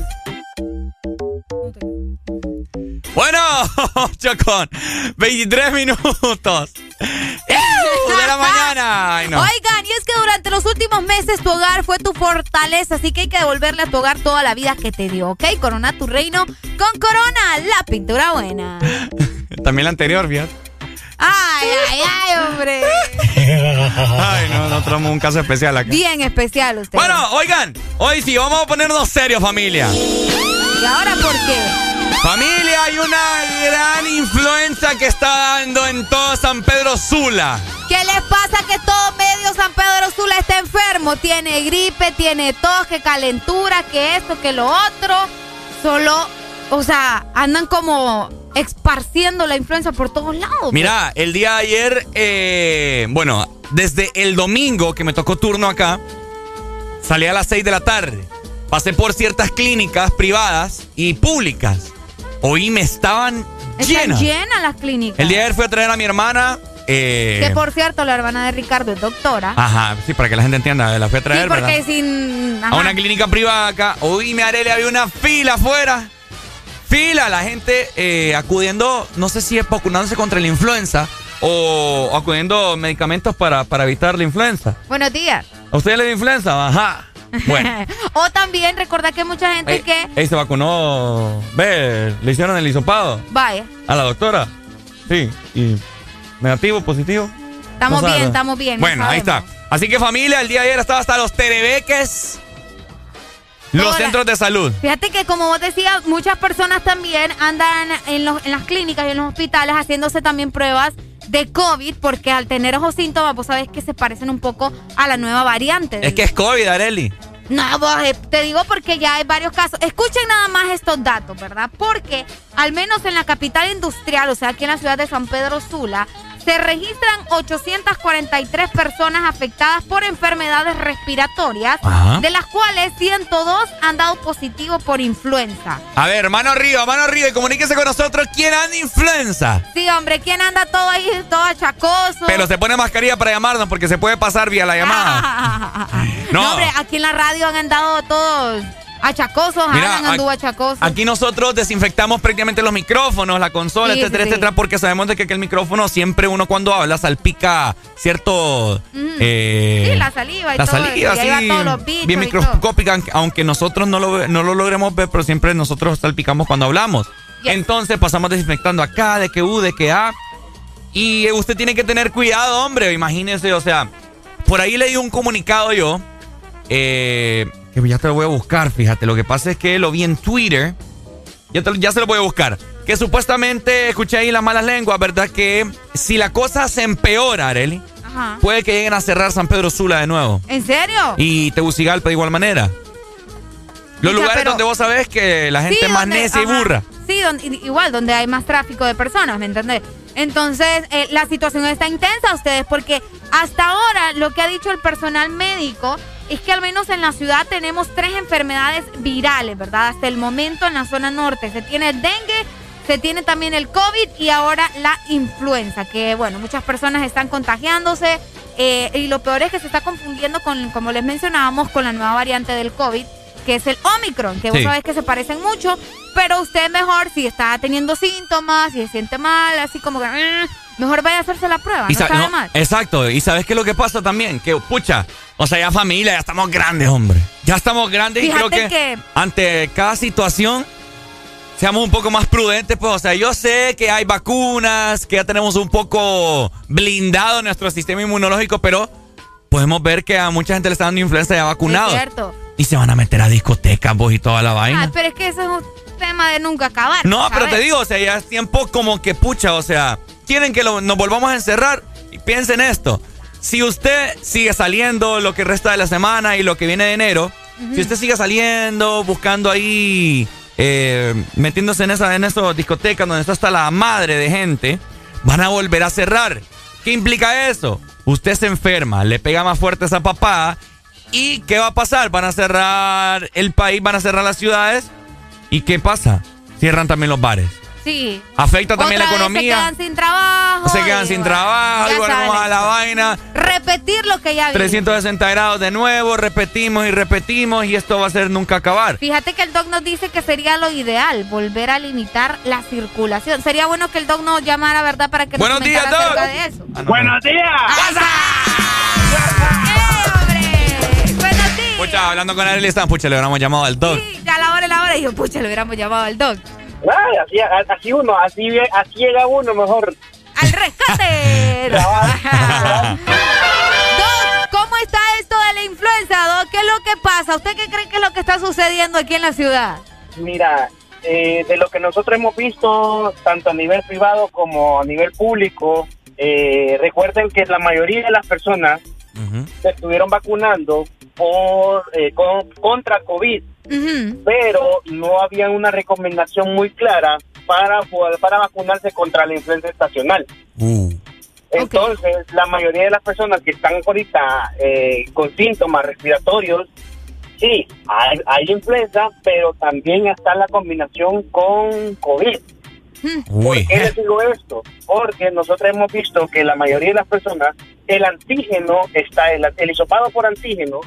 Bueno, Chocón, 23 minutos de la mañana. Ay, no.
Oigan, y es que durante los últimos meses tu hogar fue tu fortaleza, así que hay que devolverle a tu hogar toda la vida que te dio, ¿ok? Corona tu reino con Corona, la pintura buena.
También la anterior, fíjate.
Ay, ay, ay, hombre.
Ay, no, no tenemos un caso especial acá.
Bien especial usted.
Bueno, oigan, hoy sí, vamos a ponernos serios, familia.
¿Y ahora por qué?
Familia, hay una gran influencia que está dando en todo San Pedro Sula.
¿Qué les pasa que todo medio San Pedro Sula está enfermo? Tiene gripe, tiene tos, que calentura, que esto, que lo otro. Solo, o sea, andan como esparciendo la influenza por todos lados.
Mira, el día de ayer, eh, bueno, desde el domingo que me tocó turno acá, salí a las 6 de la tarde. Pasé por ciertas clínicas privadas y públicas. Hoy me estaban
Están
llenas.
llenas las clínicas.
El día de ayer fui a traer a mi hermana. eh,
Que por cierto, la hermana de Ricardo es doctora.
Ajá, sí, para que la gente entienda, la fui a traer,
sí, porque
¿verdad?
sin.
A una clínica privada acá. Hoy me haré, había una fila afuera. Fila, la gente eh, acudiendo, no sé si es vacunándose contra la influenza o, acudiendo medicamentos para, para evitar la influenza.
Buenos días.
¿A usted le dio influenza? Ajá. Bueno.
o también recordar que hay mucha gente
Ey,
que.
ey, se vacunó. Ve, le hicieron el hisopado
Vaya,
a la doctora. Sí. Y negativo, positivo.
estamos
No
bien, estamos bien. no
Bueno, ahí está. Así que familia, el día de ayer estaba hasta los terebeques. Los centros de salud.
Fíjate que como vos decías, muchas personas también andan en, los- en las clínicas y en los hospitales haciéndose también pruebas de COVID porque al tener esos síntomas vos sabés que se parecen un poco a la nueva variante.
Es que es COVID, Areli.
No, vos, eh, te digo porque ya hay varios casos. Escuchen nada más estos datos, ¿verdad? Porque al menos en la capital industrial, o sea, aquí en la ciudad de San Pedro Sula, se registran 843 personas afectadas por enfermedades respiratorias,
Ajá.
de las cuales 102 han dado positivo por influenza.
A ver, mano arriba, mano arriba y comuníquese con nosotros quién anda influenza.
Sí, hombre, ¿quién anda todo ahí, todo achacoso?
Pero se pone mascarilla para llamarnos porque se puede pasar vía la llamada.
no.
No.
hombre, aquí en la radio han andado todos achacosos,
Mira,
Alan anduvo
ac-
achacoso.
Aquí nosotros desinfectamos prácticamente los micrófonos, la consola,
Sí,
etcétera,
sí, sí.
etcétera, porque sabemos de que aquel micrófono siempre uno cuando habla salpica cierto... eh,
Sí, la saliva y
la
todo.
saliva,
y ahí va
sí,
todos los bichos
bien microscópica, aunque- nosotros no lo, no lo logremos ver, pero siempre nosotros salpicamos cuando hablamos. Entonces pasamos desinfectando acá, de que U, de que A. Y usted tiene que tener cuidado, hombre, imagínese, o sea, por ahí leí un comunicado yo, eh, que ya te lo voy a buscar, fíjate, lo que pasa es que lo vi en Twitter, ya, te ya se lo voy a buscar, que supuestamente escuché ahí las malas lenguas, ¿verdad? Que si la cosa se empeora, Areli,
Ajá.
puede que lleguen a cerrar San Pedro Sula de nuevo.
¿En serio?
Y Tegucigalpa de igual manera. Los lugares
pero-
donde vos sabés que la gente
Sí,
más
donde-
necia y burra.
Sí, donde- igual, donde hay más tráfico de personas, ¿me entendés? Entonces, eh, la situación está intensa, ustedes, porque hasta ahora lo que ha dicho el personal médico es que al menos en la ciudad tenemos tres enfermedades virales, ¿verdad? Hasta el momento en la zona norte se tiene el dengue, se tiene también el COVID y ahora la influenza, que bueno, muchas personas están contagiándose eh, y lo peor es que se está confundiendo con, como les mencionábamos, con la nueva variante del COVID, que es el Omicron, que vos
Sí.
sabés que se parecen mucho, pero usted mejor si está teniendo síntomas, si se siente mal, así como que mm, mejor vaya a hacerse la prueba,
Y
no
sa-
sabe
no,
mal.
exacto, y sabes qué es lo que pasa también, que pucha, o sea, ya familia, ya estamos grandes, hombre. Ya estamos grandes y creo
Fíjate
que,
que-
ante cada situación seamos un poco más prudentes, pues, o sea, yo sé que hay vacunas, que ya tenemos un poco blindado nuestro sistema inmunológico, pero podemos ver que a mucha gente le está dando influenza ya vacunado.
Es cierto.
Y se van a meter a discotecas, vos y toda la vaina.
Ah, pero es que eso es un tema de nunca acabar.
No, pero te digo, o sea, ya es tiempo como que pucha, o sea, quieren que lo- nos volvamos a encerrar y piensen esto. Si usted sigue saliendo lo que resta de la semana y lo que viene de enero, si usted sigue saliendo, buscando ahí, eh, metiéndose en esa en esas discotecas donde está hasta la madre de gente, van a volver a cerrar. ¿Qué implica eso? Usted se enferma, le pega más fuerte a esa papá y ¿qué va a pasar? Van a cerrar el país, van a cerrar las ciudades ¿Y qué pasa? Cierran también los bares.
Sí.
Afecta también la
Otra
economía.
Se quedan sin trabajo.
Se quedan sin
bueno,
trabajo, volvemos a la vaina.
Repetir lo que ya vimos.
360 grados de nuevo, repetimos y repetimos y esto va a ser nunca acabar.
Fíjate que el doc nos dice que sería lo ideal, volver a limitar la circulación. Sería bueno que el doc nos llamara, ¿verdad? Para que
Buenos
nos
días, Doc.
acerca de eso.
Buenos días.
Buenos días.
Pucha, hablando con él, están, pucha, le hubiéramos llamado al doc.
Ya la hora, la hora. Y yo, pucha, le hubiéramos llamado al doc.
Así, así uno, así, así llega uno mejor.
¡Al rescate! Doc, ¿cómo está esto de la influenza, Doc? ¿Qué es lo que pasa? ¿Usted qué cree que es lo que está sucediendo aquí en la ciudad?
Mira, eh, de lo que nosotros hemos visto, tanto a nivel privado como a nivel público, eh, recuerden que la mayoría de las personas se estuvieron vacunando por eh, con- contra COVID, pero no había una recomendación muy clara para, para vacunarse contra la influenza estacional. Entonces, la mayoría de las personas que están ahorita eh, con síntomas respiratorios, sí, hay, hay influenza, pero también está la combinación con COVID. ¿Por qué les digo esto? Porque nosotros hemos visto que la mayoría de las personas, el antígeno está, el, el hisopado por antígeno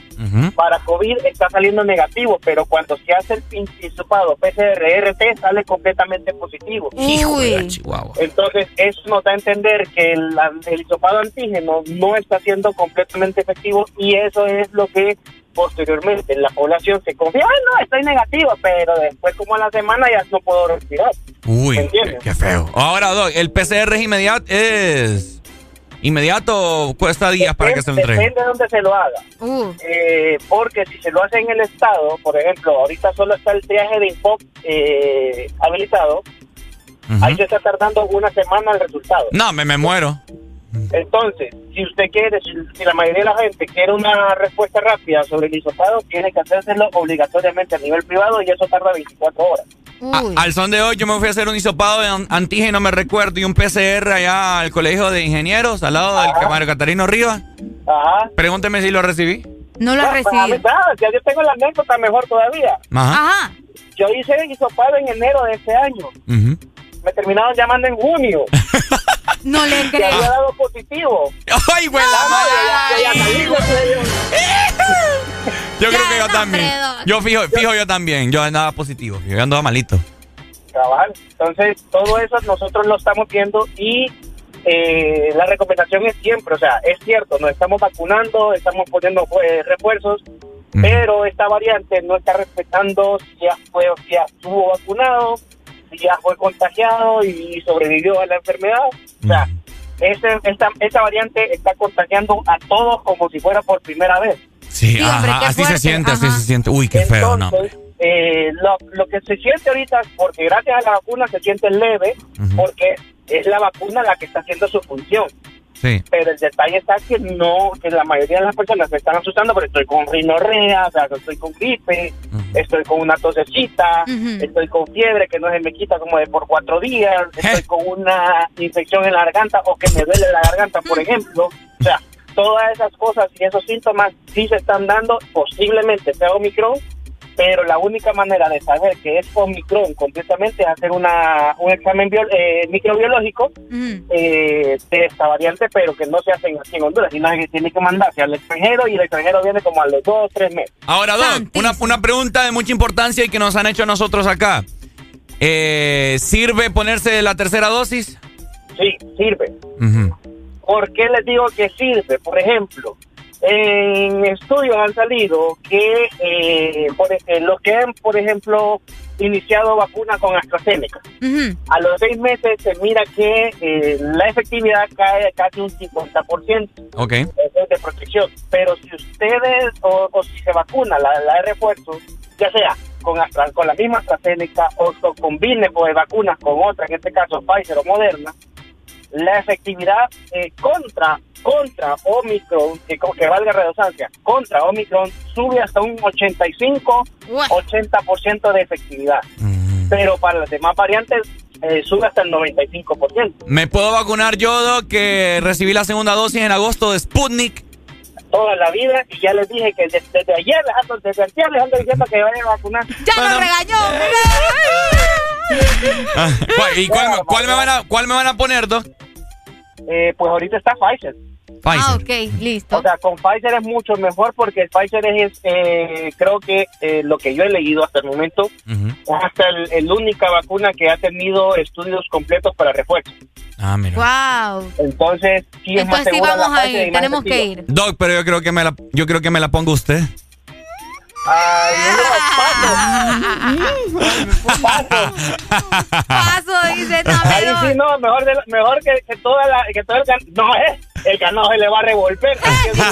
para COVID está saliendo negativo, pero cuando se hace el hisopado PCR-RT sale completamente positivo.
Hijo de la chihuahua.
Entonces, eso nos da a entender que el, el hisopado antígeno no está siendo completamente efectivo y eso es lo que posteriormente la población se confía, ah, no, estoy negativo, pero después como a la semana ya no puedo respirar.
Uy,
¿Me entiendes?
qué feo. Ahora, Doc, ¿el PCR es inmediato? ¿Es inmediato o cuesta días para que se lo entregue?
Depende de dónde se lo haga. Eh, porque si se lo hace en el estado, por ejemplo, ahorita solo está el triaje de Infop eh, habilitado, ahí se está tardando una semana el resultado.
No, me, me muero.
Entonces, si usted quiere, si, la mayoría de la gente quiere una respuesta rápida sobre el hisopado, tiene que hacérselo obligatoriamente a nivel privado y eso tarda 24 horas.
A- al son de hoy yo me fui a hacer un hisopado de an- antígeno, me recuerdo, y un PCR allá al colegio de ingenieros, al lado del Mario Catarino Rivas.
Ajá.
Pregúnteme si lo recibí.
No lo
Ah, pues, a ver, nada, ya yo tengo la anécdota mejor todavía.
Ajá.
Yo hice el hisopado en enero de este año.
Ujú.
Me terminaron llamando en junio.
No le
Que
creo.
había dado positivo.
¡Ay, güey!
Ya salí.
Yo creo que yo también.
Fredo.
Yo fijo, fijo yo también. Yo andaba positivo. Yo andaba malito.
Cabal. Entonces, todo eso nosotros lo estamos viendo y eh, la recomendación es siempre, o sea, es cierto, nos estamos vacunando, estamos poniendo eh, refuerzos, pero esta variante no está respetando si ya fue o si ya estuvo vacunado, ya fue contagiado y sobrevivió a la enfermedad. O sea, ese- esta, esta variante está contagiando a todos como si fuera por primera vez.
Sí, ajá, así se siente, así se siente. Uy, qué feo, no.
Eh, lo, lo que se siente ahorita, porque gracias a la vacuna se siente leve, porque es la vacuna la que está haciendo su función.
Sí.
Pero el detalle está que no, que la mayoría de las personas se están asustando porque estoy con rinorrea, o sea, estoy con gripe, estoy con una tosecita, estoy con fiebre que no se me quita como de por cuatro días, estoy con una infección en la garganta o que me duele la garganta, por ejemplo. O sea, todas esas cosas y esos síntomas sí se están dando, posiblemente sea Omicron, pero la única manera de saber que es Omicron completamente es hacer una, un examen bio- eh, microbiológico eh, de esta variante, pero que no se hacen aquí en Honduras, sino que tiene que mandarse al extranjero y el extranjero viene como a los dos o tres meses.
Ahora, Doc, una, una pregunta de mucha importancia y que nos han hecho a nosotros acá. Eh, ¿Sirve ponerse la tercera dosis?
Sí, sirve. ¿Por qué les digo que sirve? Por ejemplo, en estudios han salido que eh, por, ej- los que han, por ejemplo, iniciado vacuna con AstraZeneca, a los seis meses se mira que eh, la efectividad cae a casi un 50%.
Ok.
Eso es de protección. Pero si ustedes o, o si se vacuna la, la de refuerzo, ya sea con, Astra- con la misma AstraZeneca o co- combine pues, vacunas con otra, en este caso Pfizer o Moderna, la efectividad eh, contra contra Omicron, que, que valga redundancia, contra Omicron sube hasta un 85-80% de efectividad. Pero para las demás variantes eh, sube hasta el 95%.
¿Me puedo vacunar yo, Doc, que recibí la segunda dosis en agosto de Sputnik?
toda la vida y ya les dije que desde, desde ayer les ando, desde ayer les ando diciendo que vayan a vacunar.
¡Ya nos regañó!
Ah, ¿cuál- ¿Y cuál, me- cuál me van a, cuál me van a poner, Doc?
Eh, pues ahorita está Pfizer.
Ah, ok, listo.
O sea, con Pfizer es mucho mejor porque el Pfizer es, eh, creo que eh, lo que yo he leído hasta el momento, es hasta el, el única vacuna que ha tenido estudios completos para refuerzo.
Ah, mira.
Wow.
Entonces, sí es más
Entonces sí
segura
vamos
la
a
Pfizer
ir,
más
tenemos que ir.
Doc, pero yo creo que me la, yo creo que me la ponga usted.
Ay, no, paso. paso.
Paso, dice, no,
Ahí sí, no, mejor, de- mejor que, que toda la, que todo el no es, el ganado se le va a revolver.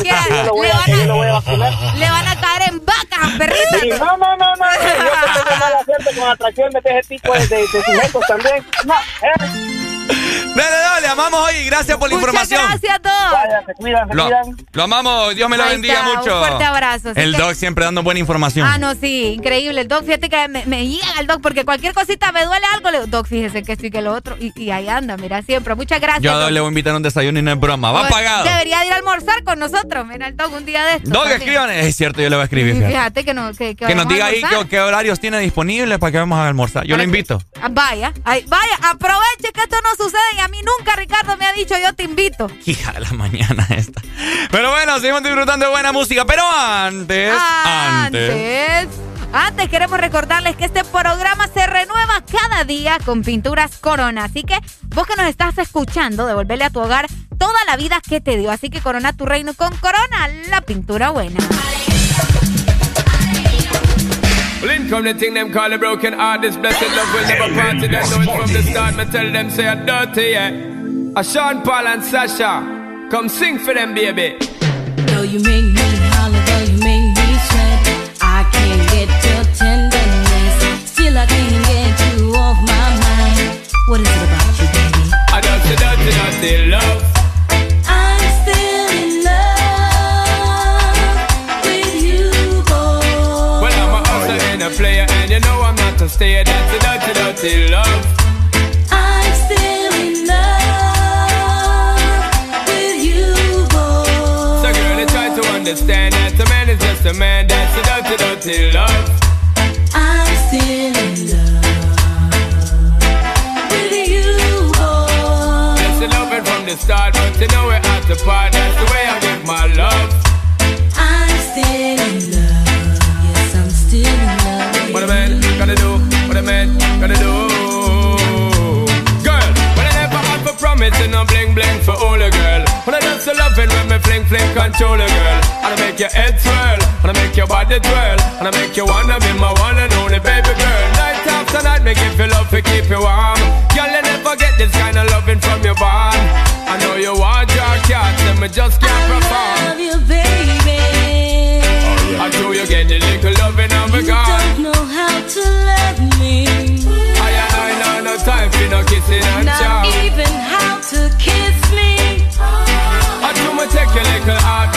Le
a,
van
a vacunar.
Le van a caer en vacas perritas.
Sí, no, no, no, no, yo tengo mala suerte con atracción de ese tipo de, de, de sujetos también. No, eh.
Dale, dale, amamos hoy. Gracias por la
Muchas
información.
gracias a todos.
Vaya, se cuidan, se
Lo,
cuidan.
lo amamos, Dios me lo
Ahí
bendiga
está, un
mucho.
fuerte abrazo,
El
que-
Doc siempre dando buena información.
Ah, no, sí, increíble. El doc, fíjate que me, me llega el doc porque cualquier cosita me duele algo. Le digo, doc, fíjese que esto y que lo otro. Y, y ahí anda, mira, siempre. Muchas gracias.
Yo a
doc.
Doc le voy a invitar a un desayuno y no es broma. Va
Pues,
pagado.
Debería de ir a almorzar con nosotros. Mira el doc un día de estos.
Doc, escriban. Es cierto, yo le voy a escribir. Fíjate.
Fíjate que, no, que, que
Que nos diga ahí qué horarios tiene disponibles para que vamos a almorzar. Yo lo invito.
Ah, Vaya, ay, vaya, aproveche que esto no sucede y a mí nunca Ricardo me ha dicho yo te invito.
Hija de la mañana esta. Pero bueno, seguimos disfrutando de buena música. Pero antes, antes.
Antes, antes queremos recordarles que este programa se renueva cada día con pinturas Corona. Así que vos que nos estás escuchando, devolverle a tu hogar toda la vida que te dio. Así que corona tu reino con Corona, la pintura buena.
Well, in come the thing them call a broken heart. This blessed love will never part. They know it from the start. Me tell them say I'm dirty, yeah. A Sean Paul and Sasha, come sing for them, baby.
Though you make me holler, though you make me sweat, I can't get your tenderness. Still, I can't get you off my mind. What is it about you, baby?
I don't say dirty, dirty, dirty love. Not a stayer. Dirty, dirty love.
I'm still in love with you, boy.
So, girl, you try to understand that a man is just a man. That's a dirty, dirty love.
I'm still in love with you, boy.
That's the loving from the start, but you know we're at the part. That's the way I give my love.
I'm still in love. Yes, I'm still in love.
What a man gotta do, man gotta do. Girl, when I never had for promising, no bling bling for all a girl. When I just loving when me fling fling control a girl. And I make your head swirl, and I make your body twirl, and I make you wanna be my one and only baby girl. Night after night, make you feel love to keep you warm. Girl, you never get this kind of loving from your bond. I know you want your cat, and me just can't perform.
I Love you, baby.
I do you get the little loving of a
You don't know how to love me.
I I know no no kissing and
Not
chow.
even how to kiss me.
I do me take your little advice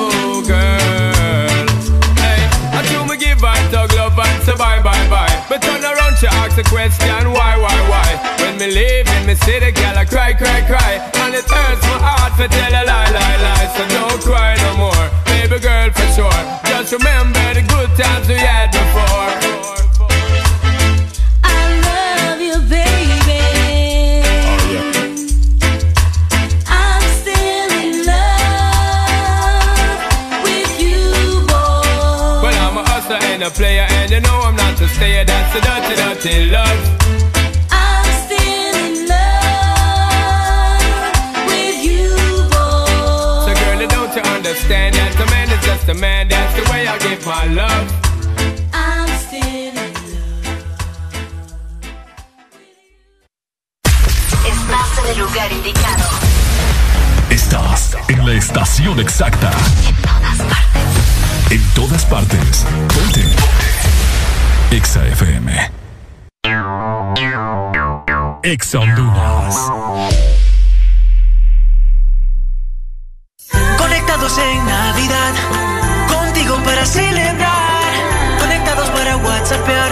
bye, bye. But turn around, she ask a question, why, why, why? When me leave in me city, girl, I cry, cry, cry. And it hurts my heart to tell a lie, lie, lie. So don't cry no more, baby girl, for sure. Just remember the good times we had before.
I love you, baby. Oh, I'm still in love with you, boy.
Well, I'm a hustler and a player, stayer. That's a dirty, dirty love.
I'm still in love with you, boy.
So, girl, don't you understand that a man is just a man, that's the way I give my love.
I'm still in
Estás en el lugar indicado.
Estás en la estación exacta.
En todas partes.
En todas partes. Ponte. Exa FM. Exa Honduras.
Conectados en Navidad, contigo para celebrar. Conectados para WhatsAppear,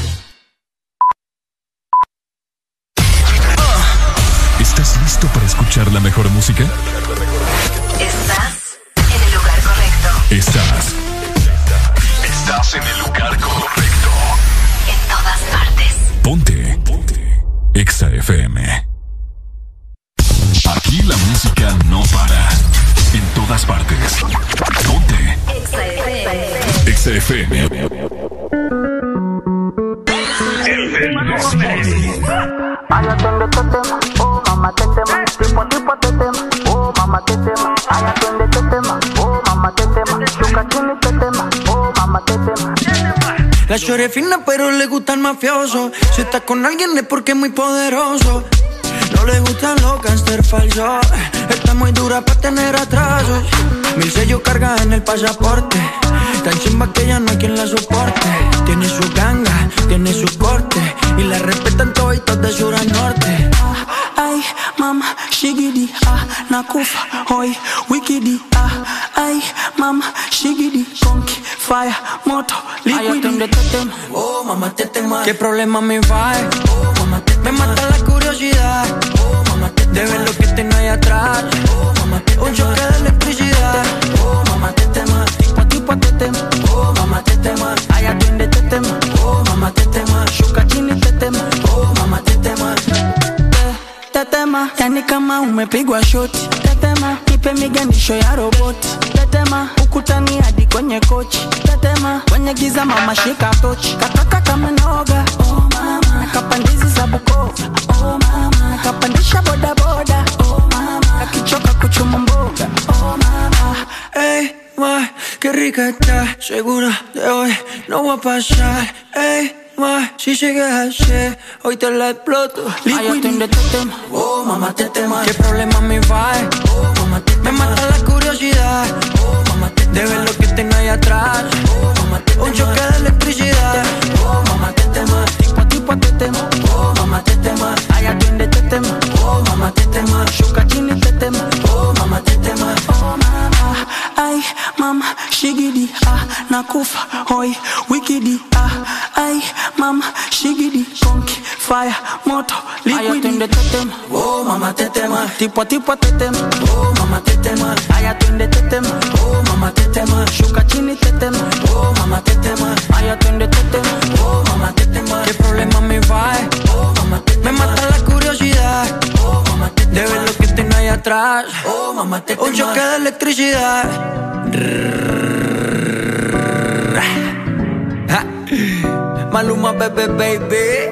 Listo para escuchar la mejor música?
Estás en el lugar correcto.
Estás.
Estás en el lugar correcto.
En todas partes.
Ponte. Ponte. Exa FM. Aquí la música no para. En todas partes. Ponte. Exa FM.
Ay, atiende este tema, oh mamá te tema, tipo tipo te tema, oh mamá te tema, ay atiende tema, oh mamá te tema, chuca chini te tema, oh mamá te tema.
La chore es fina pero le gusta el mafioso. Si está con alguien es porque es muy poderoso. No le gustan los gangster falsos. Está muy dura para tener atrasos. Mil sellos carga en el pasaporte. Tan chimba que ya no hay quien la soporte. Tiene su ganga, tiene su corte. Y la respetan todos de sur a norte
Ay, mama, shigidi, ah, nakufa, hoy, wikidi, ah, ay, mama, shigidi, conky, fire, moto, liquidi.
Oh, mamá, te tema. ¿Qué problema me va? Oh, mamá, te Me mata la curiosidad. Oh, mamá, te De ver lo que tengo ahí atrás. Oh, mamá, te Un choque de electricidad. Oh, mamá, te tema.
Tipo, tipo, te tema.
Oh, mamá, te tema.
Ay, atiende te tema.
Oh, mamá, te tema.
Shuka Te tema. Yani kama umepigwa shoti. tetema ipe miganisho ya roboti. tetema. Ukutani hadi kwenye kochi. tetema. Kwenye giza mama shika tochi. Kataka kama noga. Oh mama. Nakapandizi za Bukoba. Oh mama. Nakapandisha boda boda. Oh mama. nakichoka kuchuma mboga. Oh mama.
Ey, ma, qué rica está. Segura de hoy no va a pasar. Ey, si llegas ayer, hoy te la exploto.
Ay, atiende te tema.
Oh, mamá, te tema. ¿Qué problema me va? Oh, mamá, te Me mata la curiosidad. Oh, mamá, te De ver lo que tengo ahí atrás. Oh, mamá, te Un choque de electricidad. Oh, mamá, te tema.
Tipo, tipo, te tema.
Oh, mamá, te tema.
Ay, atiende te tema.
Oh, mamá, te tema.
Shuka chini te tema.
Oh, mamá, te tema.
Oh mama, ay mama, shigidi, ah, nakufa, hoy, wikidi, ah, ay mama, shigidi, konki,
fire, moto, liquid. Aya tetema, oh mama tetema. Tipo a tipo tetema, oh mama tetema. Aya twende tetema, oh mama tetema. Shuka chini tetema, oh mama tetema. Aya twende tetema, oh mama tetema. ¿Qué problema me va? Tetema. Me mata la curiosidad, oh mama tetema. De ver lo que tiene ahí atrás. Un choque de electricidad. Maluma, bebé, baby.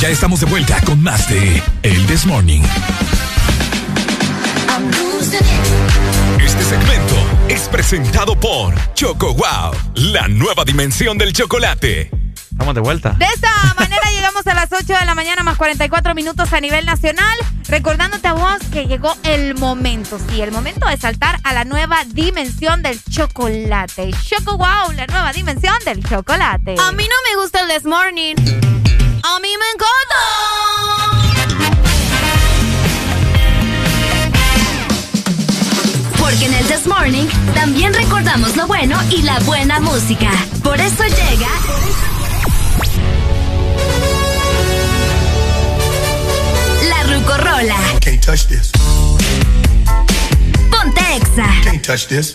Ya estamos de vuelta con más de El This Morning. Este segmento es presentado por Choco Wow, la nueva dimensión del chocolate.
Estamos de vuelta.
De esta manera llegamos a las 8 de la mañana más 44 minutos a nivel nacional. Recordándote a vos que llegó el momento, sí, el momento de saltar a la nueva dimensión del chocolate. Choco Wow, la nueva dimensión del chocolate.
A mí no me gusta el This Morning. A mí me encanta.
Porque en el This Morning también recordamos lo bueno y la buena música. Por eso llega. La Rucorola.
Can't touch this.
Ponte Exa.
Can't touch this.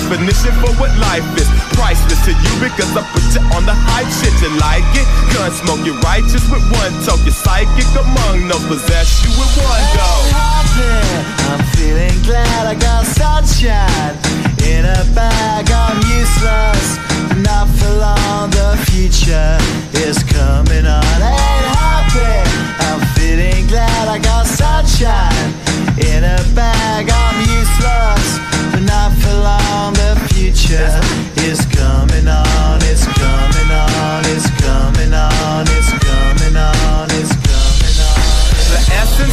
definition for what life is. Priceless to you because I put you on the hype shit. You like it? Gun smoke, you're righteous with one toe. You're psychic among no possess you with one go.
I'm feeling glad I got sunshine in a bag. I'm useless, not for long. The future is coming on. Ain't happy. I'm feeling glad I got sunshine in a bag. I'm useless, but not for long. The future is coming on.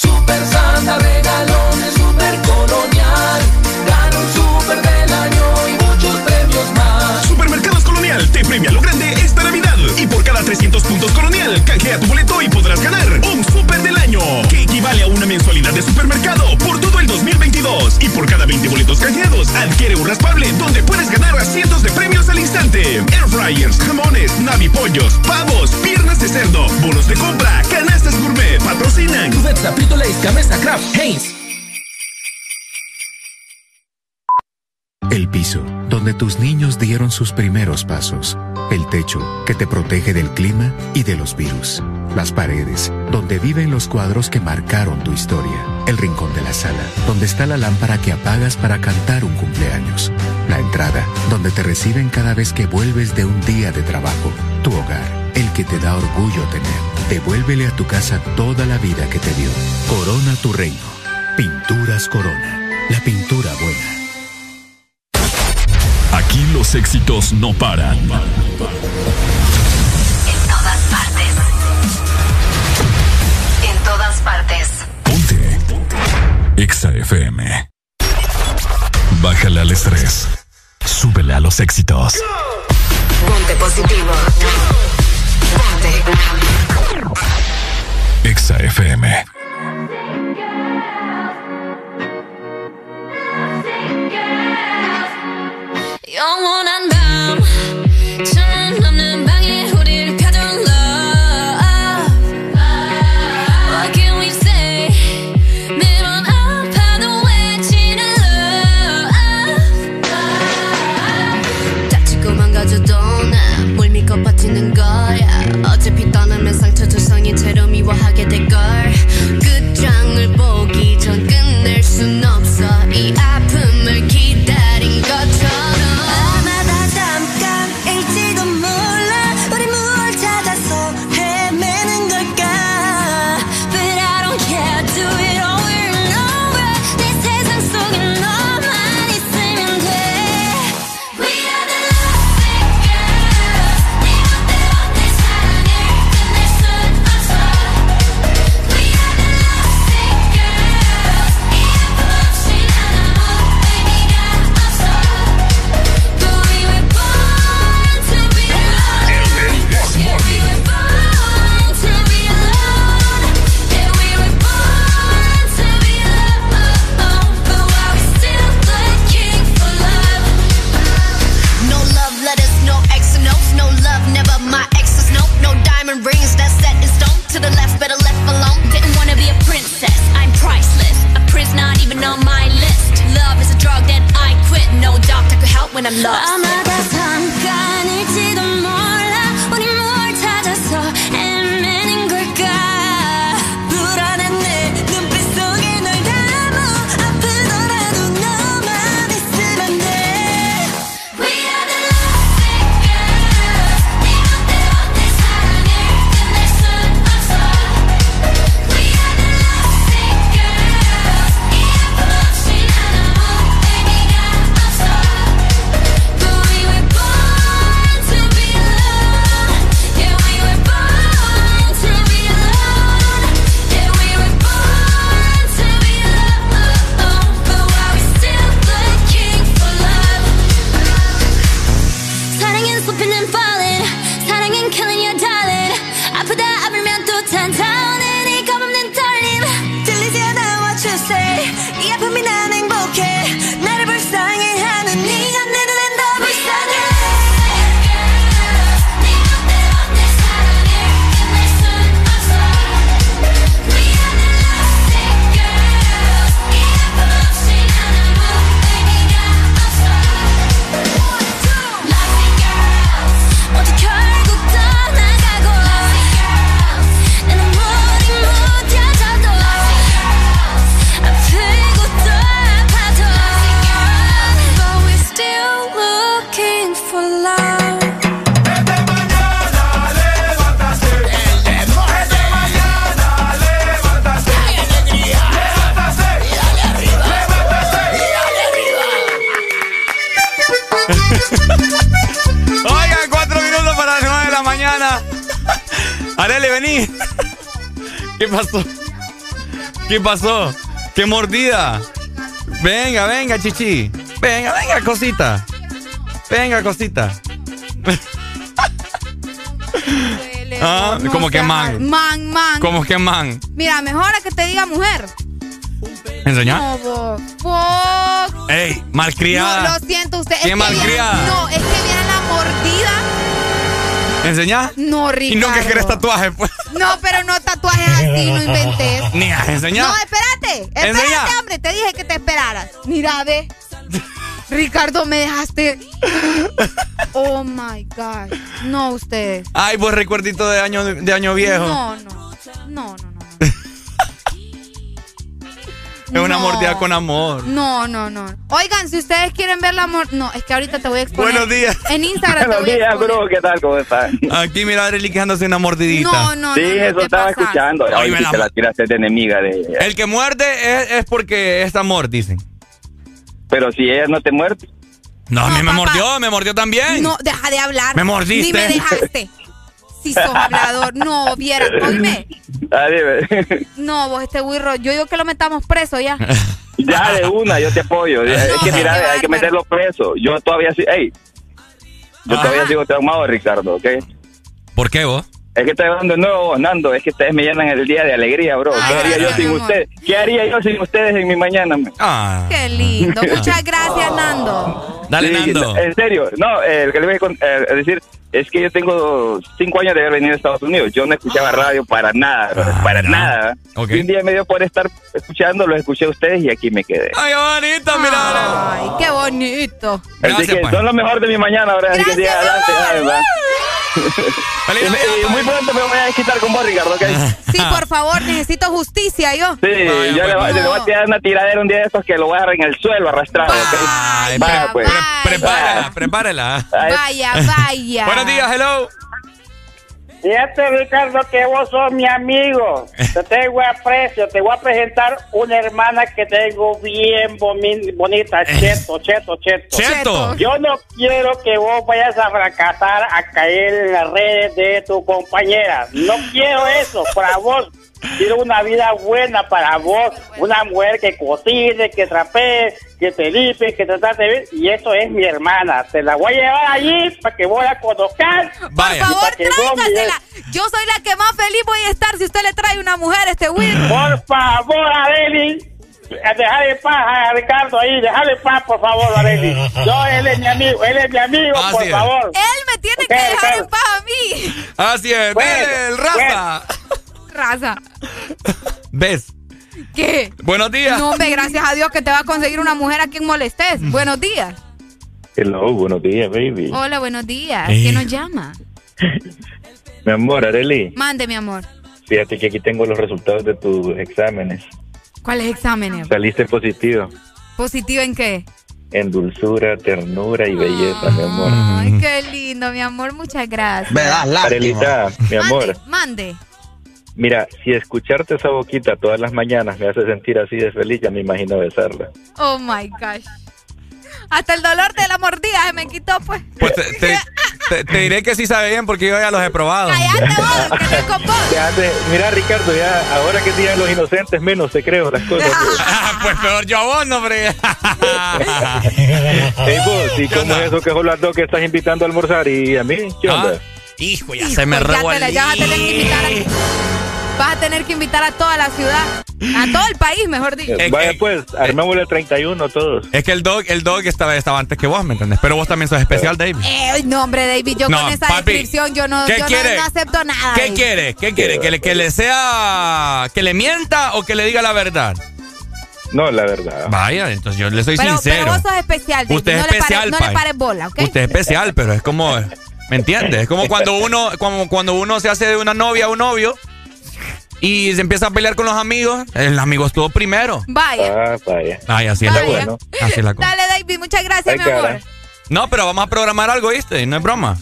Super Santa regalones, super colonial. Gana un super del año y muchos premios más.
Supermercados Colonial te premia lo grande esta Navidad. Y por cada 300 puntos Colonial, canjea tu boleto y podrás ganar un super del año. Que equivale a una mensualidad de supermercado por todo el 2022. Y por cada 20 boletos canjeados, adquiere un raspable donde puedes ganar a cientos de premios al instante. Air fryers, jamones, navipollos, pavos, piernas de cerdo, bonos de compra, canastas gourmet, patrocinan.
Cubeta, Frito Lays, Gamesa, Kraft, Heinz.
El piso, donde tus niños dieron sus primeros pasos. El techo, que te protege del clima y de los virus. Las paredes, donde viven los cuadros que marcaron tu historia. El rincón de la sala, donde está la lámpara que apagas para cantar un cumpleaños. La entrada, donde te reciben cada vez que vuelves de un día de trabajo. Tu hogar, el que te da orgullo tener. Devuélvele a tu casa toda la vida que te dio. Corona tu reino. Pinturas Corona. La pintura buena.
Aquí los éxitos no paran.
En todas partes. En todas partes.
EXA FM. Bájale al estrés. Súbele a los éxitos.
Ponte positivo. Ponte.
Exa FM.
Yo wanna know tsunami love.
¿Qué pasó? ¿Qué mordida? Venga, venga, chichi. Venga, venga, cosita. Venga, cosita. ah, como que man.
Man, man.
Como que man.
Mira, mejor a que te diga mujer.
¿Enseñá?
No, vos. Vos.
Ey, malcriada.
No, lo siento usted.
Qué
es que
malcriada.
viene- No, es que viene la mordida.
¿Enseñá?
No, Ricardo.
Y no que querés tatuaje, pues.
No, pero así, no inventes.
Ni a enseñar.
No, espérate. Espérate,
Enseñá.
hombre. Te dije que te esperaras. Mira, ve. Ricardo, me dejaste. Oh my God. No, ustedes.
Ay, pues recuerdito de año, de año viejo.
No, no. No, no,
es una mordida con amor.
No, no, no. Oigan, si ustedes quieren ver la amor. No, es que ahorita te voy a exponer.
Buenos días.
En Instagram te
Buenos
voy a
días,
exponer.
bro. ¿Qué tal? ¿Cómo estás?
Aquí mira, Arely quejándose una mordidita.
No, no,
sí,
no, no
eso
te
estaba escuchando.
Ay,
Ay,
me
si
la-
te la tiraste de enemiga de ella.
El que muerde es, es porque es amor, dicen.
Pero si ella no te muerde.
No, a mí me mordió, me mordió también.
No, deja de hablar.
Me mordiste.
Ni me dejaste. Si sos hablador. No, viera. Oíme.
Ah, dime.
No, vos este burro. Yo digo que lo metamos preso ya.
ya de una, yo te apoyo. es que mira, hay que meterlo preso. Yo todavía sí. Ey, yo todavía sigo traumado, Ricardo, ¿ok?
¿Por qué vos?
Es que estoy hablando de nuevo, Nando. Es que ustedes me llenan el día de alegría, bro. ¿Qué haría yo sin ustedes? ¿Qué haría yo sin ustedes en mi mañana? man?
Ah.
Qué lindo. Muchas gracias, Nando.
Dale,
Sí,
Nando.
En serio, no, eh, lo que le voy a con- eh, a decir es que yo tengo cinco años de haber venido a Estados Unidos. Yo no escuchaba radio para nada,
Ah,
para nada. Y un día me dio por estar escuchando, los escuché a ustedes y aquí me quedé.
Ay, qué bonito, mira.
Ay, qué bonito.
Así que
pues.
son lo mejor de mi mañana, ahora así que sigan adelante. ay, va. Y, y muy pronto me voy a desquitar con vos, Ricardo, ¿ok?
Sí, por favor, necesito justicia yo.
Sí, yo le, voy- le voy a tirar una tiradera un día de estos que lo voy a agarrar en el suelo arrastrado, ¿ok?
Ay,
Va, pues.
Prepárala, prepárala.
Vaya, vaya.
Buenos días, hello.
Fíjate, Ricardo, que vos sos mi amigo. Te tengo aprecio. Te voy a presentar una hermana que tengo bien bonita. Cheto, cheto, cheto.
Cheto.
Yo no quiero que vos vayas a fracasar, a caer en las redes de tu compañera. No quiero eso para vos. Quiero una vida buena para vos. Una mujer que cocine, que trapee, que te limpie, que te trate bien. Y eso es mi hermana. Te la voy a llevar allí para que vos la conozcas.
Por
Vaya.
favor,
que vos
tráigasela. Yo soy la que más feliz voy a estar si usted le trae una mujer a este Will.
Por favor, Areli. Dejar en paz a Ricardo ahí, dejarle en paz, por favor, Areli. Yo, él es mi amigo, él es mi amigo,
Así
por
es.
favor.
Él me tiene que dejar en paz a mí.
Así es,
Bueno,
el raza.
Raza.
¿Ves?
¿Qué?
Buenos días.
No, hombre, gracias a Dios que te va a conseguir una mujer a quien molestes. Buenos días.
Hello, buenos días, baby.
Hola, buenos días.
Eh.
¿Quién nos llama?
Mi amor, Areli,
Mande, mi amor.
fíjate que aquí tengo los resultados de tus exámenes.
¿Cuáles exámenes?
Saliste positivo
¿Positivo en qué?
en dulzura, ternura y belleza, mi amor.
Ay, qué lindo, mi amor. Muchas gracias.
Arelita, mi amor,
Mande.
Mira, si escucharte esa boquita todas las mañanas me hace sentir así de feliz, ya me imagino besarla.
Oh my gosh. Hasta el dolor de la mordida se me quitó, pues.
Pues te, te- te- te diré que sí sabe bien porque yo ya los he probado.
Fíjate, mira, Ricardo, ya ahora que de los inocentes menos te creo las cosas.
pues peor yo a vos, no, hombre.
Ey, vos, ¿y cómo es eso que son las dos que estás invitando a almorzar y a mí? ¿Qué onda?
Hijo, ya
se me ya te la- ya vas a tener que invitar a, a a toda la ciudad. A todo el país, mejor dicho.
Vaya pues, armémosle 31 todos.
Es que el dog, el dog estaba, estaba antes que vos, ¿me entendés? Pero vos también sos especial, David.
Eh, no, hombre, David, yo
No,
con esa
papi,
descripción yo no,
¿qué
yo no-
quiere?
no acepto nada.
¿Qué
David.
quiere? ¿Qué quiere? ¿Que le, que le sea. que le mienta o que le diga la verdad?
No, la verdad.
Vaya, entonces yo le soy
Pero,
sincero.
pero vos sos especial, David.
Usted es
no le
especial,
no le pares bola, ¿ok?
Usted es especial, pero es como. ¿Me entiendes? Es como cuando uno, como cuando uno se hace de una novia o un novio y se empieza a pelear con los amigos. El amigo estuvo primero.
Vaya.
Ah, vaya.
Ay, así es la cosa. Así es la cosa.
Dale, David, muchas gracias,
Ay,
mi
cara.
amor.
No, pero vamos a programar algo, ¿viste? No es broma.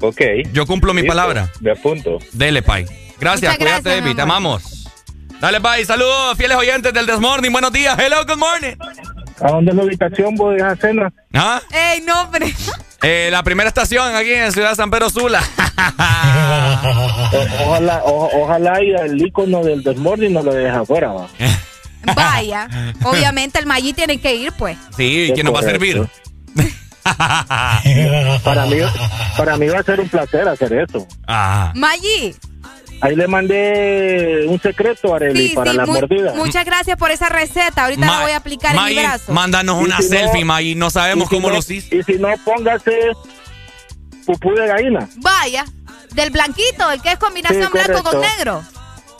Ok.
Yo cumplo mi
Listo,
palabra.
Me apunto.
Dele, Pai. Gracias,
Muchas
cuídate,
gracias,
David. Te amamos. Dale, Pai. Saludos, fieles oyentes del Desmorning. Buenos días. Hello, good morning.
¿A dónde es la ubicación vos de esa cena?
¿Ah?
Ey, no, hombre.
Eh, la primera estación aquí en Ciudad San Pedro Sula.
ojalá, ojalá y el icono del Desmorning no lo deja afuera. ¿va?
Vaya, obviamente el Maggi tiene que ir, pues.
Sí, ¿quién nos va a servir?
para mí, para mí va a ser un placer hacer eso.
Ah.
Maggi.
Ahí le mandé un secreto, Areli, para la mordida.
Muchas gracias por esa receta. Ahorita la voy a aplicar en mi brazo.
Mándanos una selfie, Maggi. No sabemos cómo lo hiciste.
Y si no, póngase pupú de gallina.
Vaya, del blanquito, el que es combinación blanco con negro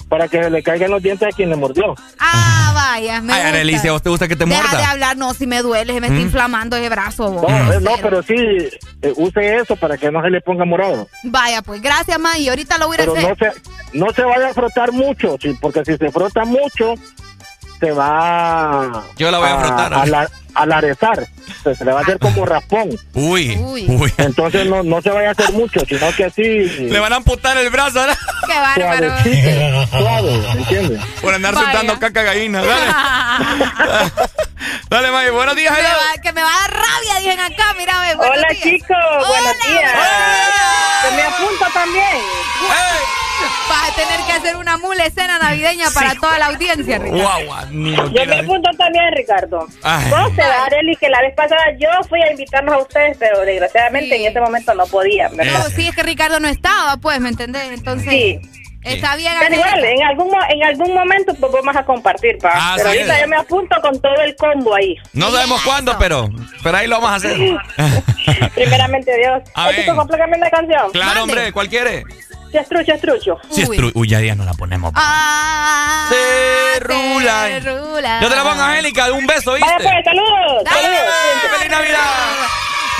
para que le caigan los dientes a quien le mordió.
Ah, vaya, me
Ay, Arelicia, ¿vos te gusta que te muerda?
Deja de hablar, no, si me duele, se me está ¿Mm? inflamando ese brazo.
No, eh, no, pero sí, eh, use eso para que no se le ponga morado.
Vaya, pues gracias, ma, y ahorita lo voy a
pero
hacer.
No se, no se vaya a frotar mucho, sí, porque si se frota mucho, se va
Yo la voy a, frotar.
A, la, alarezar. Se, le va a hacer como raspón.
Uy, uy.
Entonces no, no se vaya a hacer mucho, sino que así.
Le van a amputar el brazo, ¿verdad?
Qué bárbaro.
Suave, ¿me entiendes?
Por andar soltando caca gallina. Dale. Dale, May. Buenos días,
que me, va, que me va a dar rabia, dicen acá. Mira, ve,
Hola,
días.
chicos. Buenos días. Que me apunto también.
Vas a tener que hacer una mula escena navideña para toda la audiencia, Ricardo.
yo me apunto también, Ricardo. Vos te Areli, que la vez pasada yo fui a invitarnos a ustedes, pero desgraciadamente en este momento no podía.
No, sí, es que Ricardo no estaba, pues, ¿me entendés? Entonces...
Sí.
Está bien.
Pero igual, en algún, en algún momento pues vamos a compartir, pa.
Ah,
pero
sí.
ahorita yo me apunto con todo el combo ahí.
No sabemos cuándo, pero, pero ahí lo vamos a hacer.
Primeramente Dios.
A ver.
¿Esto completamente la canción?
Claro, hombre, ¿cuál quiere?
Es trucho.
Si es Uy, ya día no la ponemos.
Ah,
Se rula.
rula.
Yo te la pongo, Angélica, un beso, ¿viste?
Vaya pues, saludos.
Dale,
saludos.
¡Feliz Navidad!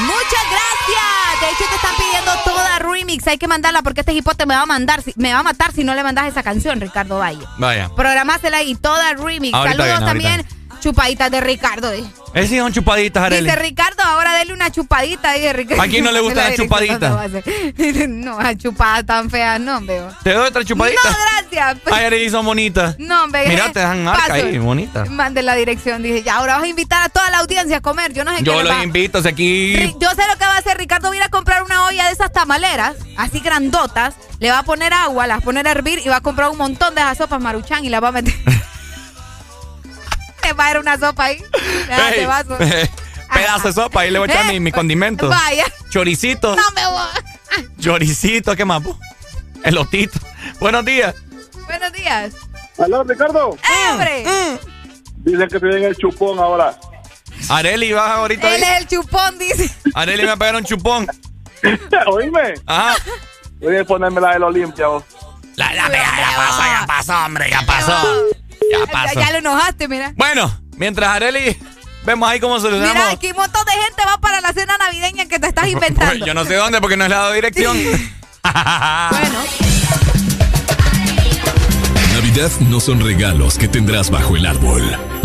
Muchas gracias. De hecho, te están pidiendo toda remix. Hay que mandarla porque este hipote me va a mandar, me va a matar si no le mandas esa canción, Ricardo Valle.
Vaya.
Programásela y toda remix.
Ahorita
Saludos
ahorita
también. Chupaditas de Ricardo. dice.
Esas sí son chupaditas, Arely.
Dice Ricardo, ahora dele una chupadita. Dice Ricardo.
¿A quién no le gustan las chupaditas?
No, las chupadas tan feas, no, veo.
¿Te doy otra chupadita?
No, gracias.
Ay, Arely, son bonitas.
No, hombre.
Mira, te dan marca
Paso.
ahí, bonita.
Mande la dirección. Dije, ya, ahora vas a invitar a toda la audiencia a comer. Yo no sé qué
Yo
les
los
va-
invito, si aquí...
Yo sé lo que va a hacer. Ricardo va a ir a comprar una olla de esas tamaleras, así grandotas. Le va a poner agua, las va a poner a hervir y va a comprar un montón de esas sopas maruchan y las va a meter. Va a dar una sopa ahí. Le da
Ey,
de vaso.
Pedazo de sopa, ahí le voy a echar mi, mi condimento.
Vaya.
Choricito.
No me voy.
Choricito, ¿qué más? Elotito. Buenos días.
Buenos días.
Aló, Ricardo.
¡Eh, hombre!
Dice que tienen el chupón ahora.
Areli, vas ahorita.
Él es el chupón, dice.
Areli me va a pegar un chupón.
Oíme.
Ajá.
Voy a ponerme la del Olimpia. vos.
La, la, ya, ya pasó, ya pasó, hombre, ya pasó. Ya
Ya,
pasó.
ya lo enojaste, mira.
Bueno, mientras Areli, vemos ahí cómo solucionamos.
Mira, aquí un montón de gente va para la cena navideña que te estás inventando.
Pues, yo no sé dónde porque no he dado dirección.
bueno.
Navidad no son regalos que tendrás bajo el árbol.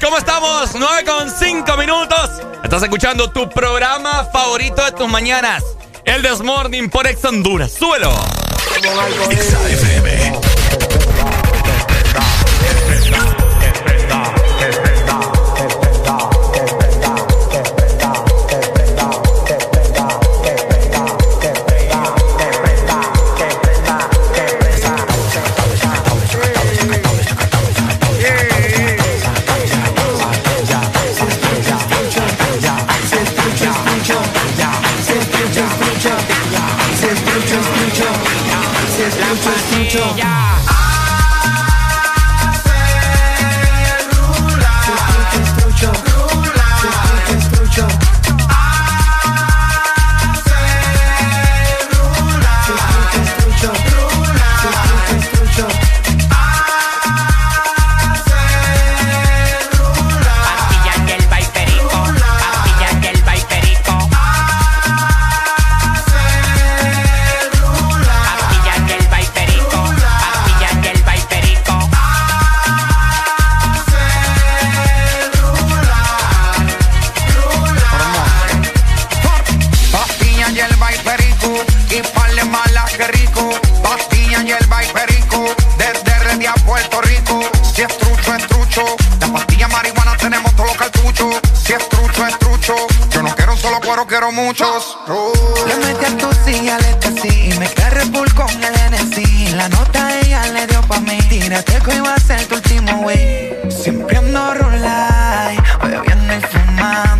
¿Cómo estamos? 9 con 5 minutos. Estás escuchando tu programa favorito de tus mañanas. El Desmorning por Ex Honduras. ¡Súbelo!
回。
Quiero muchos.
Le metí a tu silla, le sí. Y me carré full con el NC. La nota ella le dio pa' mí. Tírate que iba a ser tu último wey. Siempre ando rulay. Bebiendo y fumando.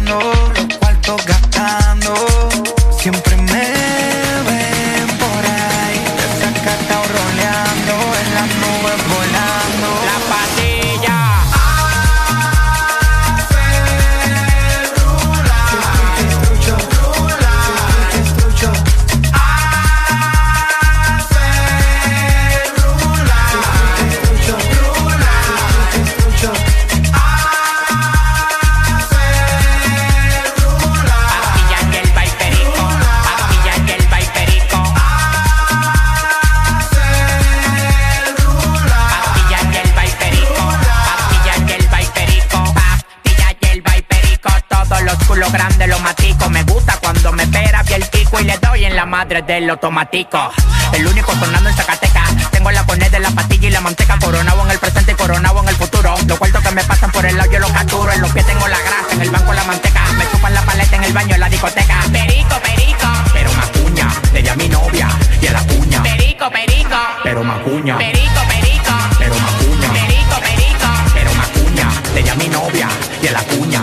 Madre del automático. El único sonando en Zacatecas. Tengo la poner de la pastilla y la manteca. Coronado en el presente y coronado en el futuro. Los cuartos que me pasan por el lado yo los capturo. En los pies tengo la grasa, en el banco la manteca. Me chupan la paleta en el baño en la discoteca. Perico, perico. Pero macuña, le di a mi novia y a la cuña. Perico, perico. Pero macuña. Perico, perico. Pero macuña. Perico, perico. Pero macuña, le di a mi novia y a la cuña.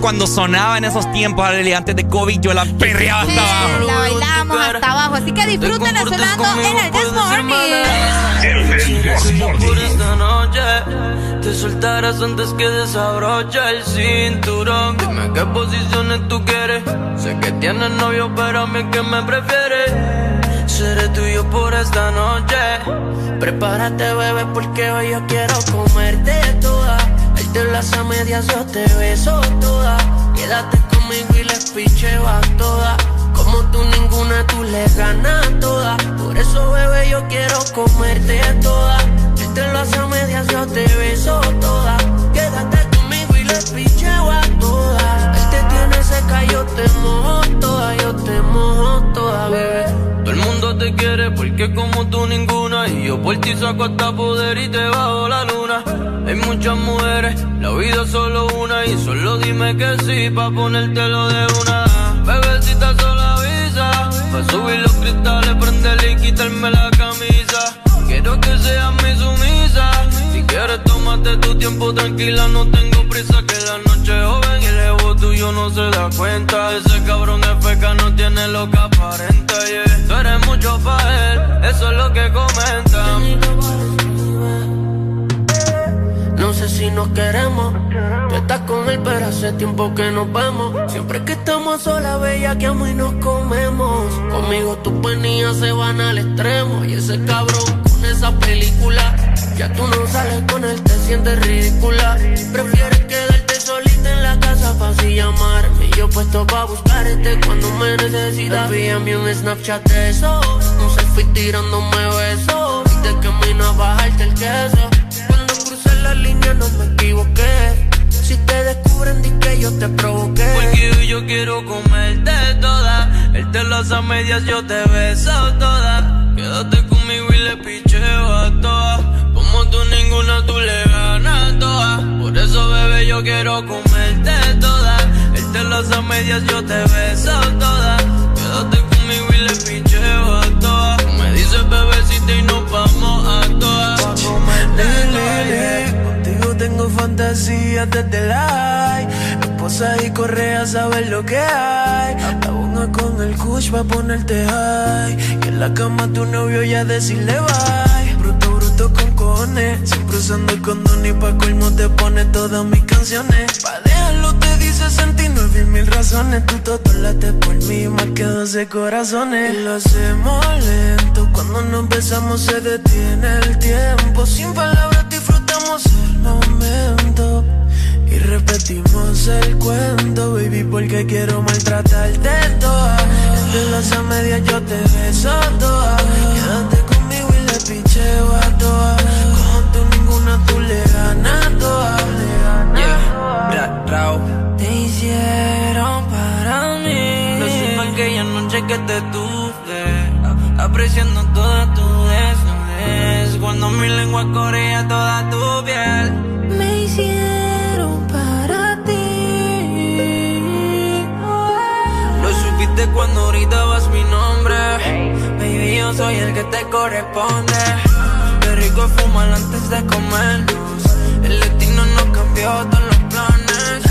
cuando sonaba en esos tiempos, antes de COVID, yo la perreaba hasta abajo.
La bailábamos hasta abajo. Así que disfrútenla sonando en el This Morning.
Por esta noche te soltarás antes que desabroche el cinturón. Dime qué posiciones tú quieres. Sé que tienes novio, pero a mí que me prefieres. Seré tuyo por esta noche. Prepárate, bebé, porque hoy yo quiero comerte de las a medias yo te beso toda. Quédate conmigo y les picheo toda. Como tú ninguna, tú le ganas toda. Por eso, bebé, yo quiero comerte toda. te las a medias yo te beso toda. Quédate conmigo y les picheo a toda. Él te tiene seca, yo te mojo toda. Yo te mojo toda, bebé. Te quiere porque como tú ninguna. Y yo por ti
saco hasta poder y te bajo la luna. Hay muchas mujeres, la vida es solo una y solo dime que sí pa' ponértelo de una. Bebecita solo avisa, pa' subir los cristales, prenderle y quitarme la camisa. Quiero que seas mi sumisa. Si quieres, tómate tu tiempo tranquila, no tengo prisa. Que la se da cuenta. Ese cabrón de feca no tiene lo que aparenta. Yeah. Tú eres mucho para él, eso es lo que comentan.
No sé si nos queremos. Tú estás con él, pero hace tiempo que nos vemos. Siempre que estamos solas, bella, que amo y nos comemos. Conmigo tus penías se van al extremo. Y ese cabrón con esa película. Ya tú no sales con él, te sientes ridícula. Prefieres solita para así llamarme. Yo puesto pa' buscarte cuando me necesitas. Envíame un Snapchat de eso. Un selfie tirándome besos. Y te quemo y no bajarte el queso. Cuando crucé la línea no me equivoqué. Si te descubren, di que yo te provoqué.
Porque yo quiero comerte toda. Él te lo a medias, yo te beso toda. Quédate conmigo y le picheo a todas. Como tú ninguna, tú le ganas yo quiero comerte toda. Él te hace a medias, yo te beso toda. Quédate conmigo y le picheo a todas. Me dices bebecita y nos vamos a todas.
Lele, Contigo tengo fantasías desde la Esposa y correa, sabes lo que hay. La ponga con el kush pa' ponerte high. Y en la cama tu novio ya decirle bye. Siempre usando el condón y pa' colmo te pone todas mis canciones. Pa' dejarlo te dice 69 mil razones. Tú todo late por mí, más que 12 corazones. Y lo hacemos lento. Cuando nos besamos se detiene el tiempo. Sin palabras disfrutamos el momento. Y repetimos el cuento, baby, porque quiero maltratarte toda. Entre las a medias yo te beso toda. Quédate conmigo y le picheo a. Le ganas toa.
Te hicieron para mí. Lo supe aquella noche que te tuve. Apreciando toda tu desnudez. Cuando mi lengua corría toda tu piel.
Me hicieron para ti.
Lo supiste cuando gritabas mi nombre. Baby, yo soy el que te corresponde. Qué rico fumar antes de comernos. Todos los planes.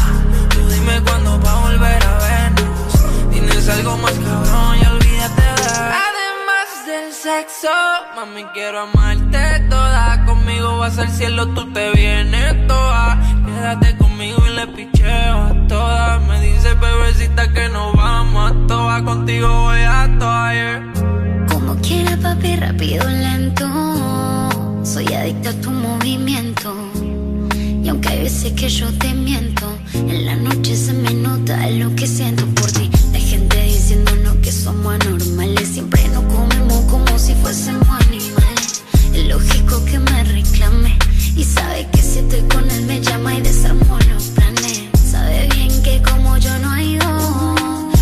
Tú dime cuándo va a volver a vernos. Tienes algo más cabrón y olvídate de. Además del sexo, mami, quiero amarte toda. Conmigo vas al cielo, tú te vienes toda. Quédate conmigo y le picheo a todas. Me dice bebecita que nos vamos a todas. Contigo voy a todas, yeah.
Como quiera, papi, rápido, lento. Soy adicta a tu movimiento. Aunque hay veces que yo te miento, en la noche se me nota lo que siento por ti. Hay gente diciéndonos que somos anormales. Siempre nos comemos como si fuésemos animales. Es lógico que me reclame. Y sabe que si estoy con él me llama y desarmo los planes. Sabe bien que como yo no hay dos.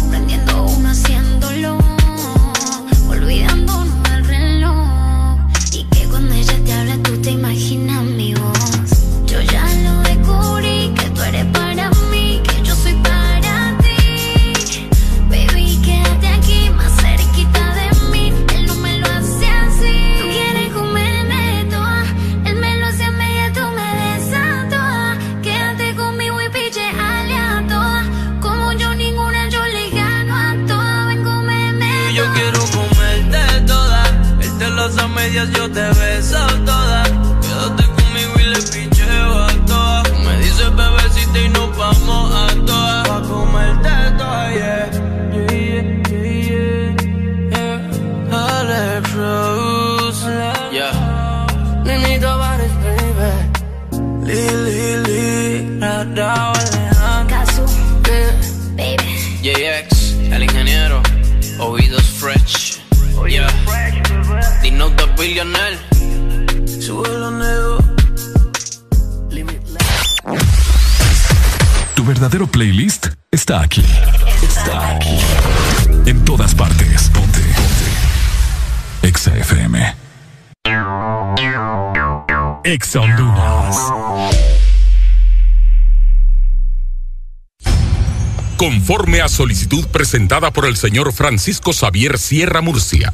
Prendiendo uno haciéndolo. Olvidándonos del reloj. Y que cuando ella te habla tú te imaginas
Tu verdadero playlist está aquí. Está aquí. En todas partes. Ponte. Ponte. Exa FM.
Ex Honduras. Conforme a solicitud presentada por el señor Francisco Xavier Sierra Murcia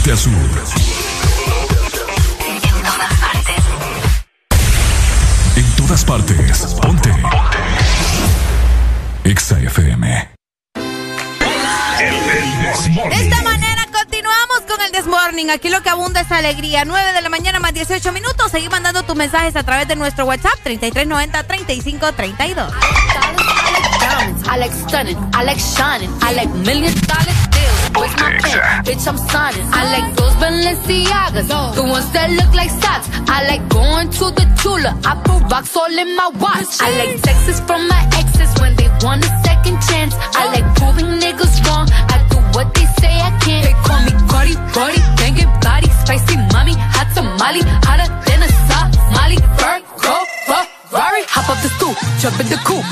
Norte a sur. En todas partes. Ponte. Exa FM.
De esta manera continuamos con el Desmorning. Aquí lo que abunda es alegría. 9 de la mañana más 18 minutos. Seguí mandando tus mensajes a través de nuestro WhatsApp 3390-3532.
I like stunning, I like shining, I like million dollar deals. Where's my pen? Bitch, I'm signing. I like those Balenciagas, the ones that look like socks. I like going to the Tula. I put rocks all in my watch. I like texts from my exes when they want a second chance. I like proving niggas wrong. I do what they say I can't. They call me Cardi, Cardi, banging body, spicy mommy, hot tamale, hotter than a Somali. Virgo, Ferrari, hop up the stoop, jump in the coupe.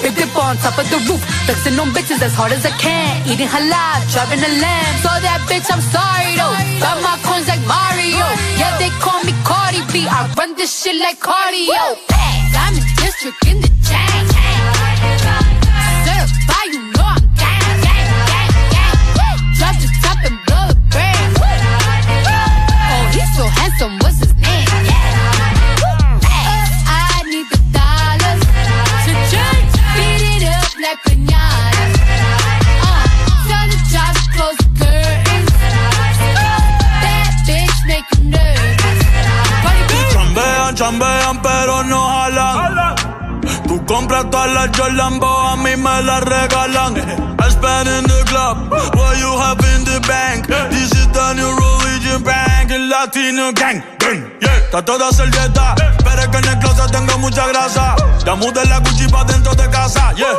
Big dip on top of the roof, flexing on bitches as hard as I can. Eating halal, driving a lamb. So that bitch, I'm sorry though. Got my coins like Mario. Yeah, they call me Cardi B. I run this shit like cardio. Diamond district in the chain. Certified, you know I'm gang, gang, gang, gang. Drop the top and blow the brand. Oh, he's so handsome, what's his
Chambean, pero no jalan. Tú compras todas las Jordan, a mí me las regalan. I spend in the club, what you have in the bank. This is the new religion bank, el latino gang. Yeah, está toda servieta, pero es que en el closet tengo mucha grasa. Ya mudé la Gucci pa' dentro de casa, yeah.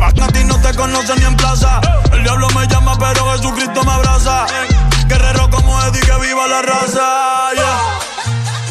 A ti no te conocen ni en plaza. El diablo me llama, pero Jesucristo me abraza. Guerrero como Eddie, que viva la raza, yeah.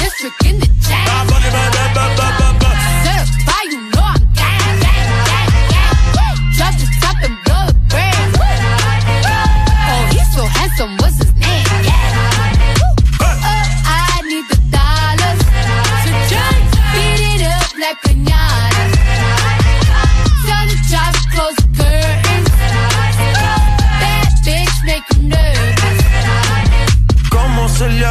District in the chain.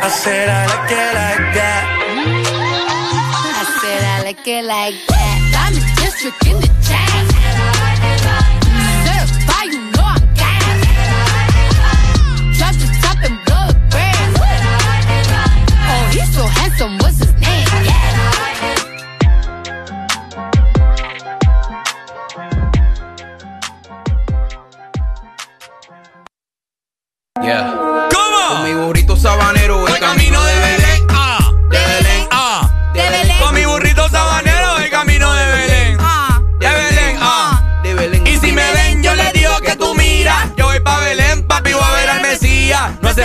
I said I like it like that.
I said I like it like that. I'm a district in the chain. Certified, you know I'm gas. Drop the top and blow the brand. Oh, he's so handsome, what's his name?
Yeah.
¿Cómo?
Con mi burrito sabanero,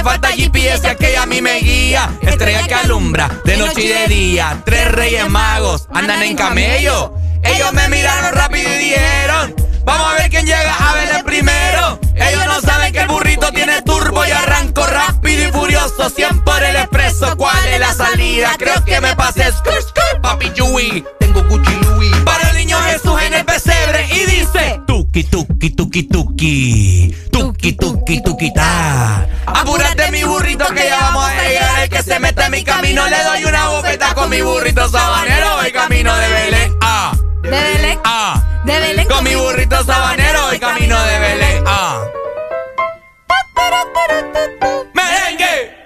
falta GPS, que ella a mí me guía. Estrella que alumbra, de noche y de día. Tres reyes magos andan en camello. Ellos me miraron rápido y dijeron: Vamos a ver quién llega a Belén primero. Ellos no saben que el burrito tiene turbo y arranco rápido y furioso. 100 por el expreso. ¿Cuál es la salida? Creo que me pasé. Papi Yui.
Tengo Gucci Louis.
Jesús en el pesebre y dice: Tuki, tuki, tuki, tuki. Tuki, tuki, tuki, ta. Apúrate, mi burrito, que ya vamos a llegar. El que se meta en mi camino le doy una bofeta con mi burrito sabanero. El camino de Belén. Ah.
¿De Belén?
Ah.
De Belén
Con mi burrito sabanero. El camino de Belén. Ah. ¡Merengue!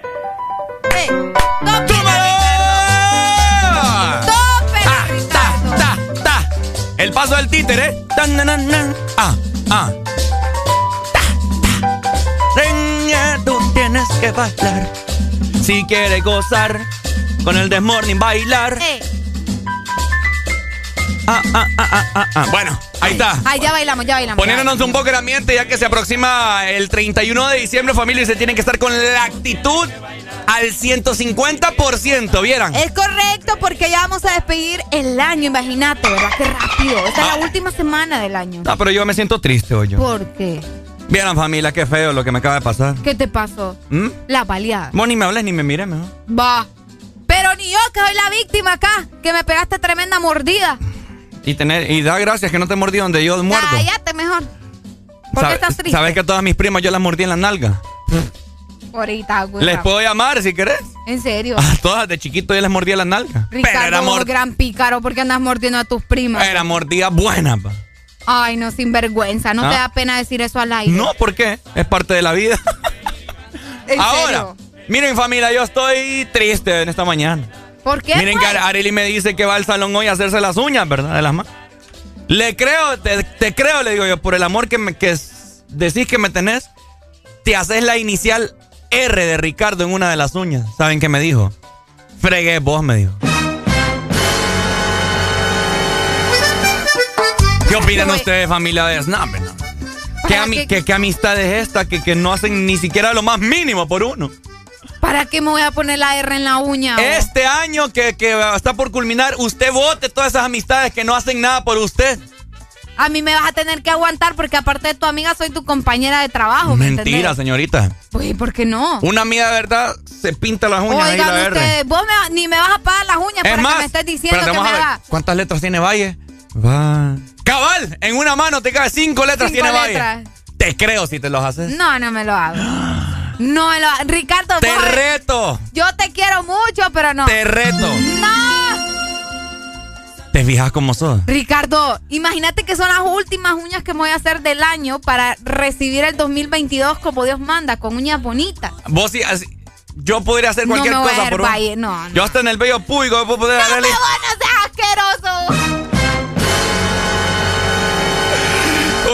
Del títere. Tan, nan, nan. Ah, ah. Ta, ta. Reña, tú tienes que bailar. Si quieres gozar, con el desmorning bailar. Ah, ah, ah, ah, ah, ah. Bueno, ahí está.
Ay, ya bailamos, ya bailamos.
Poniéndonos un poco el ambiente ya que se aproxima el 31 de diciembre, familia, y se tienen que estar con la actitud al 150%, ¿vieran?
Es correcto porque ya vamos a despedir el año, imagínate, ¿verdad? Qué rápido. Esta es la última semana del año.
No, pero yo me siento triste hoy.
¿Por qué?
Vieran, familia, qué feo lo que me acaba de pasar.
¿Qué te pasó?
¿Mm?
La baleada.
Vos ni me hables ni me mires mejor.
Va. Pero ni yo, que soy la víctima acá, que me pegaste tremenda mordida.
Y, tener, y da gracias que no te mordí donde yo muerdo.
Cállate mejor. ¿Por qué estás triste?
¿Sabes que a todas mis primas yo las mordí en la nalga?
Ahorita, güey.
Les puedo llamar si querés.
En serio.
A todas de chiquito yo les mordía la nalga. Pero era,
Ricardo,
mor-
gran pícaro, porque andas mordiendo a tus primas.
era mordida buena, pa.
Ay, no, sinvergüenza. ¿No
Ah.
te da pena decir eso al aire?
No, ¿por qué? Es parte de la vida.
¿En
Ahora,
serio?
miren familia, yo estoy triste en esta mañana.
¿Por qué?
Miren
pues?
que Areli me dice que va al salón hoy a hacerse las uñas, ¿verdad? De las manos. Le creo, te, te creo, le digo yo, por el amor que, me, que decís que me tenés, te haces la inicial R de Ricardo en una de las uñas. ¿Saben qué me dijo? Fregué vos, me dijo. ¿Qué opinan ustedes, familia de No, hombre, no. ¿Qué, ami- qué- qué amistad es esta que, que no hacen ni siquiera lo más mínimo por uno?
¿Para qué me voy a poner la R en la uña?
Este año que, que está por culminar, usted vote todas esas amistades que no hacen nada por usted.
A mí me vas a tener que aguantar porque aparte de tu amiga soy tu compañera de trabajo. ¿me
Mentira, señorita.
Uy, ¿por qué no?
Una amiga de verdad se pinta las uñas ahí
Oigan
la R.
vos me- ni me vas a pagar las uñas
Es
para
más,
que me estés diciendo que me
¿Cuántas letras tiene Valle? Va. Cabal, en una mano te cae cinco letras
Cinco
tiene
letras.
Valle. Te creo si te los haces.
No, no me lo hago. No lo. Ricardo,
Te
vos-
reto.
yo te quiero mucho, pero no.
Te reto.
No.
¿Te fijas cómo sos?
Ricardo, imagínate que son las últimas uñas que me voy a hacer del año para recibir el 2022 como Dios manda, con uñas bonitas.
Vos sí, así- yo podría hacer
No
cualquier
me voy a
cosa
ver
por.
Valle, no, no.
Yo hasta en el bello público puedo poder
¡No,
darle-
no seas asqueroso!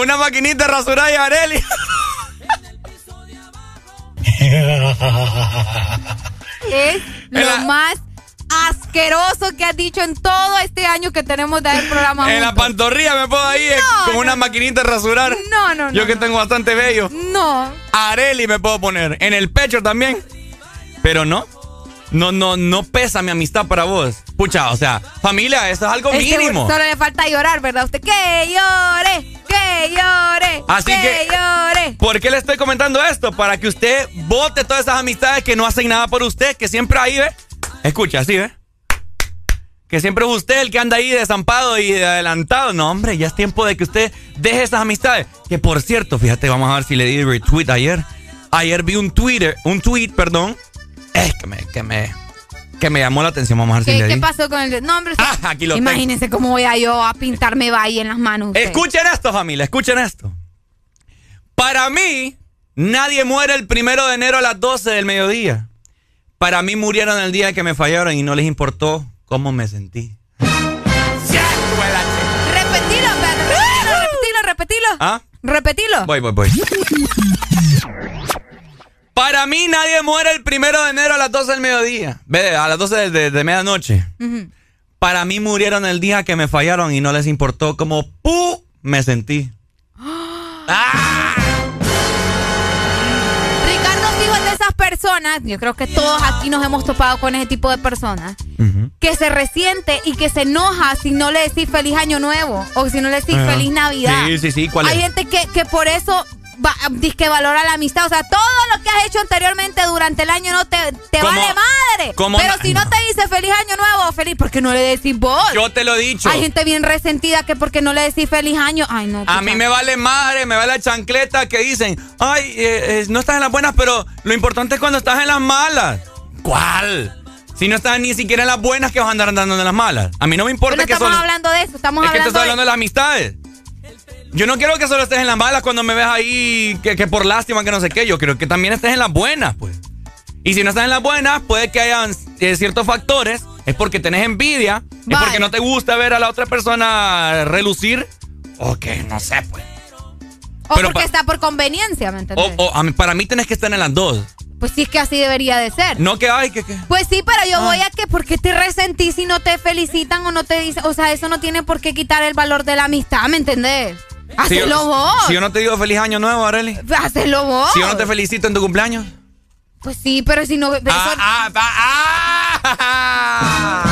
Una maquinita rasurada y Areli.
Es lo
la-
más asqueroso que has dicho en todo este año que tenemos de haber programa
En la pantorrilla me puedo ahí eh,
No,
con una maquinita de rasurar.
No, no, no.
Yo que tengo bastante bello.
No.
Areli me puedo poner. En el pecho también. Pero no. No, no, no pesa mi amistad para vos. Pucha, o sea, familia, eso es algo
Es
mínimo.
solo le falta llorar, ¿verdad? Usted que llore, que llore,
Así
que,
que-
llore.
¿Por qué le estoy comentando esto? Para que usted vote todas esas amistades que no hacen nada por usted, que siempre ahí, ¿ve? Escucha, así, ¿ve? Que siempre es usted el que anda ahí desampado y adelantado. No, hombre, ya es tiempo de que usted deje esas amistades. Que por cierto, fíjate, vamos a ver si le di retweet ayer. Ayer vi un Twitter, un tweet, perdón. Es que me, que me, que me llamó la atención. Vamos a ver si
¿Qué,
le
qué
di.
pasó con el nombre?
Ah, aquí lo tengo.
Imagínense cómo voy a yo a pintarme valle en las manos. usted.
Escuchen esto, familia, escuchen esto. Para mí, nadie muere el primero de enero a las 12 del mediodía. Para mí murieron el día que me fallaron y no les importó cómo me sentí.
Repetilo, repetilo, repetilo.
¿Ah?
Repetilo.
Voy, voy, voy. Para mí nadie muere el primero de enero a las 12 del mediodía. Ve, a las 12 de, de- de medianoche. Para mí murieron el día que me fallaron y no les importó cómo pu me sentí.
Ricardo Fijo es de esas personas, yo creo que todos aquí nos hemos topado con ese tipo de personas, que se resiente y que se enoja si no le decís feliz año nuevo o si no le decís feliz navidad.
Sí, sí, sí, ¿cuál
Hay
es?
gente que, que por eso va, que valora la amistad. O sea, todo lo que has hecho anteriormente durante el año no te, te vale madre.
¿Cómo
Pero si no te dice feliz año nuevo, feliz, ¿por qué no le decís vos?
Yo te lo he dicho.
Hay gente bien resentida que porque no le decís feliz año. Ay, no.
A mí me vale madre, me vale la chancleta que dicen, ay, eh, eh, no estás en las buenas, pero lo importante es cuando estás en las malas. ¿Cuál? Si no estás ni siquiera en las buenas, que vas a andar andando en las malas. A mí no me
Pero
importa
no
que
estamos
solo...
hablando de eso, estamos
Es que te
hablando,
estoy hablando de las amistades. Yo no quiero que solo estés en las malas cuando me ves ahí, que, que por lástima, que no sé qué. Yo creo que también estés en las buenas, pues. Y si no estás en las buenas, puede que hayan eh, ciertos factores. Es porque tenés envidia, es
Vale.
porque no te gusta ver a la otra persona relucir. O que no sé, pues.
O
pero
porque está por conveniencia, ¿me entendés?
O, o mí- para mí tenés que estar en las dos.
Pues sí es que así debería de ser.
No que, ay, que, que.
Pues sí, pero
Ah.
yo voy a que, ¿por qué te resentís si no te felicitan o no te dicen? O sea, eso no tiene por qué quitar el valor de la amistad, ¿me entendés?
Si yo-
Hacelo vos.
Si yo no te digo feliz año nuevo, Arely.
Hacelo vos.
Si yo no te felicito en tu cumpleaños.
Pues sí, pero si no. eso-
Ah, ah, ah.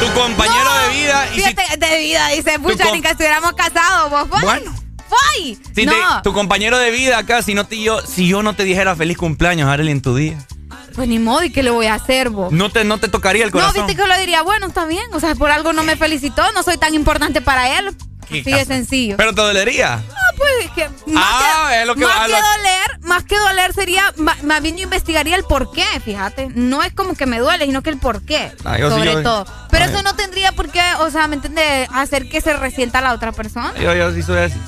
Tu compañero de vida y si,
de vida, dice, pucha,
com-
ni que estuviéramos casados, vos.
Bueno.
Voy.
si
no,
te- tu compañero de vida acá, si no te yo, si yo no te dijera feliz cumpleaños, Arely, en tu día,
pues ni modo, ¿y qué le voy a hacer, vos?
no te, no te tocaría el
No,
corazón.
viste que lo diría, bueno, está bien. O sea, por algo no me felicitó, no soy tan importante para él. Así de sencillo.
Pero te dolería.
Ah, pues es que más,
Ah,
que,
es lo que
más
va-
que
lo-
doler, más que doler sería, más bien yo investigaría el por qué, fíjate. No es como que me duele, sino que el por qué,
Ah, yo sí,
sobre
yo-
todo. Pero
Ah,
eso no tendría por qué, o sea, ¿me entiendes? Hacer que se resienta la otra persona.
Yo, yo sí soy así.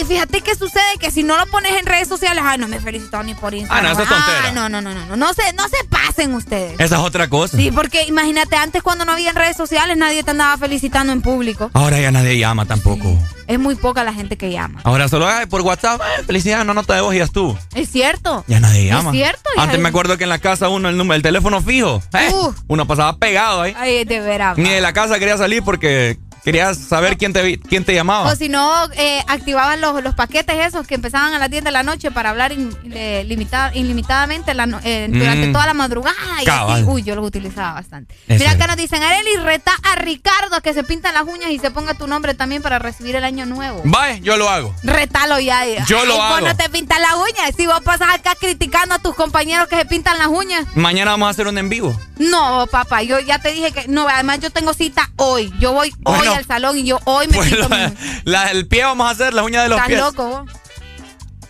Y fíjate que sucede que si no lo pones en redes sociales, ay, no me felicitó ni por Instagram.
Ah, no, eso es tontera.
Ah, no, no, no, no, no, no se, no se pasen ustedes.
Esa es otra cosa.
Sí, porque imagínate, antes cuando no había en redes sociales, nadie te andaba felicitando en público.
Ahora ya nadie llama tampoco.
Es muy poca la gente que llama.
Ahora solo ay, por WhatsApp, felicidades, no nota de voz y ya tú.
Es cierto.
Ya nadie llama.
Es cierto.
Antes
es-
me acuerdo que en la casa uno, el número, el teléfono fijo. eh. Uno pasaba pegado ahí.
Ay, de veras.
Ni de la casa quería salir porque querías saber quién te, quién te llamaba.
O si no, eh, activaban los, los paquetes esos que empezaban a las 10 de la noche para hablar in- eh, limita- ilimitadamente la eh, durante
Mm.
toda la madrugada. Y así, uy, yo los utilizaba bastante. Mira, acá nos dicen, Areli, reta a Ricardo que se pintan las uñas y se ponga tu nombre también para recibir el año nuevo.
Vaya, yo lo hago.
Retalo ya.
Yo lo
vos
hago.
no te pintas las uñas. Si vos pasas acá criticando a tus compañeros que se pintan las uñas.
Mañana vamos a hacer un en vivo.
No, papá, yo ya te dije que no, además yo tengo cita hoy. Yo voy hoy
Bueno.
al salón y yo hoy me
Pues
pinto
la- la- el pie vamos a hacer, las uñas de los
Estás
pies.
loco vos.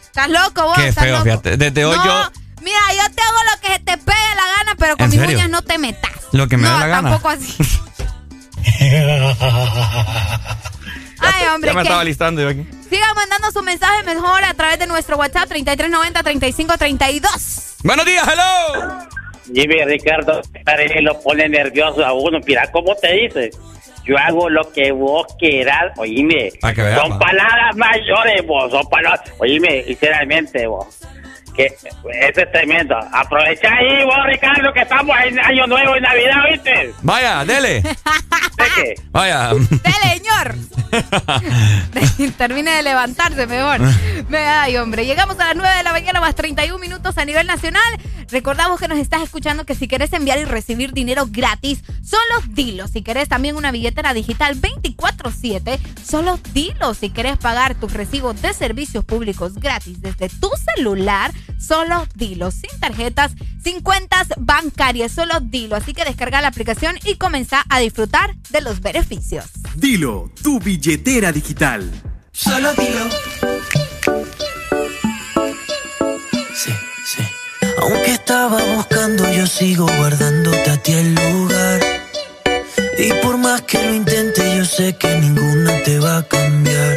Estás loco vos.
Qué
estás
feo,
loco.
fíjate. Desde hoy
No,
yo.
Mira, yo te hago lo que se te pegue la gana, pero con
¿En
mis
serio?
uñas no te metas.
Lo que me
no,
da la gana.
tampoco así. Ay, hombre,
ya me
¿qué?
estaba listando yo aquí.
Sigan mandando su mensaje mejor a través de nuestro WhatsApp 3390-3532.
Buenos días, hello.
Jimmy Ricardo, lo pone nervioso a uno. Mira cómo te dice. Yo hago lo que vos quieras. Oíme,
Pa' que vea,
son palabras mayores, vos. Son palabras. Oíme, sinceramente, vos. Que esa es tremenda. Aprovecha ahí vos, Ricardo, que estamos en Año Nuevo y Navidad, ¿viste?
Vaya, dele. Vaya.
Dele, señor. Termine de levantarse mejor. me Ay, hombre. Llegamos a las 9 de la mañana más 31 minutos a nivel nacional. Recordamos que nos estás escuchando que si querés enviar y recibir dinero gratis, solo dilo. Si querés también una billetera digital 24/7, solo dilo. Si querés pagar tus recibos de servicios públicos gratis desde tu celular, Solo dilo, sin tarjetas, sin cuentas bancarias, solo dilo. Así que descarga la aplicación y comenzá a disfrutar de los beneficios.
Dilo, tu billetera digital.
Solo dilo.
Sí, sí. Aunque estaba buscando, yo sigo guardándote a ti el lugar. Y por más que lo intente, yo sé que ninguna te va a cambiar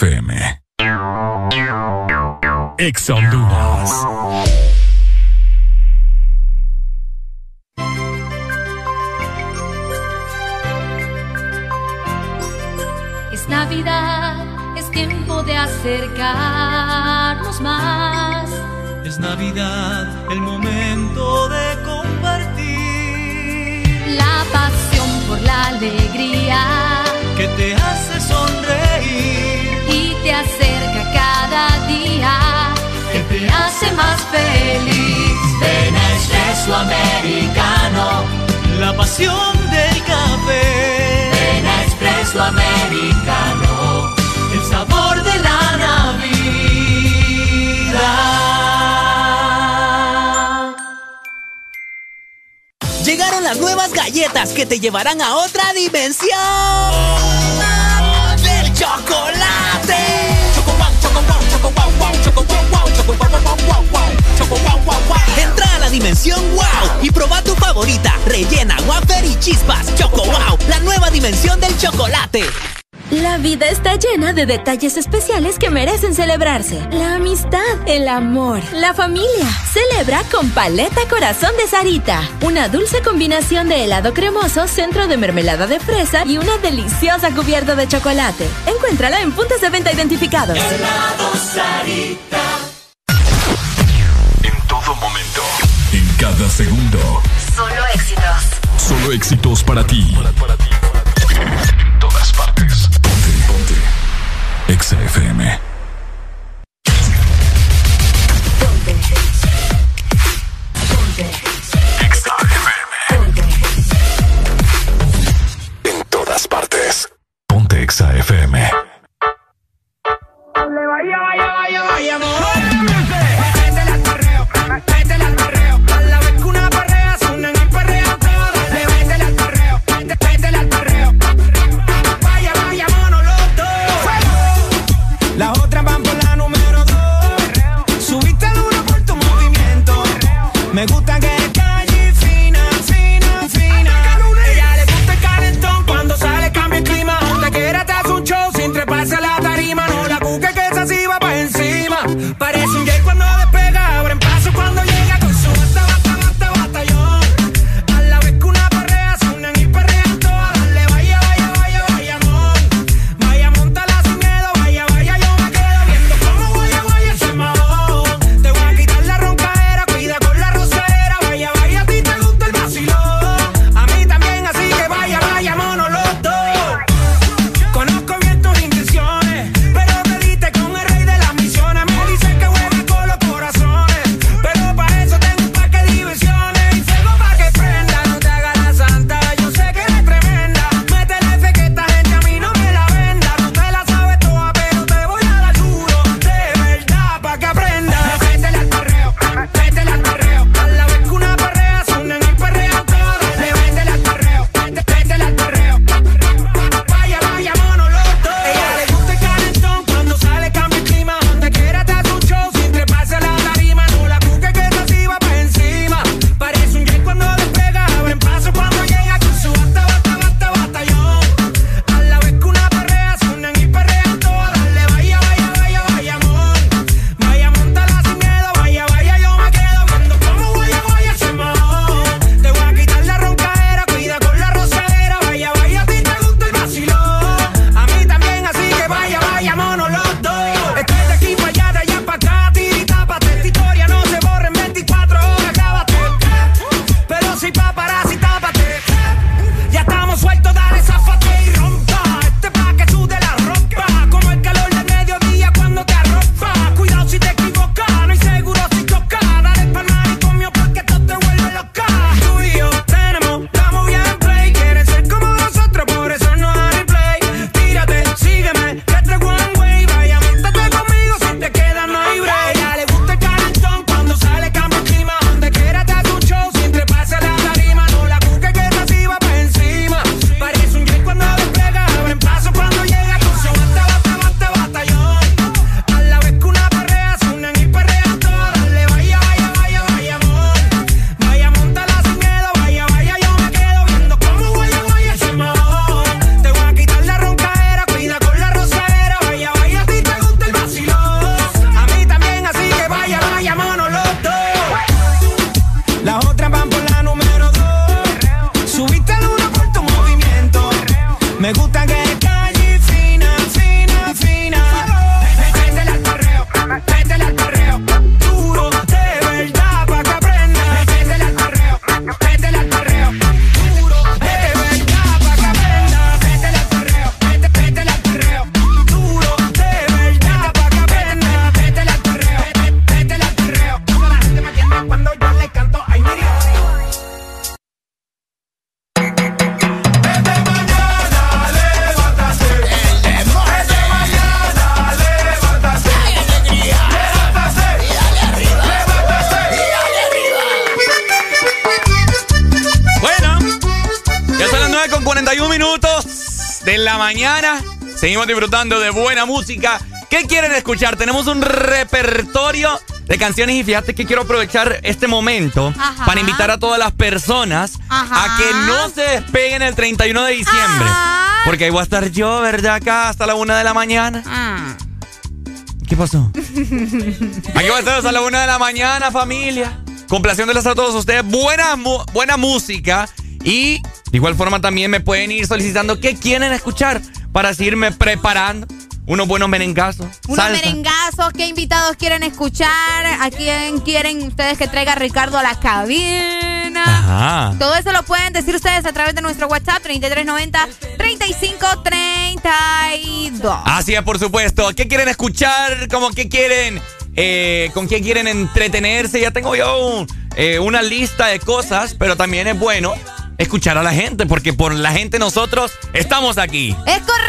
FM. Ex Honduras.
Es Navidad, es tiempo de acercarnos más.
Es Navidad, el momento de compartir.
La pasión por la alegría
que te hace sonreír
feliz. Ven expreso americano,
la pasión del café.
Ven expreso americano,
el sabor de la Navidad.
Llegaron las nuevas galletas que te llevarán a otra dimensión. ¡Del chocolate! wow, wow, wow, wow, wow, wow choco wow wow wow. Entra a la dimensión wow y proba tu favorita, rellena, wafer y chispas. Choco wow, la nueva dimensión del chocolate.
La vida está llena de detalles especiales que merecen celebrarse. La amistad, el amor, la familia. Celebra con Paleta Corazón de Sarita. Una dulce combinación de helado cremoso, centro de mermelada de fresa y una deliciosa cubierta de chocolate. Encuéntrala en puntos de venta identificados.
Helado Sarita
todo momento. En cada segundo.
Solo éxitos.
Solo éxitos para ti. En todas partes. Ponte, ponte. Exa FM. Ponte. Ponte. exafm En todas partes. Ponte Exa
Vaya, vaya, vaya, vaya,
disfrutando de buena música. ¿Qué quieren escuchar? Tenemos un repertorio de canciones y fíjate que quiero aprovechar este momento para invitar a todas las personas
Ajá.
a que no se despeguen el 31 de diciembre. Porque ahí voy a estar yo, ¿verdad? Acá hasta la una de la mañana.
Ah.
¿Qué pasó? Aquí va a estar hasta la una de la mañana, familia. Complaciéndoles a todos ustedes. Buena, buena música. Y de igual forma también me pueden ir solicitando qué quieren escuchar para seguirme preparando. Unos buenos merengazos.
Unos
salsa.
merengazos, ¿qué invitados quieren escuchar? ¿A quién quieren ustedes que traiga Ricardo a la cabina?
Ajá.
Todo eso lo pueden decir ustedes a través de nuestro WhatsApp 3390-3532.
Así es, por supuesto. ¿Qué quieren escuchar? ¿Cómo qué quieren? Eh, ¿Con qué quieren entretenerse? Ya tengo yo eh, una lista de cosas, pero también es bueno escuchar a la gente, porque por la gente nosotros estamos aquí.
Es correcto,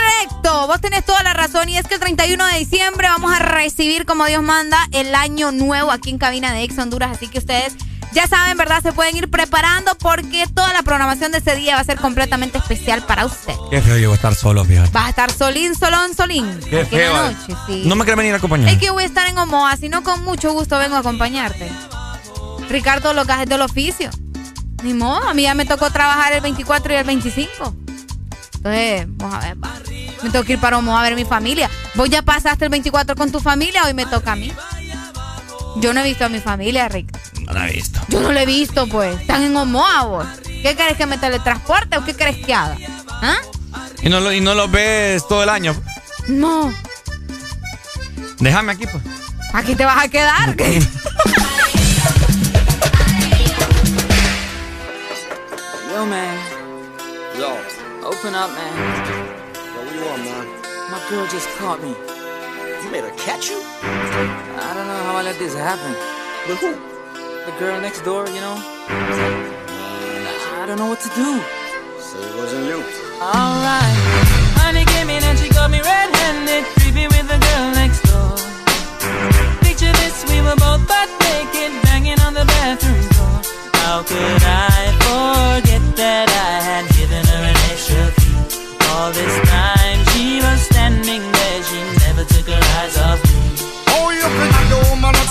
vos tenés toda la razón y es que el 31 de diciembre vamos a recibir como Dios manda el año nuevo aquí en cabina de Ex Honduras, así que ustedes ya saben, ¿verdad? Se pueden ir preparando porque toda la programación de ese día va a ser completamente especial para usted.
Qué feo llegó a estar solo, fíjate.
Vas a estar solín, solón, solín.
Qué feo.
noche, sí.
No me quiere venir a acompañar.
Es que voy a estar en Omoa, si no con mucho gusto vengo a acompañarte. Ricardo, los gajes del oficio. Ni modo, a mí ya me tocó trabajar el 24 y el 25. Entonces, vamos a ver, va. Me tengo que ir para Omoa a ver mi familia. Vos ya pasaste el 24 con tu familia, hoy me toca a mí. Yo no he visto a mi familia, Rick.
No la he visto.
Yo no lo he visto, pues. Están en Omoa, vos. ¿Qué querés que me teletransporte o qué querés que haga? ¿Ah?
Y no, lo, y no los ves todo el año.
No.
Déjame aquí, pues.
Aquí te vas a quedar.
Yo, man.
Yo,
Open up, man.
Yo, what you want, man?
My girl just caught me.
You made her catch you?
I don't know how I let this happen.
But who?
The girl next door, you know? I don't know what to do.
So it wasn't you.
Alright. Honey came in and she got me red-handed, creepy with the girl next door. Picture this, we were both butt naked, banging on the bathroom door. How could I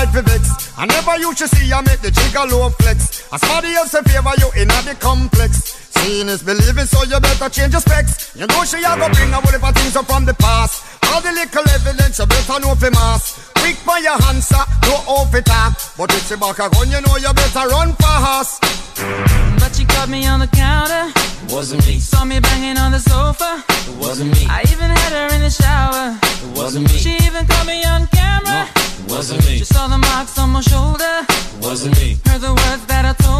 right for vex. I never used to see her make the jigger low flex. As somebody else in favor you in the complex. Seeing is believing, so you better change your specs. You know she a go bring a whole heap of things up from the past. All the little evidence you better know for mass. Quick for your answer, no off it talk. But if she back a gun, you know you better run fast.
But she caught me on the counter.
Wasn't me.
Saw me banging on the sofa.
It wasn't me.
I even had her in the shower.
It wasn't me.
She even caught me on camera.
Wasn't me.
She saw the marks on my shoulder.
Wasn't me.
Heard the words that I told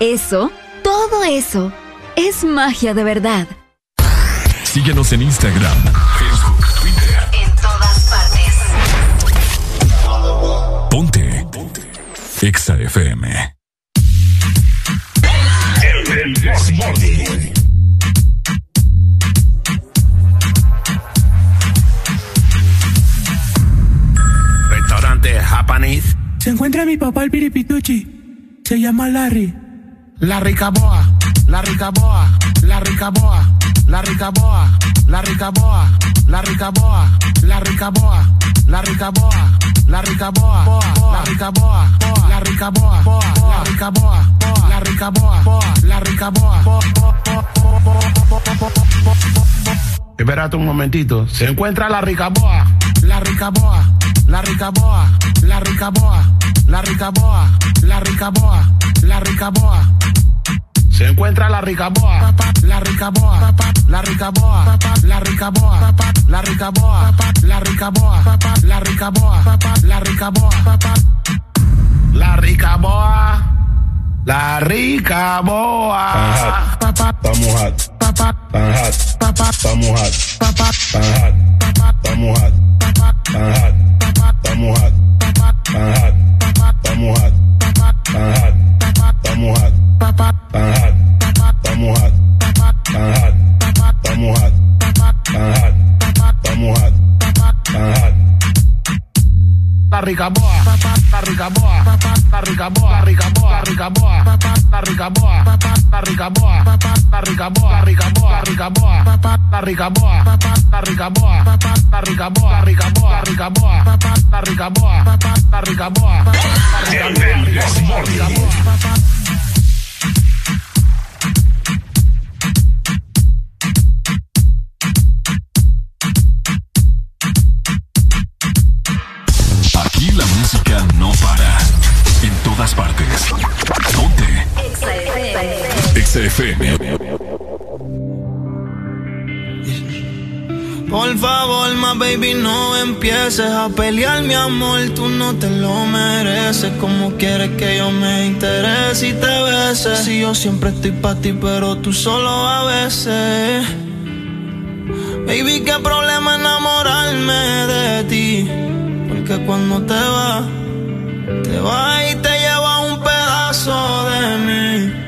Eso, todo eso, es magia de verdad.
Síguenos en Instagram, Facebook, Twitter.
En todas partes.
Ponte. Ponte. Exa FM.
El Desmorning.
Restaurante Japanese.
Se encuentra mi papá el piripituchi. Se llama Larry.
La Ricaboa, la Ricaboa, la Ricaboa, la Ricaboa, la Ricaboa, la Ricaboa, la Ricaboa, la Ricaboa, la Ricaboa, la Ricaboa, la Ricaboa, la Ricaboa, la Ricaboa, la Ricaboa. Espérate un momentito. Se encuentra la Ricaboa, la Ricaboa, la Ricaboa, la Ricaboa, la Ricaboa, la Ricaboa, la Ricaboa. Se encuentra la ricaboa, la ricaboa, la ricaboa, la ricaboa, la ricaboa, la ricaboa, la ricaboa, la ricaboa, la ricaboa, la ricaboa.
Estamos hot. Están hot. Estamos hot. Están hot. Estamos hot. Están hot. Estamos hot. Están hot. Estamos hot. Están hot. Estamos hot. Tan hot, estamos hot, tan hot, estamos hot, tan hot, estamos hot, tan hot.
La ricaboa, la ricaboa, la ricaboa, la ricaboa, la ricaboa, la ricaboa, la ricaboa, la ricaboa, la ricaboa, la ricaboa, la ricaboa, la ricaboa, la ricaboa, la ricaboa, la ricaboa, la ricaboa, la ricaboa, la ricaboa.
Aquí todas partes. Ponte. Exa FM.
Por favor, más baby, no empieces a pelear, mi amor. Tú no te lo mereces. Como quieres que yo me interese y te bese? Si yo siempre estoy para ti, pero tú solo a veces. Baby, qué problema enamorarme de ti. Porque cuando te vas, te vas y te pedazo de mí.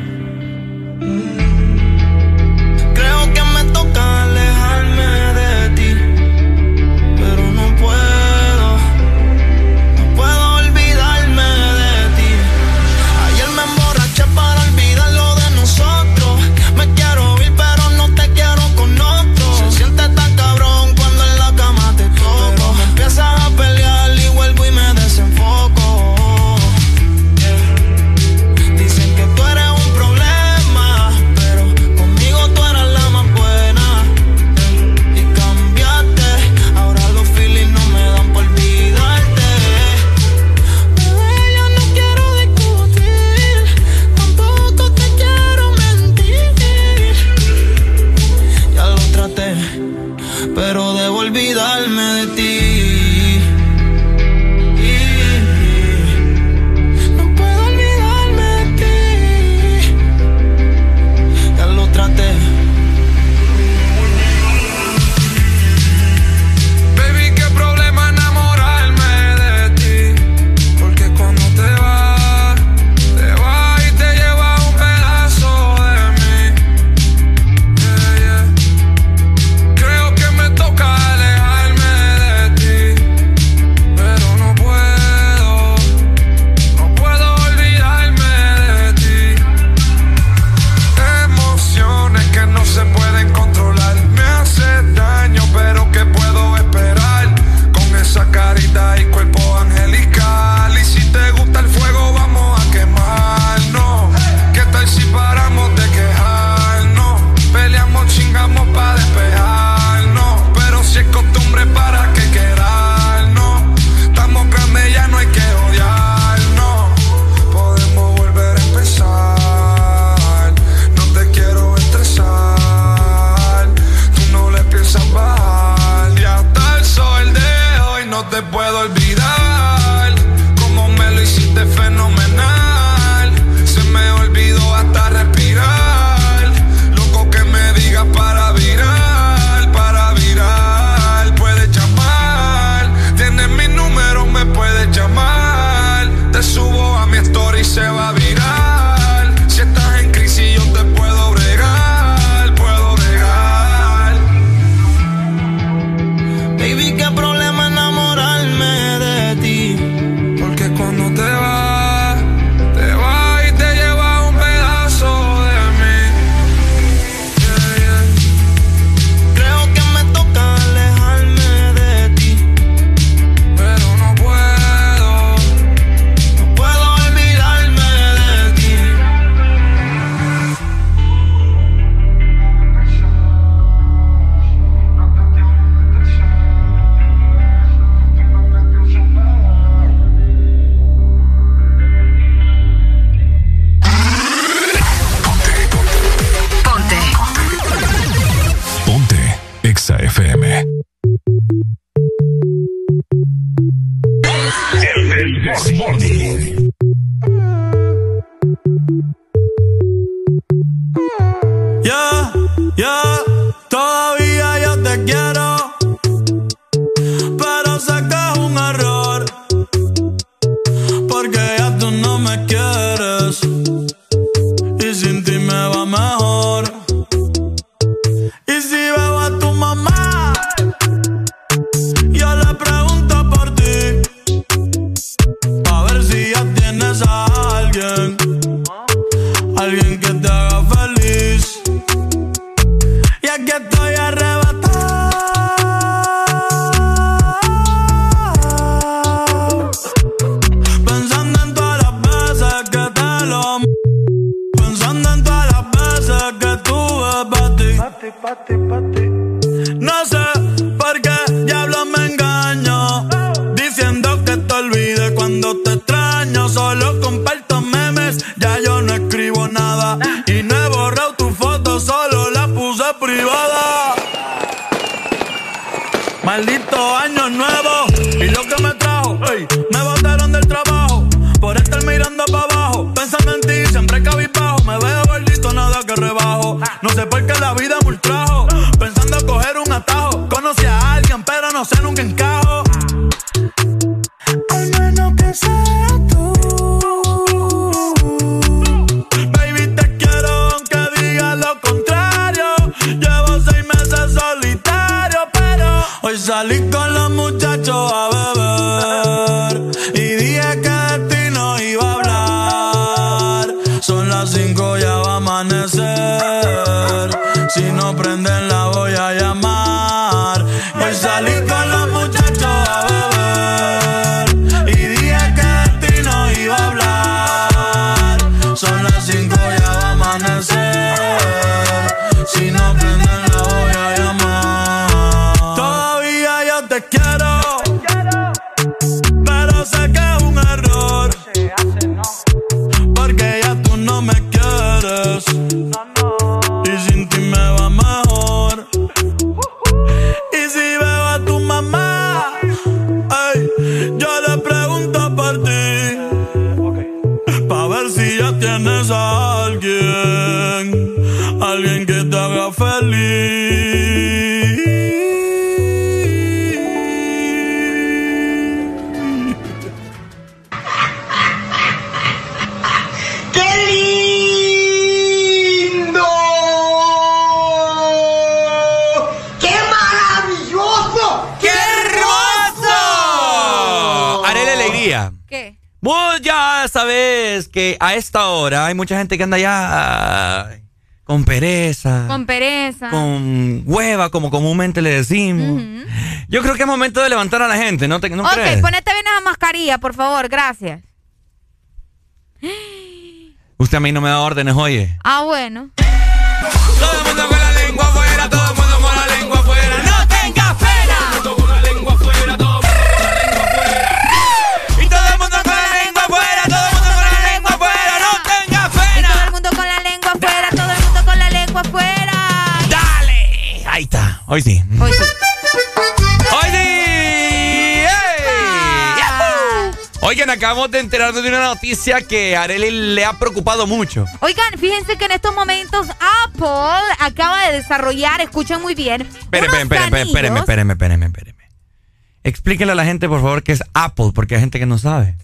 viene. Que a
esta hora hay mucha gente que anda ya con pereza,
Con pereza.
con hueva, como comúnmente le decimos. Yo creo que es momento de levantar a la gente, ¿no, te, no
ok,
crees?
ponete bien esa mascarilla, por favor, gracias.
Usted a mí no me da órdenes, oye.
Ah, bueno.
Hoy sí.
Hoy sí.
¡Hoy sí! Oigan, acabamos de enterarnos de una noticia que a Arely le ha preocupado mucho.
Oigan, fíjense que en estos momentos Apple acaba de desarrollar, escuchen muy bien,
Espérenme, espérenme, espérenme, espérenme, espérenme, espérenme. Explíquenle a la gente, por favor, qué es Apple, porque hay gente que no sabe.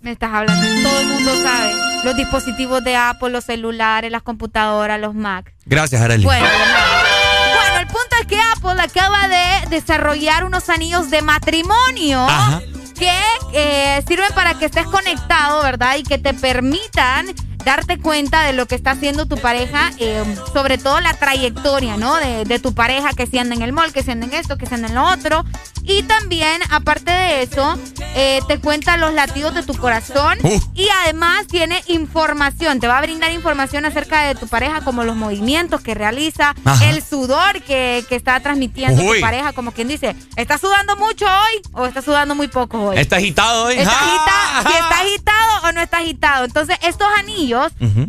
Me estás hablando, todo el mundo sabe. Los dispositivos de Apple, los celulares, las computadoras, los Mac.
Gracias, Arely.
Bueno, Apple acaba de desarrollar unos anillos de matrimonio
Ajá.
que eh, sirven para que estés conectado, ¿verdad? Y que te permitan darte cuenta de lo que está haciendo tu pareja, eh, sobre todo la trayectoria, ¿no? De, de tu pareja, que se anda en el mall, que se anda en esto, que se anda en lo otro. Y también, aparte de eso, eh, te cuenta los latidos de tu corazón
Uh.
y además tiene información, te va a brindar información acerca de tu pareja, como los movimientos que realiza,
Ajá.
el sudor que, que está transmitiendo
Uy.
tu pareja, como quien dice, ¿está sudando mucho hoy o está sudando muy poco hoy?
¿Está agitado hoy?
¿Está,
¡Ah!
agita- si está agitado o no está agitado? Entonces, estos anillos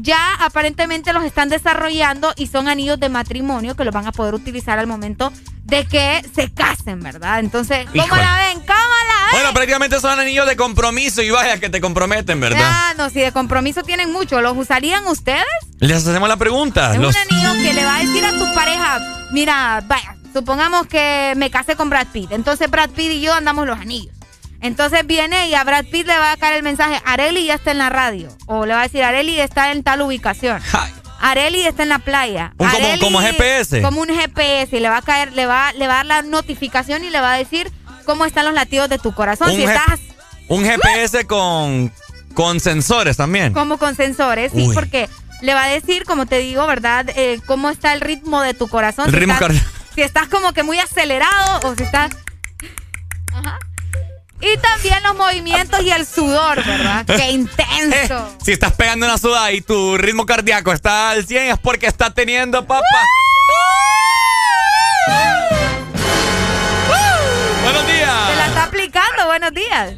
Ya aparentemente los están desarrollando y son anillos de matrimonio que los van a poder utilizar al momento de que se casen, ¿verdad? Entonces, ¿cómo
Híjole.
la ven? ¿Cómo la
Bueno, prácticamente son anillos de compromiso y vaya que te comprometen, ¿verdad?
Ah, no, si de compromiso tienen mucho, ¿los usarían ustedes?
Les hacemos la pregunta.
Es
Los-
un anillo que le va a decir a tu pareja, mira, vaya, supongamos que me casé con Brad Pitt, entonces Brad Pitt y yo andamos los anillos. Entonces viene y a Brad Pitt le va a caer el mensaje, Areli ya está en la radio. O le va a decir, Areli está en tal ubicación. Areli está en la playa.
Un como- GPS.
Como un GPS. Y le va a caer, le va, le va a dar la notificación y le va a decir cómo están los latidos de tu corazón.
Un
si estás
Un GPS con, con sensores también.
como con sensores, sí,
Uy.
porque le va a decir, como te digo, ¿verdad? Eh, cómo está el ritmo de tu corazón.
El
si
ritmo
estás,
cardíaco.
Si estás como que muy acelerado o si estás... Ajá. Y también los movimientos y el sudor, ¿verdad? ¡Qué intenso!
Si estás pegando una sudada y tu ritmo cardíaco está al 100 es porque está teniendo papá. Buenos
Se la
días.
está aplicando, buenos días.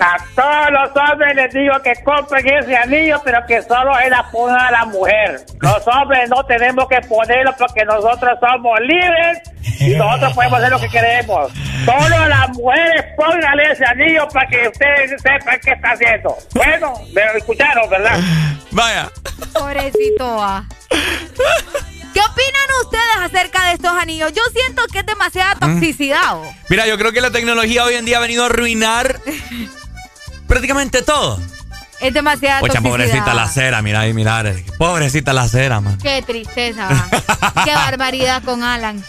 A todos los hombres les digo que compren ese anillo, pero que solo se la a la mujer. Los hombres no tenemos que ponerlo porque nosotros somos libres y nosotros podemos hacer lo que queremos. Solo las mujeres pónganle ese anillo para que ustedes sepan qué está haciendo. Bueno, me escucharon, ¿verdad?
Vaya.
Pobrecito. ah. ¿Qué opinan ustedes acerca de estos anillos? Yo siento que es demasiada toxicidad. oh.
Mira, yo creo que la tecnología hoy en día ha venido a arruinar prácticamente todo.
Es demasiada
Ocha,
toxicidad.
pobrecita la cera, mira ahí, mira. Pobrecita la cera, man.
Qué tristeza. va. Qué barbaridad con Alan.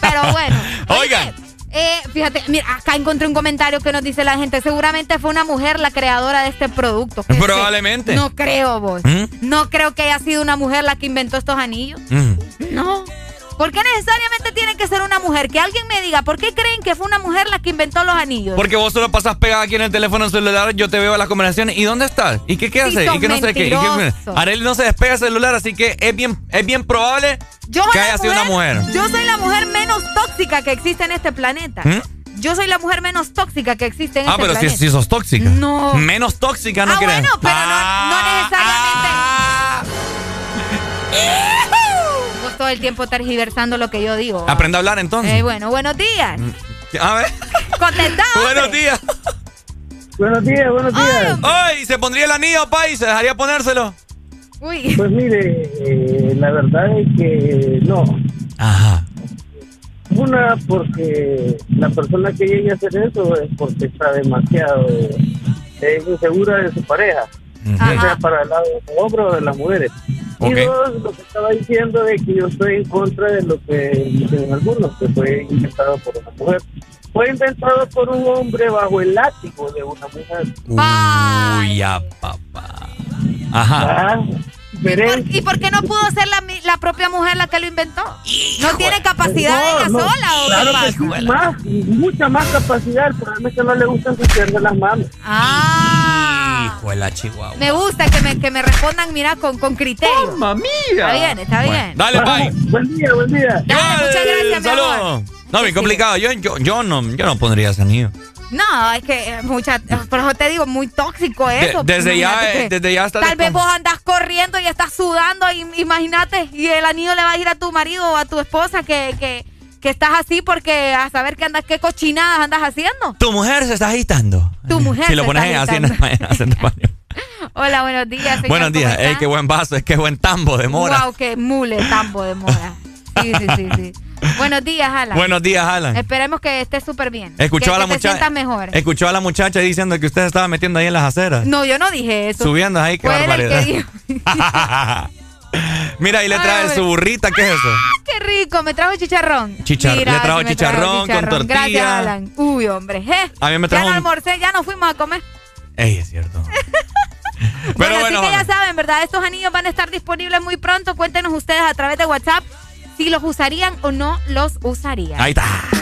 Pero bueno.
Oigan.
Eh, fíjate, mira, acá encontré un comentario que nos dice la gente. Seguramente fue una mujer la creadora de este producto.
Probablemente.
No creo, vos.
¿Mm?
No creo que haya sido una mujer la que inventó estos anillos.
Mm.
No. ¿Por qué necesariamente tiene que ser una mujer? Que alguien me diga, ¿por qué creen que fue una mujer la que inventó los anillos?
Porque vos solo pasas pegada aquí en el teléfono celular, yo te veo las conversaciones. ¿Y dónde estás? ¿Y qué, qué
Sí,
hace?
sos
¿Y qué no sé qué? ¿Y qué-
mentiroso.
Arely no se despega el celular, así que es bien, es bien probable
Yo
que haya sido una mujer.
Yo soy la mujer menos tóxica que existe en este planeta.
¿Mm?
Yo soy la mujer menos tóxica que existe en
Ah,
este
pero si,
planeta.
si sos tóxica.
No.
Menos tóxica, ¿no
ah,
crees?
bueno, pero no, no necesariamente. Vos todo el tiempo tergiversando lo que yo digo.
Aprende a hablar entonces.
Eh, bueno, buenos días.
A ver.
Contestá.
Buenos días.
Buenos días, buenos días.
Ay, ¿se pondría el anillo, pa? ¿Y se dejaría ponérselo?
Uy.
Pues mire, eh, la verdad es que no.
Ajá.
Una, porque la persona que llegue a hacer eso es porque está demasiado eh, insegura de su pareja, ya sea para el lado de los hombres o de las mujeres. Y dos, lo que estaba diciendo de que yo estoy en contra de lo que dicen algunos, que fue inventado por una mujer. Fue inventado por un hombre bajo el látigo de una mujer.
Uy, ya, papá. Ajá.
Ah,
¿Y por qué no pudo ser la, mi- la propia mujer la que lo inventó? ¿No tiene capacidad ella
No, no,
sola o
claro
qué
que
pasa?
sí, más, mucha más capacidad. El problema es que no le gusta ensuciarse las manos.
Ah.
Hijo de la chihuahua.
Me gusta que me, que me respondan, mira, con, con criterio.
¡Mamma mía!
Está bien, está bien.
Dale, bye.
Buen día, buen día.
Dale, muchas gracias, mi amor.
No, bien complicado. Yo, yo, yo, no, yo no pondría ese anillo.
No, es que eh, mucha, por eso te digo, muy tóxico eso.
desde ya, eh,
que
desde ya está
Tal vez vos andás corriendo y estás sudando, y, imagínate, y el anillo le va a ir a tu marido o a tu esposa que, que, que estás así porque a saber qué andas, qué cochinadas andas haciendo.
Tu mujer se está agitando.
Tu mujer
Si lo pones en- así en español.
Hola, buenos días, señor.
Buenos días.
¿cómo
Ey, qué buen vaso. Es que buen tambo de mora.
Wow, qué mule tambo de mora. Sí, sí, sí, sí. Buenos días, Alan.
Buenos días, Alan.
Esperemos que estés súper bien.
Escuchó
que,
a la muchacha.
mejor.
Escuchó a la muchacha diciendo que usted se estaba metiendo ahí en las aceras.
No, yo no dije eso.
Subiendo ahí, qué barbaridad.
que.
Mira, ahí le trae su burrita. ¿Qué es eso?
Qué rico, me trajo chicharrón.
Chichar-
Mira,
le trajo chicharrón con tortilla.
Gracias, Alan. Uy, hombre.
A mí me
ya
trajo
no
un-
almorcé, ya nos fuimos a comer.
Ey, es cierto. Pero
bueno,
bueno,
así que ya saben, ¿verdad? Estos anillos van a estar disponibles muy pronto. Cuéntenos ustedes a través de WhatsApp si los usarían o no los usarían.
Ahí está.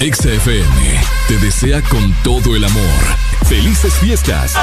XFM te desea con todo el amor.
¡Felices fiestas!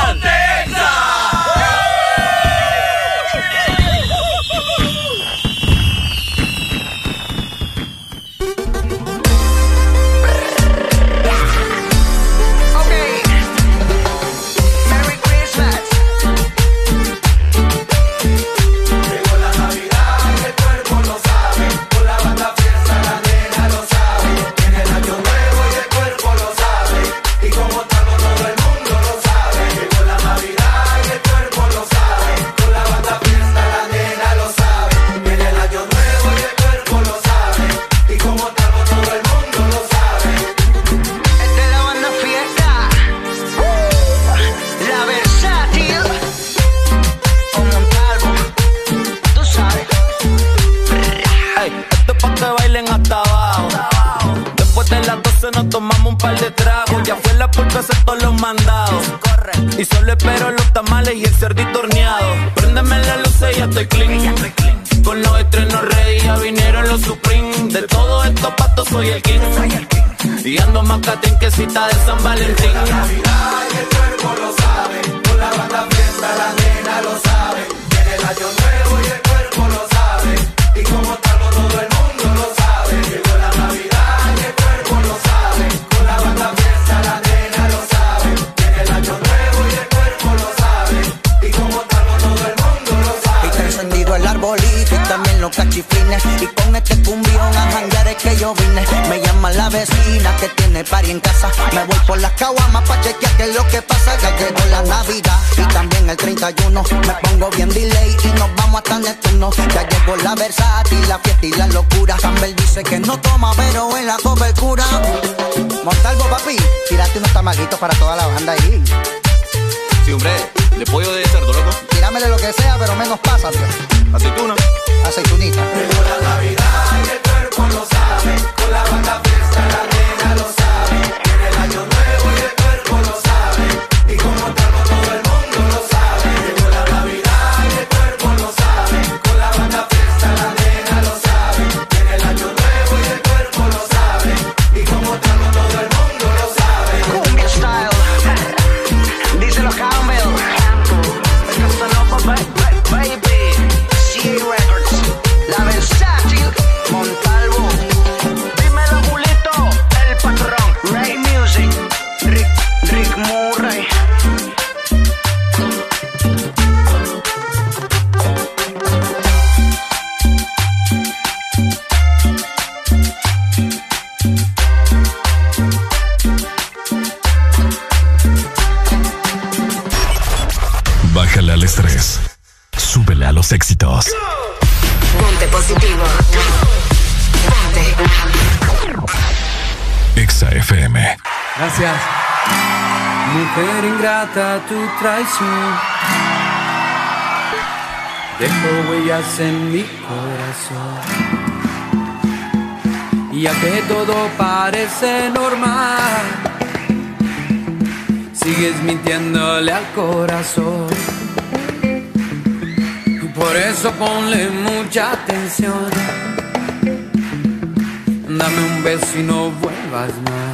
Van La
versátil,
la
fiesta y la
locura. Campbell dice que no toma, pero en la cobertura. Montalvo, papi, tírate unos tamalitos para toda la
traición. Dejo huellas en mi corazón. Y que todo parece normal, sigues mintiéndole al corazón. Por eso ponle mucha atención. Dame un beso y no vuelvas más.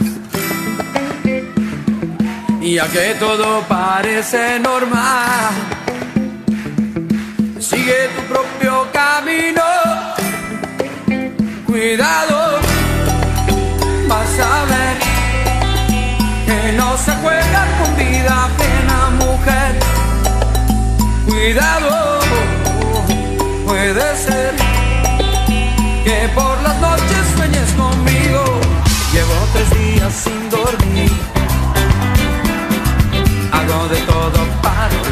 Y ya que todo parece normal, sigue tu propio camino. Cuidado, vas a ver que no se juega con vida plena, mujer. Cuidado, puede ser que por las noches sueñes conmigo. Llevo tres días sin dormir hago de todo para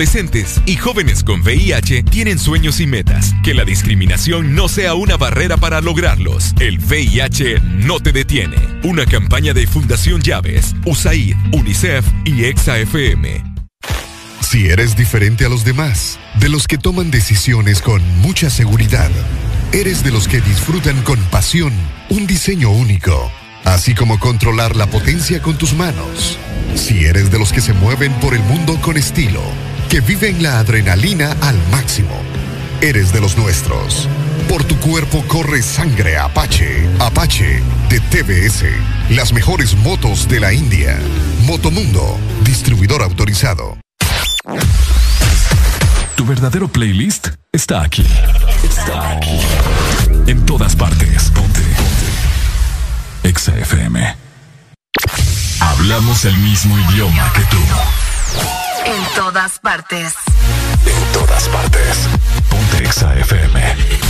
adolescentes y jóvenes con VIH tienen sueños y metas. Que la discriminación no sea una barrera para lograrlos. El VIH no te detiene. Una campaña de Fundación Llaves, USAID, UNICEF y EXA-FM.
Si eres diferente a los demás, de los que toman decisiones con mucha seguridad, eres de los que disfrutan con pasión un diseño único, así como controlar la potencia con tus manos. Si eres de los que se mueven por el mundo con estilo, que viven la adrenalina al máximo, eres de los nuestros. Por tu cuerpo corre sangre Apache. Apache de TBS. Las mejores motos de la India. Motomundo, distribuidor autorizado.
Tu verdadero playlist está aquí. Está aquí. En todas partes. Ponte. Ponte. Exa FM. Hablamos el mismo idioma que tú.
En todas partes.
En todas partes. Ponte Exa FM.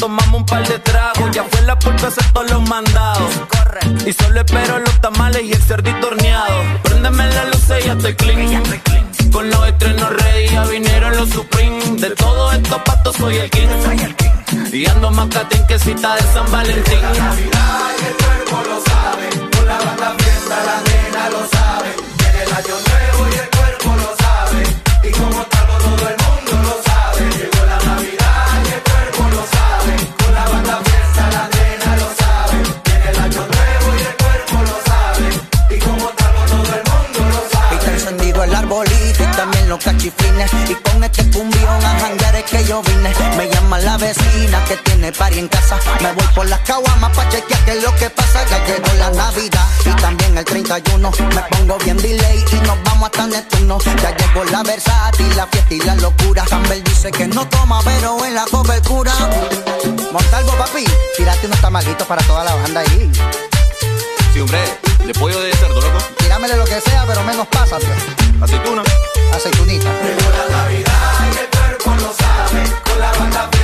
Tomamos un par de tragos. Ya fue la pulpa hacer todos los mandados. Y solo espero los tamales y el cerdito horneado. Préndeme la luz y ya estoy clean. Con los estrenos ready ya vinieron los Supreme. De todos estos patos soy el king. Y ando más catín que cita de San Valentín.
y el cuerpo lo sabe. Con la banda fiesta la nena lo sabe. En el año nuevo y el Y con
este cumbión a janguear es que yo vine. Me llama la vecina que tiene pari en casa. Me voy por las caguamas pa' chequear qué es lo que pasa. Ya llegó la Navidad y también el 31. Me pongo bien delay y nos vamos hasta Neptuno. Ya llegó la versátil, la fiesta y la locura. Campbell dice que no toma, pero en la cobertura. Montalvo, papi, tírate unos tamalitos para toda la banda ahí.
Sí, hombre, de pollo de cerdo, loco.
Tíramele lo que sea, pero menos pásate.
Aceituna.
Aceitunita.
Llegó la Navidad y el cuerpo lo sabe. Con la banda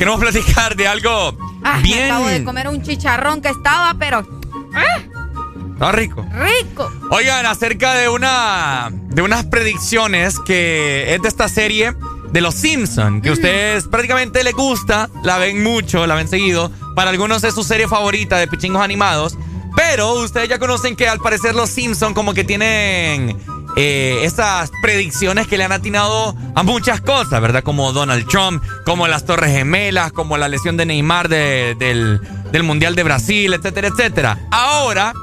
queremos platicar de algo
Ah, me
bien.
acabo de comer un chicharrón que estaba, pero.
Está rico.
rico.
Oigan, acerca de una de unas predicciones que es de esta serie de los Simpson, que a ustedes prácticamente les gusta, la ven mucho, la ven seguido. Para algunos es su serie favorita de pichingos animados, pero ustedes ya conocen que al parecer los Simpson como que tienen eh, esas predicciones que le han atinado a muchas cosas, ¿verdad? Como Donald Trump, como las Torres Gemelas, como la lesión de Neymar de- del, del Mundial de Brasil, etcétera, etcétera. Ahora,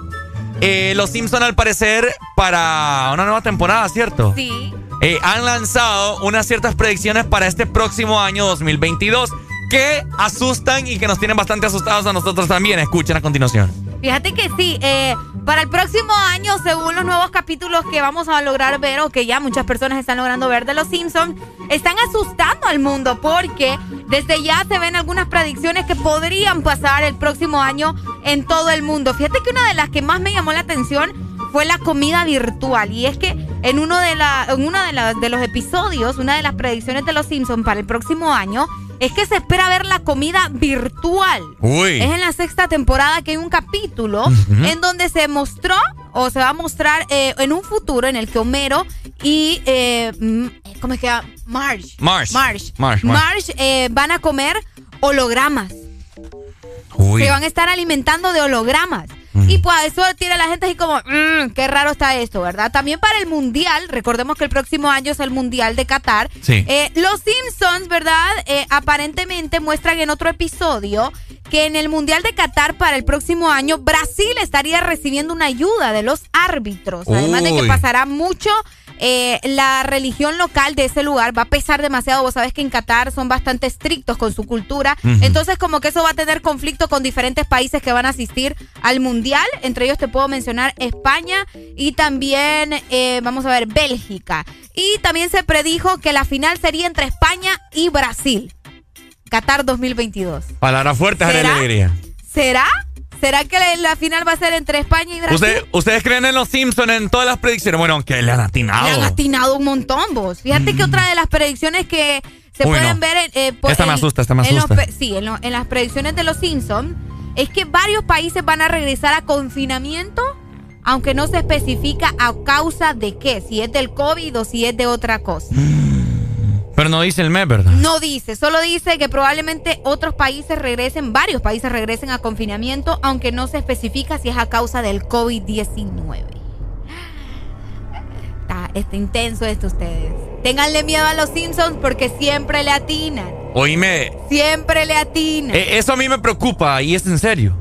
eh, los Simpson al parecer para una nueva temporada, ¿cierto?
Sí.
Eh, han lanzado unas ciertas predicciones para este próximo año 2022 que asustan y que nos tienen bastante asustados a nosotros también. Escuchen a continuación.
Fíjate que sí, eh, para el próximo año, según los nuevos capítulos que vamos a lograr ver o que ya muchas personas están logrando ver de Los Simpsons, están asustando al mundo porque desde ya se ven algunas predicciones que podrían pasar el próximo año en todo el mundo. Fíjate que una de las que más me llamó la atención fue la comida virtual y es que en uno de la en uno de, de los episodios, una de las predicciones de Los Simpsons para el próximo año es que se espera ver la comida virtual.
Uy.
Es en la sexta temporada que hay un capítulo en donde se mostró o se va a mostrar eh, en un futuro en el que Homero y eh, mm, ¿cómo es que llama? Marge.
Marge.
Marge,
Marge. Marge,
eh, van a comer hologramas.
Uy.
Se van a estar alimentando de hologramas. Y pues eso tiene a la gente así como, "Mm, qué raro está esto, ¿verdad? También para el Mundial, recordemos que el próximo año es el Mundial de Qatar.
Sí.
Eh, los Simpsons, ¿verdad? Eh, aparentemente muestran en otro episodio que en el Mundial de Qatar para el próximo año Brasil estaría recibiendo una ayuda de los árbitros. Además de que pasará mucho eh, la religión local de ese lugar va a pesar demasiado. Vos sabés que en Qatar son bastante estrictos con su cultura. Entonces, como que eso va a tener conflicto con diferentes países que van a asistir al mundial. Entre ellos te puedo mencionar España y también, eh, vamos a ver, Bélgica. Y también se predijo que la final sería entre España y Brasil. Qatar 2022.
Palabras fuertes, alegría.
¿Será? ¿Será que la, la final va a ser entre España y Brasil?
¿Usted- ¿Ustedes creen en los Simpsons en todas las predicciones? Bueno, aunque le han atinado.
Le han atinado un montón, vos. Fíjate que otra de las predicciones que se
Uy,
pueden
no.
ver en, eh, po-
Esta me asusta, esta me
en los
asusta.
sí, en, lo- en las predicciones de los Simpsons es que varios países van a regresar a confinamiento aunque no se especifica a causa de qué, si es del COVID o si es de otra cosa.
Pero no dice el mes, ¿verdad?
No dice, solo dice que probablemente otros países regresen, varios países regresen a confinamiento, aunque no se especifica si es a causa del COVID-19. Está, está intenso esto ustedes. Ténganle miedo a los Simpsons porque siempre le atinan.
Oíme,
Siempre le atinan.
eh, eso a mí me preocupa y es en serio.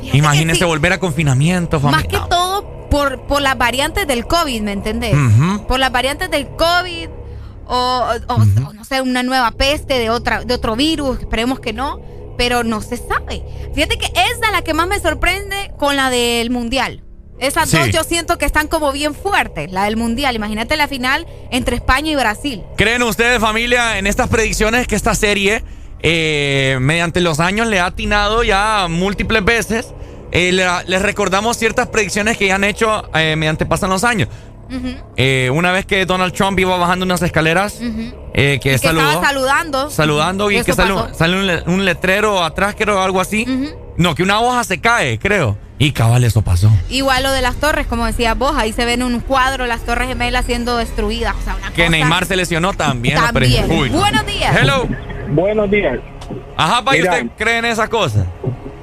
Fíjate
Imagínense
sí.
volver a confinamiento,
Más
familia.
que todo por, por las variantes del COVID, ¿me entendés? Por las variantes del COVID o, o- o no sé, una nueva peste de, otra, de otro virus, esperemos que no, pero no se sabe. Fíjate que esa es la que más me sorprende con la del Mundial. Esas
Sí.
dos yo siento que están como bien fuertes, la del Mundial. Imagínate la final entre España y Brasil.
¿Creen ustedes, familia, en estas predicciones que esta serie, eh, mediante los años, le ha atinado ya múltiples veces? Eh, le- les recordamos ciertas predicciones que ya han hecho eh, mediante pasan los años. Eh, una vez que Donald Trump iba bajando unas escaleras, eh,
Y
que saludó,
estaba saludando.
saludando y
Eso
que sale,
pasó.
un- le- letrero atrás, creo, algo así. No, que una hoja se cae, creo. Y cabal, eso pasó.
Igual lo de las torres, como decías vos, ahí se ven un cuadro, las torres gemelas siendo destruidas. O sea, una
Que
cosa-
Neymar se lesionó también.
También.
Uy.
Buenos días.
Hello.
Buenos días.
Ajá, pa, ¿y usted cree en esas cosas?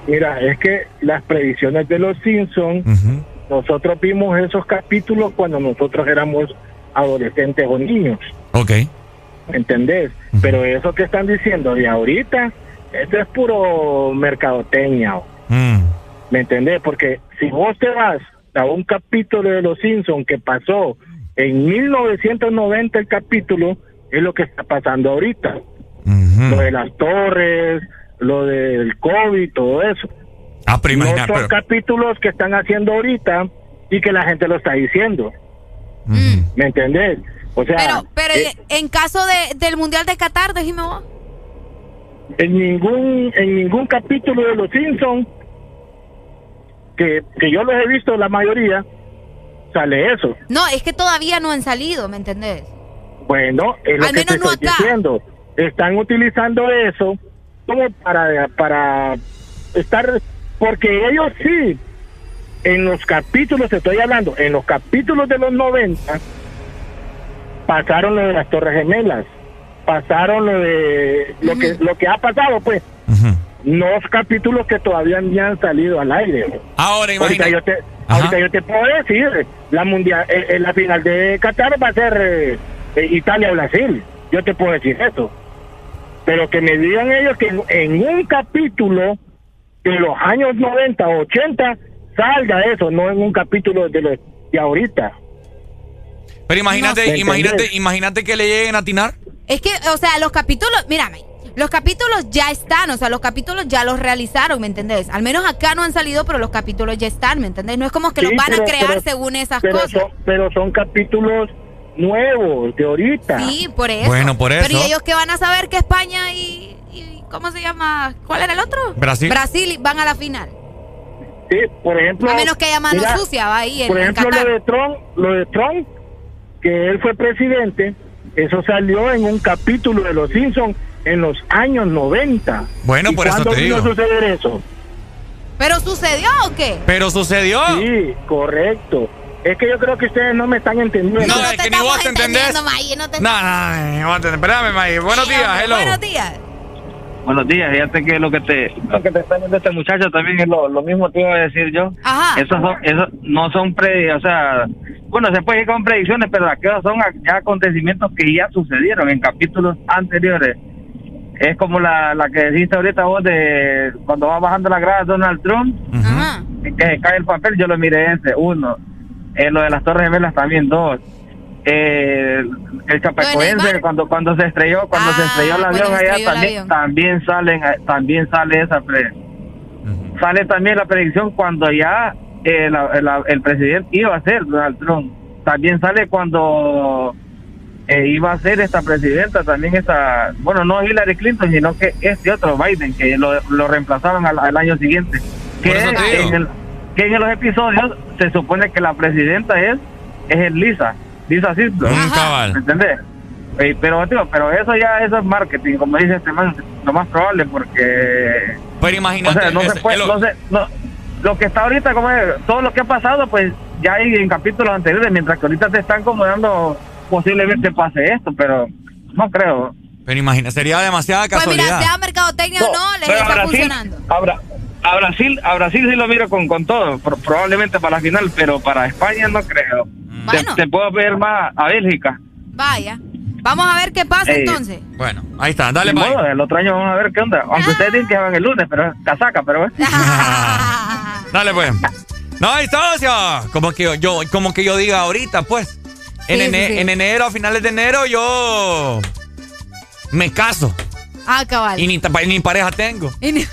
Mira, es que las predicciones de los Simpsons, nosotros vimos esos capítulos cuando nosotros éramos adolescentes o niños,
Ok.
¿me ¿entendés? Pero eso que están diciendo de ahorita, eso es puro mercadotecnia,
Mm.
¿me entendés? Porque si vos te vas a un capítulo de los Simpsons que pasó en 1990 el capítulo, es lo que está pasando ahorita. Lo de las torres, lo del COVID, todo eso.
Ah, pero
no
imagina,
son
pero-
capítulos que están haciendo ahorita y que la gente lo está diciendo. ¿Me entendés? O sea,
Pero, pero
eh,
en caso de, del Mundial de Qatar, decime vos.
en ningún en ningún capítulo de Los Simpsons que, que yo los he visto la mayoría sale eso.
No, es que todavía no han salido, ¿me entendés?
Bueno, es lo
Al
que te
menos no
estoy
acá.
diciendo. Están utilizando eso como para para estar porque ellos sí en los capítulos te estoy hablando, en los capítulos de los 90 pasaron lo de las Torres Gemelas, pasaron lo de lo que lo que ha pasado pues. No capítulos que todavía ni han salido al aire.
Ahora imagina.
Ahorita yo te, ahorita yo te puedo decir, la mundial, eh, eh, la final de Qatar va a ser eh, eh, Italia Brasil. Yo te puedo decir eso. Pero que me digan ellos que en, en un capítulo de los años 90 o 80 salga eso, no en un capítulo de los de ahorita.
Pero imagínate,
No
imagínate, imagínate que le lleguen a atinar.
Es que, o sea, los capítulos, mírame, los capítulos ya están, o sea, los capítulos ya los realizaron, ¿me entendés? Al menos acá no han salido, pero los capítulos ya están, ¿me entendés? No es como que los van
pero-
a crear
pero-
según esas
pero
cosas.
Son, pero son capítulos nuevos de ahorita.
Sí, por eso.
Bueno, por
Pero
eso.
¿y ellos que van a saber que España y- ¿cómo se llama? ¿Cuál era el otro?
Brasil.
Brasil van a la final.
Sí, por ejemplo.
A menos que haya mano
mira,
sucia, va ahí en,
Por
en
ejemplo,
Qatar.
lo de Trump, lo de Trump, que él fue presidente, eso salió en un capítulo de Los Simpsons en los años 90.
Bueno,
¿Y
por eso te
vino
digo.
a suceder eso?
¿Pero sucedió o qué?
Pero sucedió.
Sí, correcto. Es que yo creo que ustedes no me están entendiendo.
No, es que ni vos te entendés.
No, May, no te-
No, no, no, no, espérame, May. Buenos días, hello.
Buenos días.
Buenos días, fíjate que lo que te lo que te está diciendo este muchacho también es lo, lo mismo que iba a decir yo.
Ajá.
Esos son, esos no son pre, o sea, bueno, se puede ir con predicciones, pero aquellos son ya acontecimientos que ya sucedieron en capítulos anteriores. Es como la, la que dijiste ahorita vos de cuando va bajando la grada Donald Trump, que se cae el papel, yo lo miré ese, uno. Eh, lo de las Torres Gemelas también, dos. Eh, el Chapecoense, cuando cuando se estrelló, cuando se estrelló el
Ah,
avión allá,
el
también,
avión.
también salen, también sale esa pre- sale también la predicción cuando ya eh, la- la- el presidente iba a ser Donald Trump. También sale cuando eh, iba a ser esta presidenta, también esta, bueno, no Hillary Clinton, sino que este otro Biden, que lo, lo reemplazaron al, al año siguiente. Que,
eso te digo.
en el- que en los episodios se supone que la presidenta es, es el
Mm, cabal.
¿Me entendés? Eh, pero, tío, pero eso ya eso es marketing, como dice este man, lo más probable, porque
Pero imagínate.
o sea, no se puede, no se- no- lo que está ahorita, como es, todo lo que ha pasado, pues ya hay en capítulos anteriores, mientras que ahorita te están como dando posiblemente pase esto, pero no creo.
Pero imagina, sería demasiada
Pues mira,
casualidad.
sea mercadotecnia o no,
a
está
Brasil,
funcionando.
a, Bra- a Brasil, a Brasil sí lo miro con, con todo, pro- probablemente para la final, pero para España no creo. Te,
Bueno.
te puedo ver más a Bélgica.
Vaya. Vamos a ver qué pasa
Ey.
entonces.
Bueno, ahí está, dale, bye.
modo, el otro año vamos a ver qué onda. Aunque ustedes dicen que van el lunes, pero es casaca, pero es.
Dale, pues. No, ahí está, o sea, como que yo, como que yo diga ahorita, pues. En,
Sí,
ene-
sí, sí.
en enero, a finales de enero, yo me caso.
Ah, cabal.
Y ni, ni pareja tengo.
Y ni-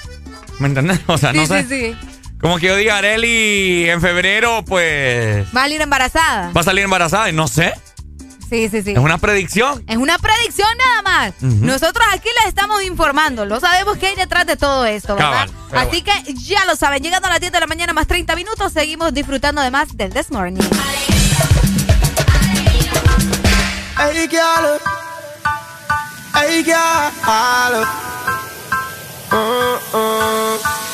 ¿Me entiendes? O sea, no
sí,
sé.
sí, sí.
Como que yo diga, Areli, en febrero, pues.
Va a salir embarazada.
Va a salir embarazada. Y no sé.
Sí, sí, sí.
Es una predicción.
Es una predicción nada más. Nosotros aquí les estamos informando. Lo sabemos que hay detrás de todo esto, ¿verdad?
Cabal,
Así que ya lo saben. Llegando a las 10 de la mañana más 30 minutos, seguimos disfrutando además del This Morning.
Hey girl, hey girl, uh-uh.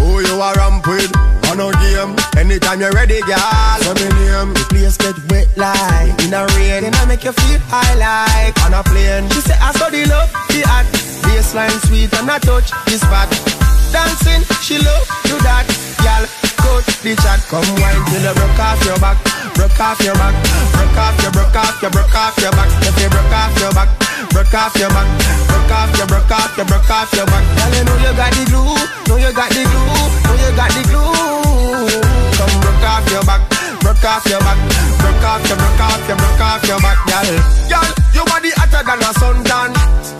Who you are ramp with? On no game. Anytime you're ready, girl. So me name. The place get wet like in a rain. Then I make you feel high like on a plane. She say I saw the love, the act. Baseline sweet and I touch this spot. Dancing, she love do that, girl. Coach the chat, come wine till you broke off your back, broke off your back, broke off your, broke off your, broke off your back. If you broke off your back, broke off your back, broke off your, broke off your, broke off your back. Girl, you know you got the glue, know you got the glue, know you got the glue. Come broke off your back, broke off your back, broke off your, broke off your, broke off your back, girl. Girl, your body hotter than a suntan.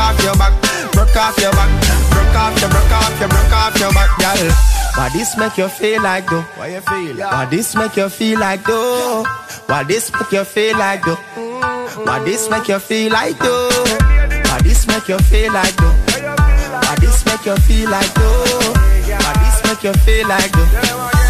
Off your back, broke off your back, broke off your, broke off your, broke off your back, girl. Why this make you feel like though? Why you feel? Why this make you feel like though? Why this make you feel like though? Why this make you feel like though? Why this make you feel like though? Why this make you feel like though? Why this make you feel like though?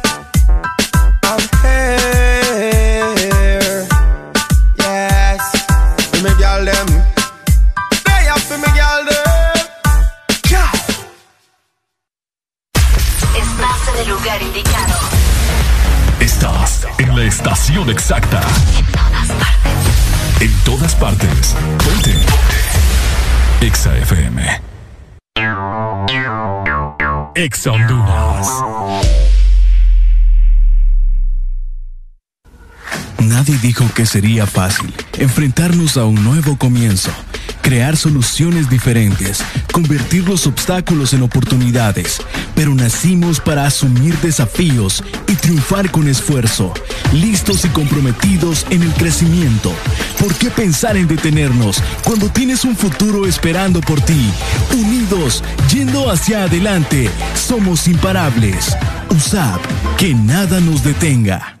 La estación exacta. En todas partes. Ponte. Exa FM. Exa Honduras.
Nadie dijo que sería fácil enfrentarnos a un nuevo comienzo, crear soluciones diferentes, convertir los obstáculos en oportunidades, pero nacimos para asumir desafíos y triunfar con esfuerzo, listos y comprometidos en el crecimiento. ¿Por qué pensar en detenernos cuando tienes un futuro esperando por ti? Unidos, yendo hacia adelante, somos imparables. USAP, que nada nos detenga.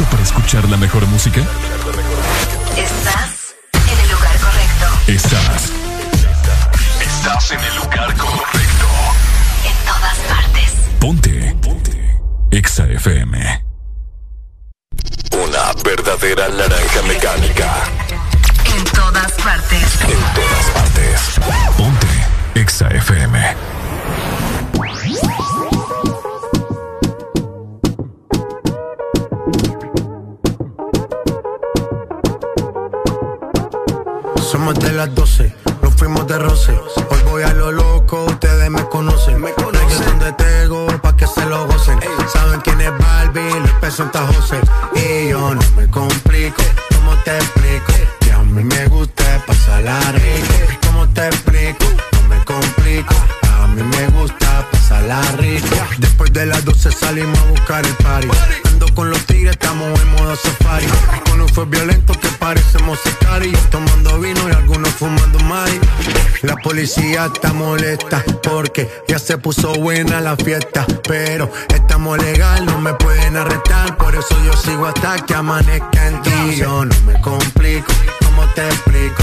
Listo para escuchar la mejor música?
Estás en el lugar correcto.
Estás. Estás en el lugar correcto.
En todas partes.
Ponte. Ponte. Exa FM.
Una verdadera naranja mecánica.
En todas partes.
En todas partes.
Ponte. Exa FM.
Somos de las 12, nos fuimos de roce. Hoy voy a lo loco, ustedes me conocen. Me conocen de Tego, pa' que se lo gocen. Saben quién es Barbie, Luis Peso Santa José. Y yo no me complico, ¿cómo te explico? Que a mí me gusta pasarla rico. ¿Cómo te explico? No me complico. A mí me gusta pasarla rico. Después de las 12 salimos a buscar el party. Ando con los tigres, estamos en modo safari. Con un fue violento que parecemos sicarios. Tomando vino y algunos fumando mari. La policía está molesta porque ya se puso buena la fiesta. Pero estamos legal, no me pueden arrestar. Por eso yo sigo hasta que amanezca en ti. Yo no me complico, ¿cómo te explico?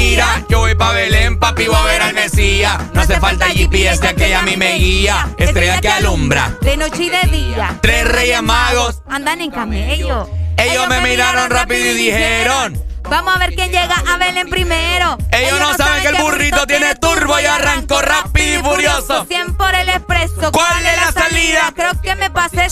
Mira. Yo voy pa' Belén, papi, voy a ver al Mesías. No hace falta GPS, ya que ella a mí me guía. Estrella que alumbra.
De noche y de día.
Tres reyes magos.
Andan en camello.
Ellos me miraron rápido y dijeron.
Vamos a ver quién llega a Belén primero.
Ellos no saben que el burrito tiene turbo y arrancó rápido y furioso.
100 por el expreso.
¿Cuál es la salida?
Creo que me pasé.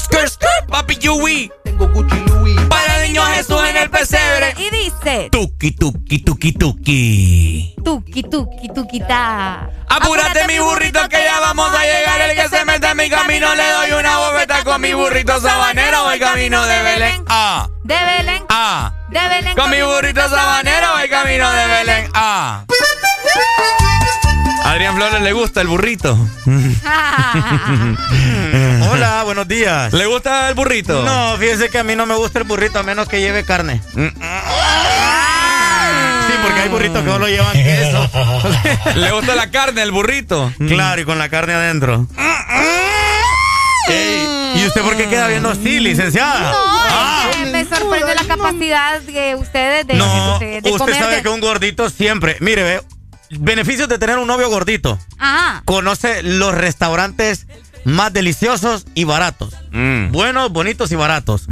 Papi Yui.
Tengo Gucci Louis.
Para niño Jesús en el pesebre.
Y dice.
Tuki, tuki, tuki, tuki.
Tuki, tuki, tuki, ta.
Apúrate mi burrito que ya vamos a llegar. El que se mete en mi camino le doy una bofeta con mi burrito sabanero. Voy camino de Belén. Ah.
De Belén.
Ah.
De Belén.
Con mi burrito sabanero voy camino de Belén. Ah. Adrián Flores le gusta el burrito.
Hola, buenos días.
¿Le gusta el burrito?
No, fíjense que a mí no me gusta el burrito a menos que lleve carne. Sí, porque hay burritos que solo llevan queso.
¿Le gusta la carne, el burrito?
Claro, y con la carne adentro. Ey, ¿Y usted por qué queda viendo así, licenciada?
No,
Ah.
es que me sorprende la capacidad de ustedes de,
No,
de- de
usted
comer.
sabe
de-
que un gordito siempre. Mire, ve, beneficios de tener un novio gordito.
Ajá.
Conoce los restaurantes más deliciosos y baratos.
Mm.
Buenos, bonitos y baratos.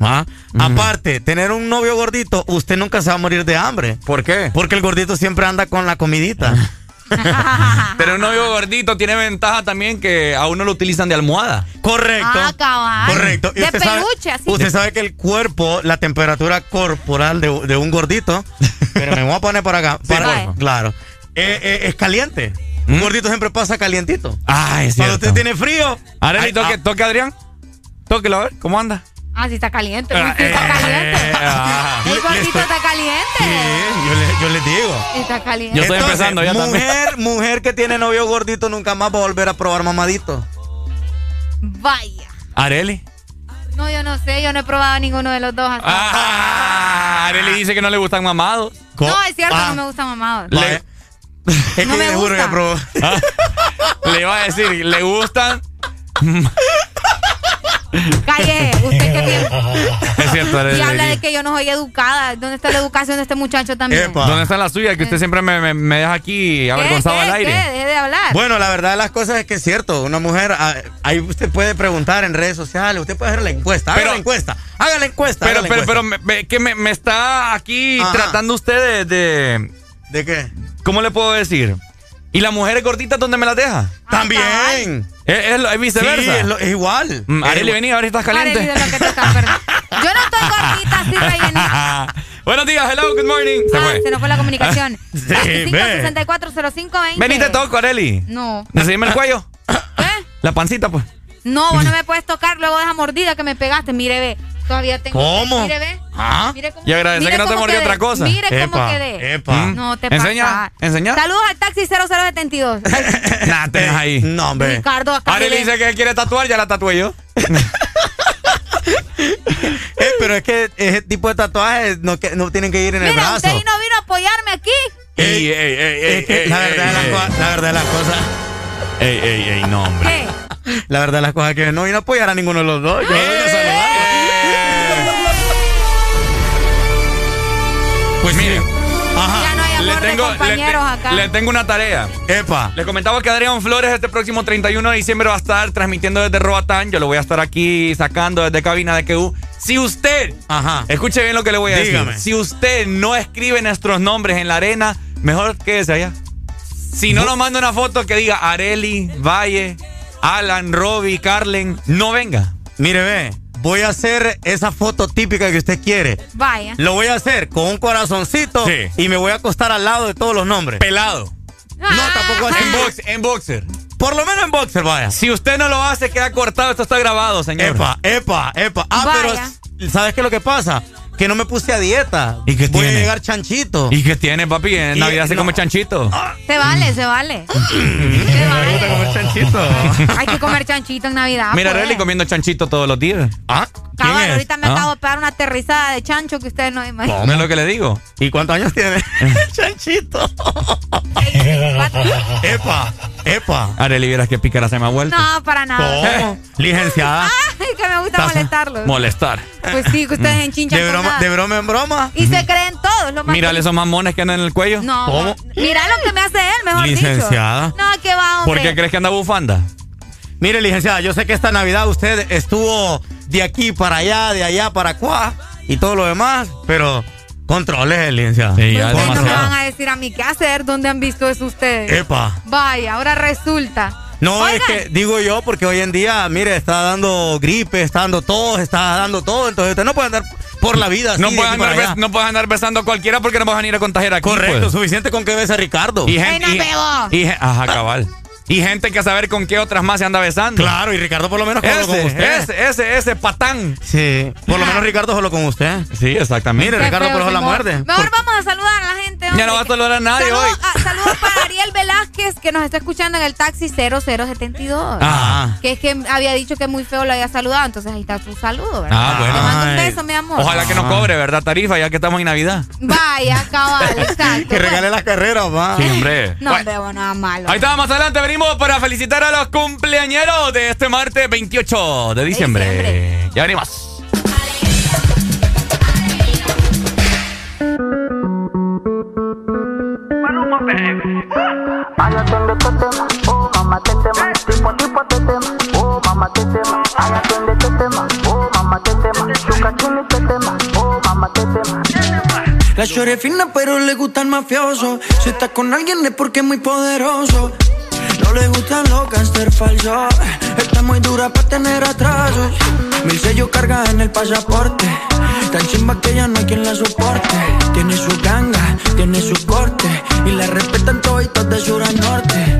¿Ah? Aparte, tener un novio gordito, usted nunca se va a morir de hambre.
¿Por qué?
Porque el gordito siempre anda con la comidita.
Pero un novio gordito tiene ventaja también que a uno lo utilizan de almohada.
Correcto.
Ah, cabal.
Correcto. Y
De
usted sabe-
peluche, así.
Usted sabe que el cuerpo, la temperatura corporal de, de un gordito, pero me voy a poner por acá. para- claro. eh, eh, es caliente. Un gordito siempre pasa calientito.
Ah, es
Cuando
cierto.
usted tiene frío.
Toque,
ah,
toque Adrián. Tóquelo a ver, ¿cómo anda?
Ah, sí está caliente.
Ah,
sí está
eh,
caliente.
ah.
El gordito
estoy-
está caliente.
sí, yo, le- yo les digo.
Está caliente.
Yo estoy
Entonces,
empezando ya también.
mujer, mujer que tiene novio gordito nunca más va a volver a probar mamadito.
Vaya.
Areli.
No, yo no sé. Yo no he probado ninguno de los dos. hasta
Ah, Areli dice que no le gustan mamados.
No, es cierto,
Ah.
no me gustan mamados.
Le- es
No
que
me
le juro
gusta.
que probó.
Ah, le iba a decir, le gustan.
Calle, usted que tiene.
Es cierto.
Y habla de que yo no soy educada. ¿Dónde está la educación de este muchacho también?
Epa.
¿Dónde está la suya? Que usted siempre me, me- me deja aquí avergonzado
¿Qué,
al aire.
qué? Deje de hablar.
Bueno, la verdad de las cosas es que es cierto. Una mujer, ah, ahí usted puede preguntar en redes sociales, usted puede hacer la encuesta. Haga
Pero-
la encuesta. Haga la encuesta.
Pero,
haga la
pero, pero,
encuesta.
me, que me, me está aquí
Ajá.
tratando usted de, de-
¿De qué?
¿Cómo le puedo decir? ¿Y las mujeres gorditas dónde me las deja?
También.
¿Es, es lo- es viceversa?
Sí, es, lo- es igual.
Mm, Areli, vení, a ver si estás
Arely,
caliente.
de lo que te estás perdiendo. Yo no estoy gordita, así rellenita.
Buenos días, hello, good morning. Se
Ah,
fue.
se nos fue la comunicación.
Sí,
25
ve.
64 05 20.
Vení, te toco, Areli.
No.
Enséñame el cuello. La pancita, pues.
No, vos no me puedes tocar luego de esa mordida que me pegaste. Mire, ve. Todavía tengo.
¿Cómo?
Mire, ve.
Ah.
Mire cómo,
Y agradece
mire
que no te
cómo
mordió otra cosa.
Mire cómo
Epa,
quedé.
epa.
No te
Enseña,
pasa.
enseña.
Saludos al taxi 0072. Ay,
Nah, tenés ahí.
No, hombre.
Ricardo, acá
Areli
mire.
dice que quiere tatuar, ya la tatué yo.
Eh, pero es que ese tipo de tatuajes no, que, no tienen que ir en el
Mira,
brazo.
usted no vino a apoyarme aquí.
Ey, ey, ey, ey,
Es que
ey,
la
ey,
verdad de las
ey,
cosas, la verdad de las cosas,
Ey, ey, ey, no, hombre.
¿Qué?
la verdad de las cosas que no vino a apoyar a ninguno de los dos. Yo vine a
Ya no hay amor
le
de
tengo, le,
compañeros
te-
acá.
le tengo una tarea.
Epa.
Le comentaba que Adrián Flores este próximo 31 de diciembre va a estar transmitiendo desde Roatán. Yo lo voy a estar aquí sacando desde cabina de QU. Si usted,
Ajá.
escuche bien lo que le voy a
Dígame.
decir. Si usted no escribe nuestros nombres en la arena, mejor quédese allá. Si no nos manda una foto que diga Areli, Valle, Alan, Robbie, Carlen, no venga.
Mire, ve, voy a hacer esa foto típica que usted quiere.
Vaya.
Lo voy a hacer con un corazoncito
Sí.
y me voy a acostar al lado de todos los nombres.
Pelado.
No, tampoco así.
En, box, en boxer.
Por lo menos en boxer, vaya.
Si usted no lo hace, queda cortado. Esto está grabado, señor.
Epa, epa, epa. Ah,
Vaya.
pero ¿sabes qué es lo que pasa? Que no me puse a dieta.
¿Y qué
Voy
tiene?
a llegar chanchito.
¿Y qué tiene, papi? En
Y-
Navidad se come chanchito.
Se vale, se vale. se vale.
chanchito.
Hay que comer chanchito en Navidad.
Mira,
pues.
Relly comiendo chanchito todos los días.
¿Ah? ¿Quién
Cabal,
es?
ahorita me
¿Ah?
acabo de pegar una aterrizada de chancho que ustedes no imaginan.
¿No es lo que le digo?
¿Y cuántos años tiene? chanchito. epa, epa.
Areli, vieras que pícara se me ha vuelto.
No, para nada.
¿Cómo? Licenciada.
Ay, que me gusta molestarlos.
Molestar.
Pues sí, que ustedes enchinchan
De
con
broma, de broma en broma.
Y se creen todos, lo más
Mírale esos mamones que andan en el cuello.
No,
¿Cómo?
mira lo que me hace él, mejor
Licenciada.
dicho. No, que va, hombre.
¿Por qué crees que anda bufanda?
Mire, licenciada, yo sé que esta Navidad usted estuvo de aquí para allá, de allá para acá y todo lo demás, pero controle, licenciada.
Sí, ya
Ustedes no me van a decir a mí qué hacer, ¿dónde han visto eso ustedes?
Epa.
Vaya, ahora resulta.
No,
Oigan,
es que digo yo porque hoy en día, mire, está dando gripe, está dando tos, está dando todo, entonces usted no puede andar por la vida así
No
de
puedes, andar no puedes andar besando a cualquiera porque no vas a venir a contagiar aquí.
Correcto,
pues.
suficiente con que bese a Ricardo.
Y gente.
no
y-
pegó.
y ajá, cabal. Y gente que a saber con qué otras más se anda besando.
Claro, y Ricardo por lo menos solo con
Ese,
usted.
ese, ese, ese patán.
Sí, por lo menos Ricardo solo con usted.
Sí, exactamente.
Mire, Ricardo por eso la muerde.
Mejor vamos a saludar a la gente.
Ya no va a saludar a nadie hoy.
ah, saludos para Ariel Velázquez, que nos está escuchando en el taxi 0072.
Ah.
Que es que había dicho que muy feo lo había saludado, entonces ahí está su saludo, ¿verdad?
Ah, bueno.
Te mando un beso, mi amor.
Ojalá que nos cobre, ¿verdad? Tarifa, ya que estamos en Navidad.
Vaya, cabal, exacto.
Que regale las carreras, va.
Sí, hombre.
No, veo nada malo.
Ahí está, más adelante venimos para felicitar a los cumpleañeros de este martes 28 de diciembre. Ya venimos.
Este oh tipo tipo oh este oh chuca oh.
La shorty es fina pero le gusta el mafioso Si está con alguien es porque es muy poderoso No le gustan los gangster falsos Está muy dura para tener atrasos. Mil sellos carga en el pasaporte. Tan chimba que ya no hay quien la soporte. Tiene su ganga, tiene su corte. Y la respetan toditos de sur a norte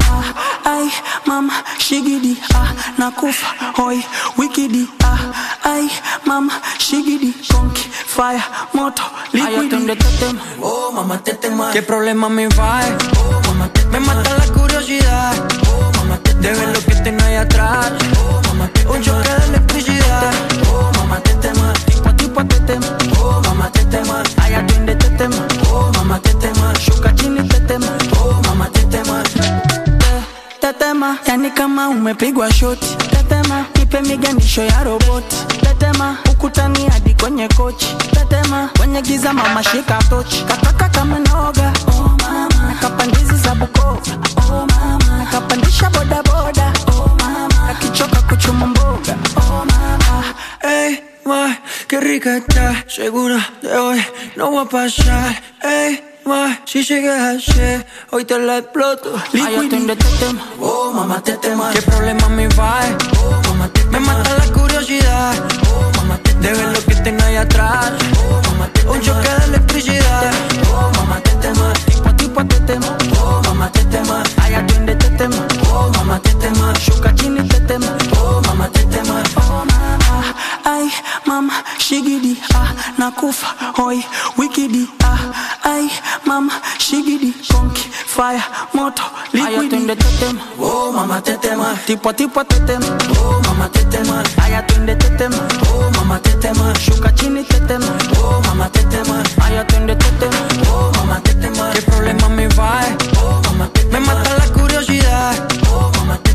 Ay, mama, shigidi, ah, nakufa, hoy, wikidi, ah, ay, mama, shigidi, conky, fire, moto, liquidi. Ay, este tema, oh, mamá, te tema. ¿Qué problema me va? Oh, mamá, te Me mata la curiosidad, oh, mamá, te De ver lo que tengo ahí atrás, oh, mamá, te Un choque de electricidad, oh, mamá, te tema. Tipo a tipo te tema, oh, mamá, te tema. Ay, atiende tema, oh, mamá, te tema. Tetema, yani kama umepigwa shoti. Tetema, nipe miganisho ya roboti. Tetema, ukutani hadi kwenye kochi. Tetema, kwenye giza mama shika tochi. Kataka kama noga, oh mama. Nakapandizi za Bukoba, oh mama. Nakapandisha boda boda, oh mama. Nakichoka kuchuma mboga, oh mama. Ey, ma, qué rica está. Segura de hoy no va a pasar. Ey, ma, si sigues así, hoy te la exploto. Ay, atiende este tema, oh mamá te tema. ¿Qué problema me va? Oh mamá te Me mata la curiosidad, oh mamá te De ver lo que tengo ahí atrás, oh mamá te Un choque de electricidad, oh mamá te tema. Tipo a tipo te tema, oh mamá te tema. Ay, atiende este tema, oh mamá te tema. Shuka chini te tema, mamá, ay mama, shigidi, ah, nakufa, hoy, wikidi, ah, ay mama, shigidi, conky, fire, moto, liquidi. Ay, atiende este tema, oh mamá te tema. Tipo a tipo te tema, oh mamá te tema. Ay, atiende este tema, oh mamá te tema. Shuka chini te tema, oh mamá te tema. Ay, atiende este tema, oh mamá te tema. ¿Qué problema me va? Oh mamá te tema. Me mata la curiosidad, oh mamá te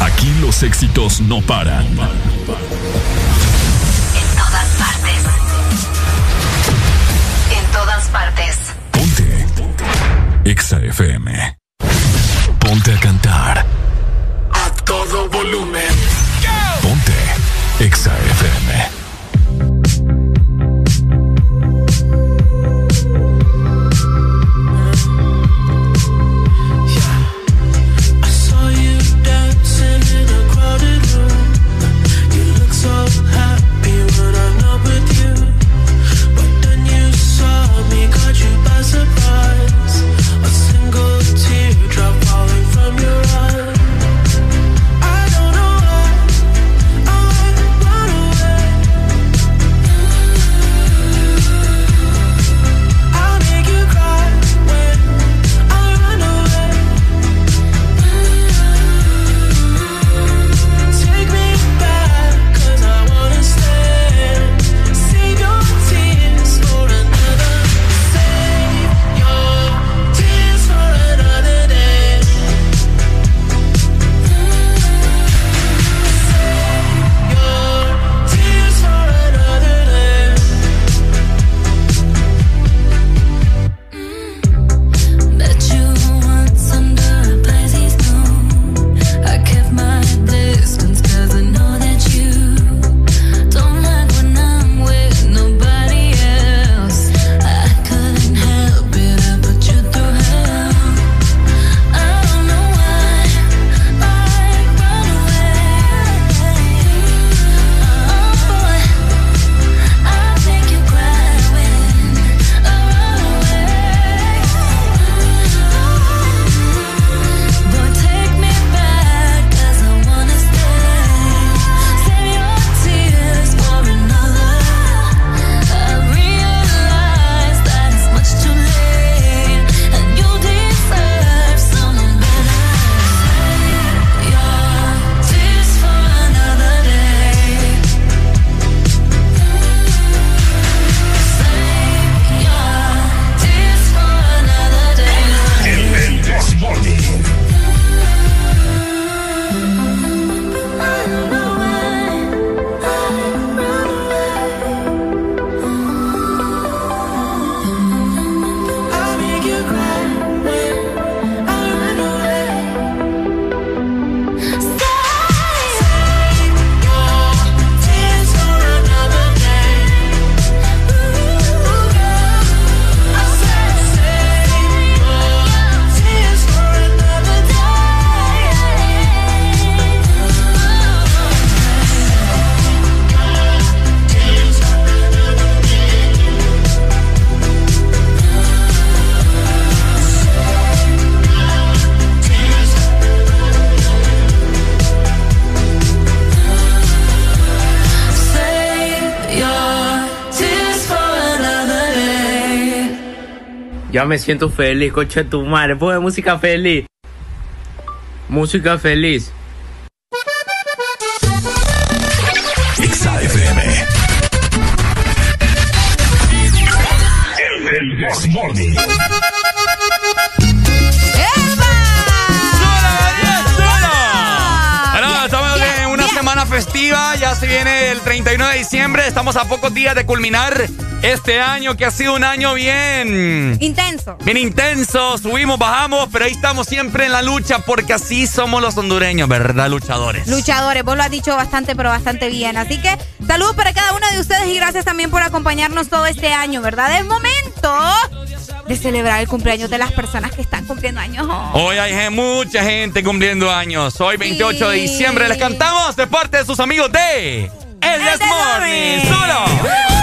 Aquí los éxitos no paran.
En todas partes. En todas partes.
Exa FM. Ponte a cantar.
A todo volumen.
Ponte. Exa FM.
Ya me siento feliz, coche tu madre. Pone música feliz. Música feliz.
Exa FM.
El Desmorning.
Bueno, estamos en una semana festiva, ya se viene el 31 de diciembre, estamos a pocos días de culminar este año que ha sido un año bien...
Intenso.
Bien intenso, subimos, bajamos, pero ahí estamos siempre en la lucha porque así somos los hondureños, ¿verdad, luchadores?
Luchadores, vos lo has dicho bastante, pero bastante bien. Así que saludos para cada uno de ustedes y gracias también por acompañarnos todo este año, ¿verdad? Es momento de celebrar el cumpleaños de las personas que están cumpliendo años hoy.
Hoy hay mucha gente cumpliendo años. Hoy 28 de diciembre les cantamos de parte de sus amigos de El Morning. Solo.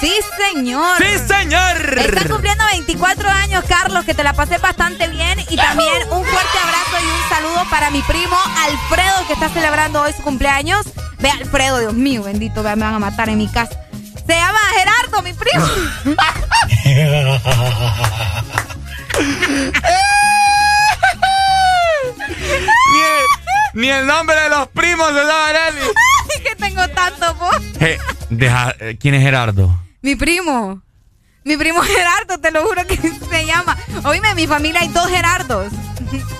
Sí, señor.
¡Sí, señor!
Está cumpliendo 24 años, Carlos, que te la pasé bastante bien. Y también un fuerte abrazo y un saludo para mi primo Alfredo, que está celebrando hoy su cumpleaños. Ve, Alfredo, Dios mío, bendito, me van a matar en mi casa. Se llama Gerardo, mi primo.
Ni el, ni el nombre de los primos se sabe, Arely.
Tanto.
Eh, deja- eh, ¿Quién es Gerardo?
Mi primo. Mi primo Gerardo, te lo juro que se llama. Oíme, en mi familia hay dos Gerardos.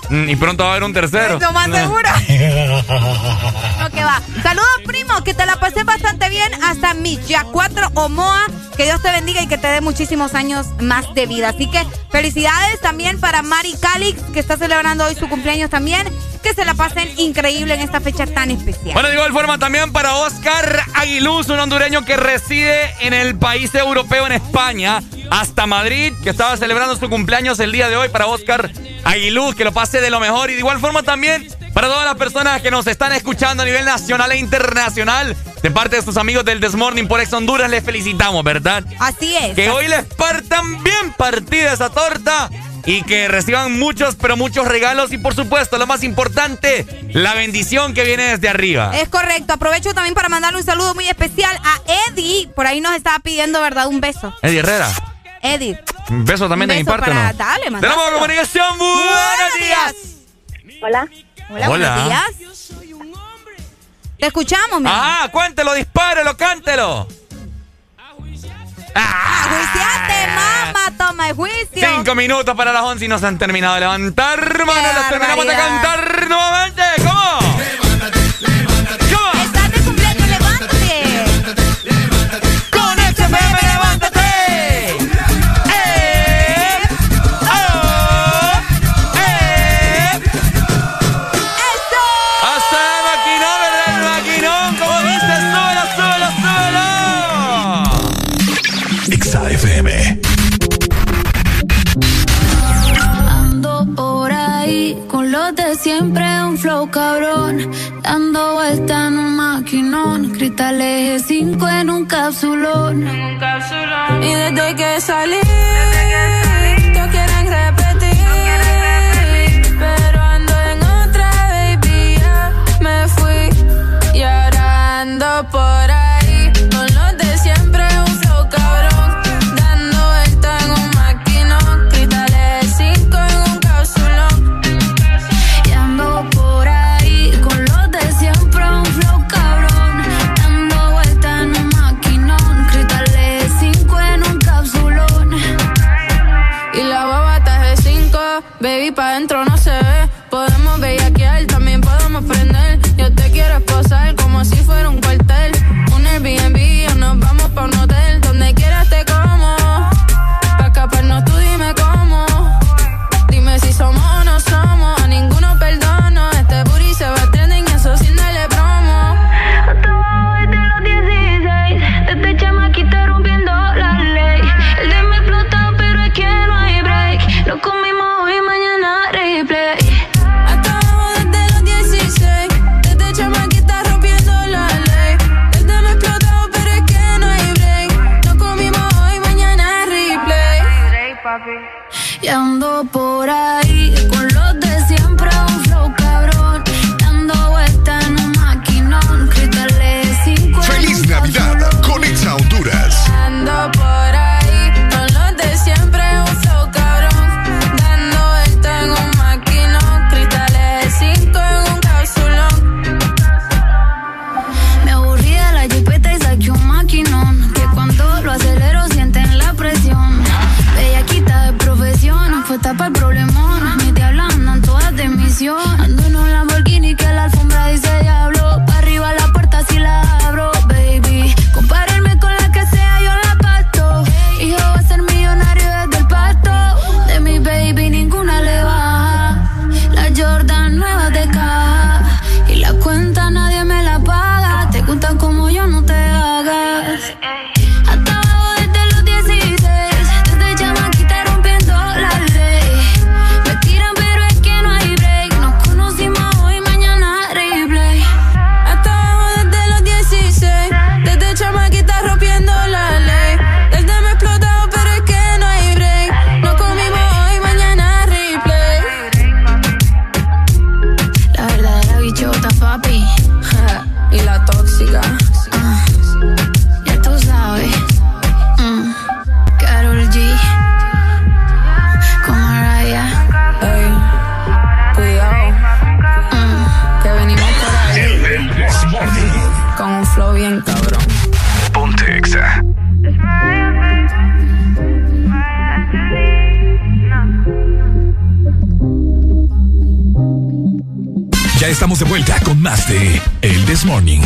Mm, Y pronto va a haber un tercero.
Lo más
No.
seguro. No, que va. Saludos, primo, que te la pasé bastante bien hasta mi ya 4 Omoa. Que Dios te bendiga y que te dé muchísimos años más de vida. Así que felicidades también para Mari Calix, que está celebrando hoy su cumpleaños también. Que se la pasen increíble en esta fecha tan especial.
Bueno, de igual forma también para Oscar Aguiluz, un hondureño que reside en el país europeo, en España, hasta Madrid, que estaba celebrando su cumpleaños el día de hoy. Para Oscar Aguiluz, que lo pase de lo mejor. Y de igual forma también para todas las personas que nos están escuchando a nivel nacional e internacional, de parte de sus amigos del Desmorning por Ex Honduras, les felicitamos, ¿verdad?
Así es.
Que hoy les partan bien partida esa torta y que reciban muchos, pero muchos regalos y por supuesto, lo más importante, la bendición que viene desde arriba.
Es correcto. Aprovecho también para mandarle un saludo muy especial a Eddie. Por ahí nos estaba pidiendo, ¿verdad? Un beso.
Eddie Herrera,
Eddie.
un beso también de mi parte, ¿o
para-
¿no?
dale,
Tenemos comunicación, buenos días.
Hola. Hola,
Hola.
buenos días. Te escuchamos, mi.
Ah, cuéntelo, dispárelo, cántelo.
Ah, Juiciate, mamá, toma el juicio.
Cinco minutos para las once y nos han terminado de levantar, hermano. Los terminamos de cantar nuevamente. ¿Cómo? ¿Cómo? Maquinón.
Cristales 5 en un capsulón. Y desde que salí, todos pa' dentro, no? por ahí. está para el problema. Ni te hablan, andan todas de misión.
Estamos de vuelta con más de El This Morning.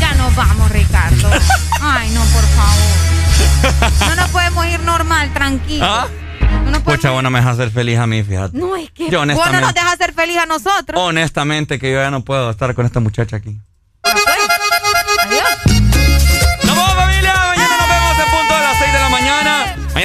Ya nos vamos, Ricardo. Ay, no, por favor. No nos podemos ir normal, tranquilo.
¿Ah?
No nos podemos-
Pucha, bueno, me deja ser feliz a mí, fíjate.
No, es que
Yo
vos no nos
honestamente,
dejas ser feliz a nosotros.
honestamente que yo ya no puedo estar con esta muchacha aquí.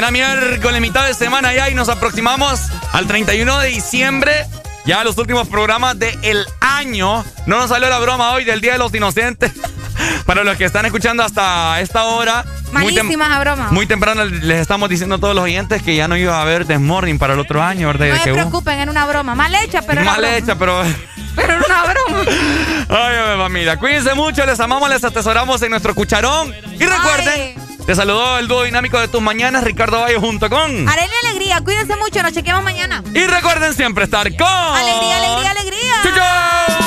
Mañana. Miércoles, mitad de semana ya y nos aproximamos al 31 de diciembre. Ya los últimos programas del año. No nos salió la broma hoy del Día de los Inocentes. Para los que están escuchando hasta esta hora. muy
Malísimas broma.
Muy temprano les estamos diciendo a todos los oyentes que ya no iba a haber Desmorning para el otro año, ¿verdad?
No
De
se
que hubo-
preocupen, era una broma. Mal hecha, pero era
Mal
broma.
hecha, pero...
Pero era una broma.
Ay, ay, familia. Cuídense mucho, les amamos, les atesoramos en nuestro cucharón. Y recuerden, te saludó el dúo dinámico de tus mañanas, Ricardo Valle junto con...
Arena y alegría, cuídense mucho, nos chequeamos mañana.
Y recuerden siempre estar con...
Alegría, alegría, alegría.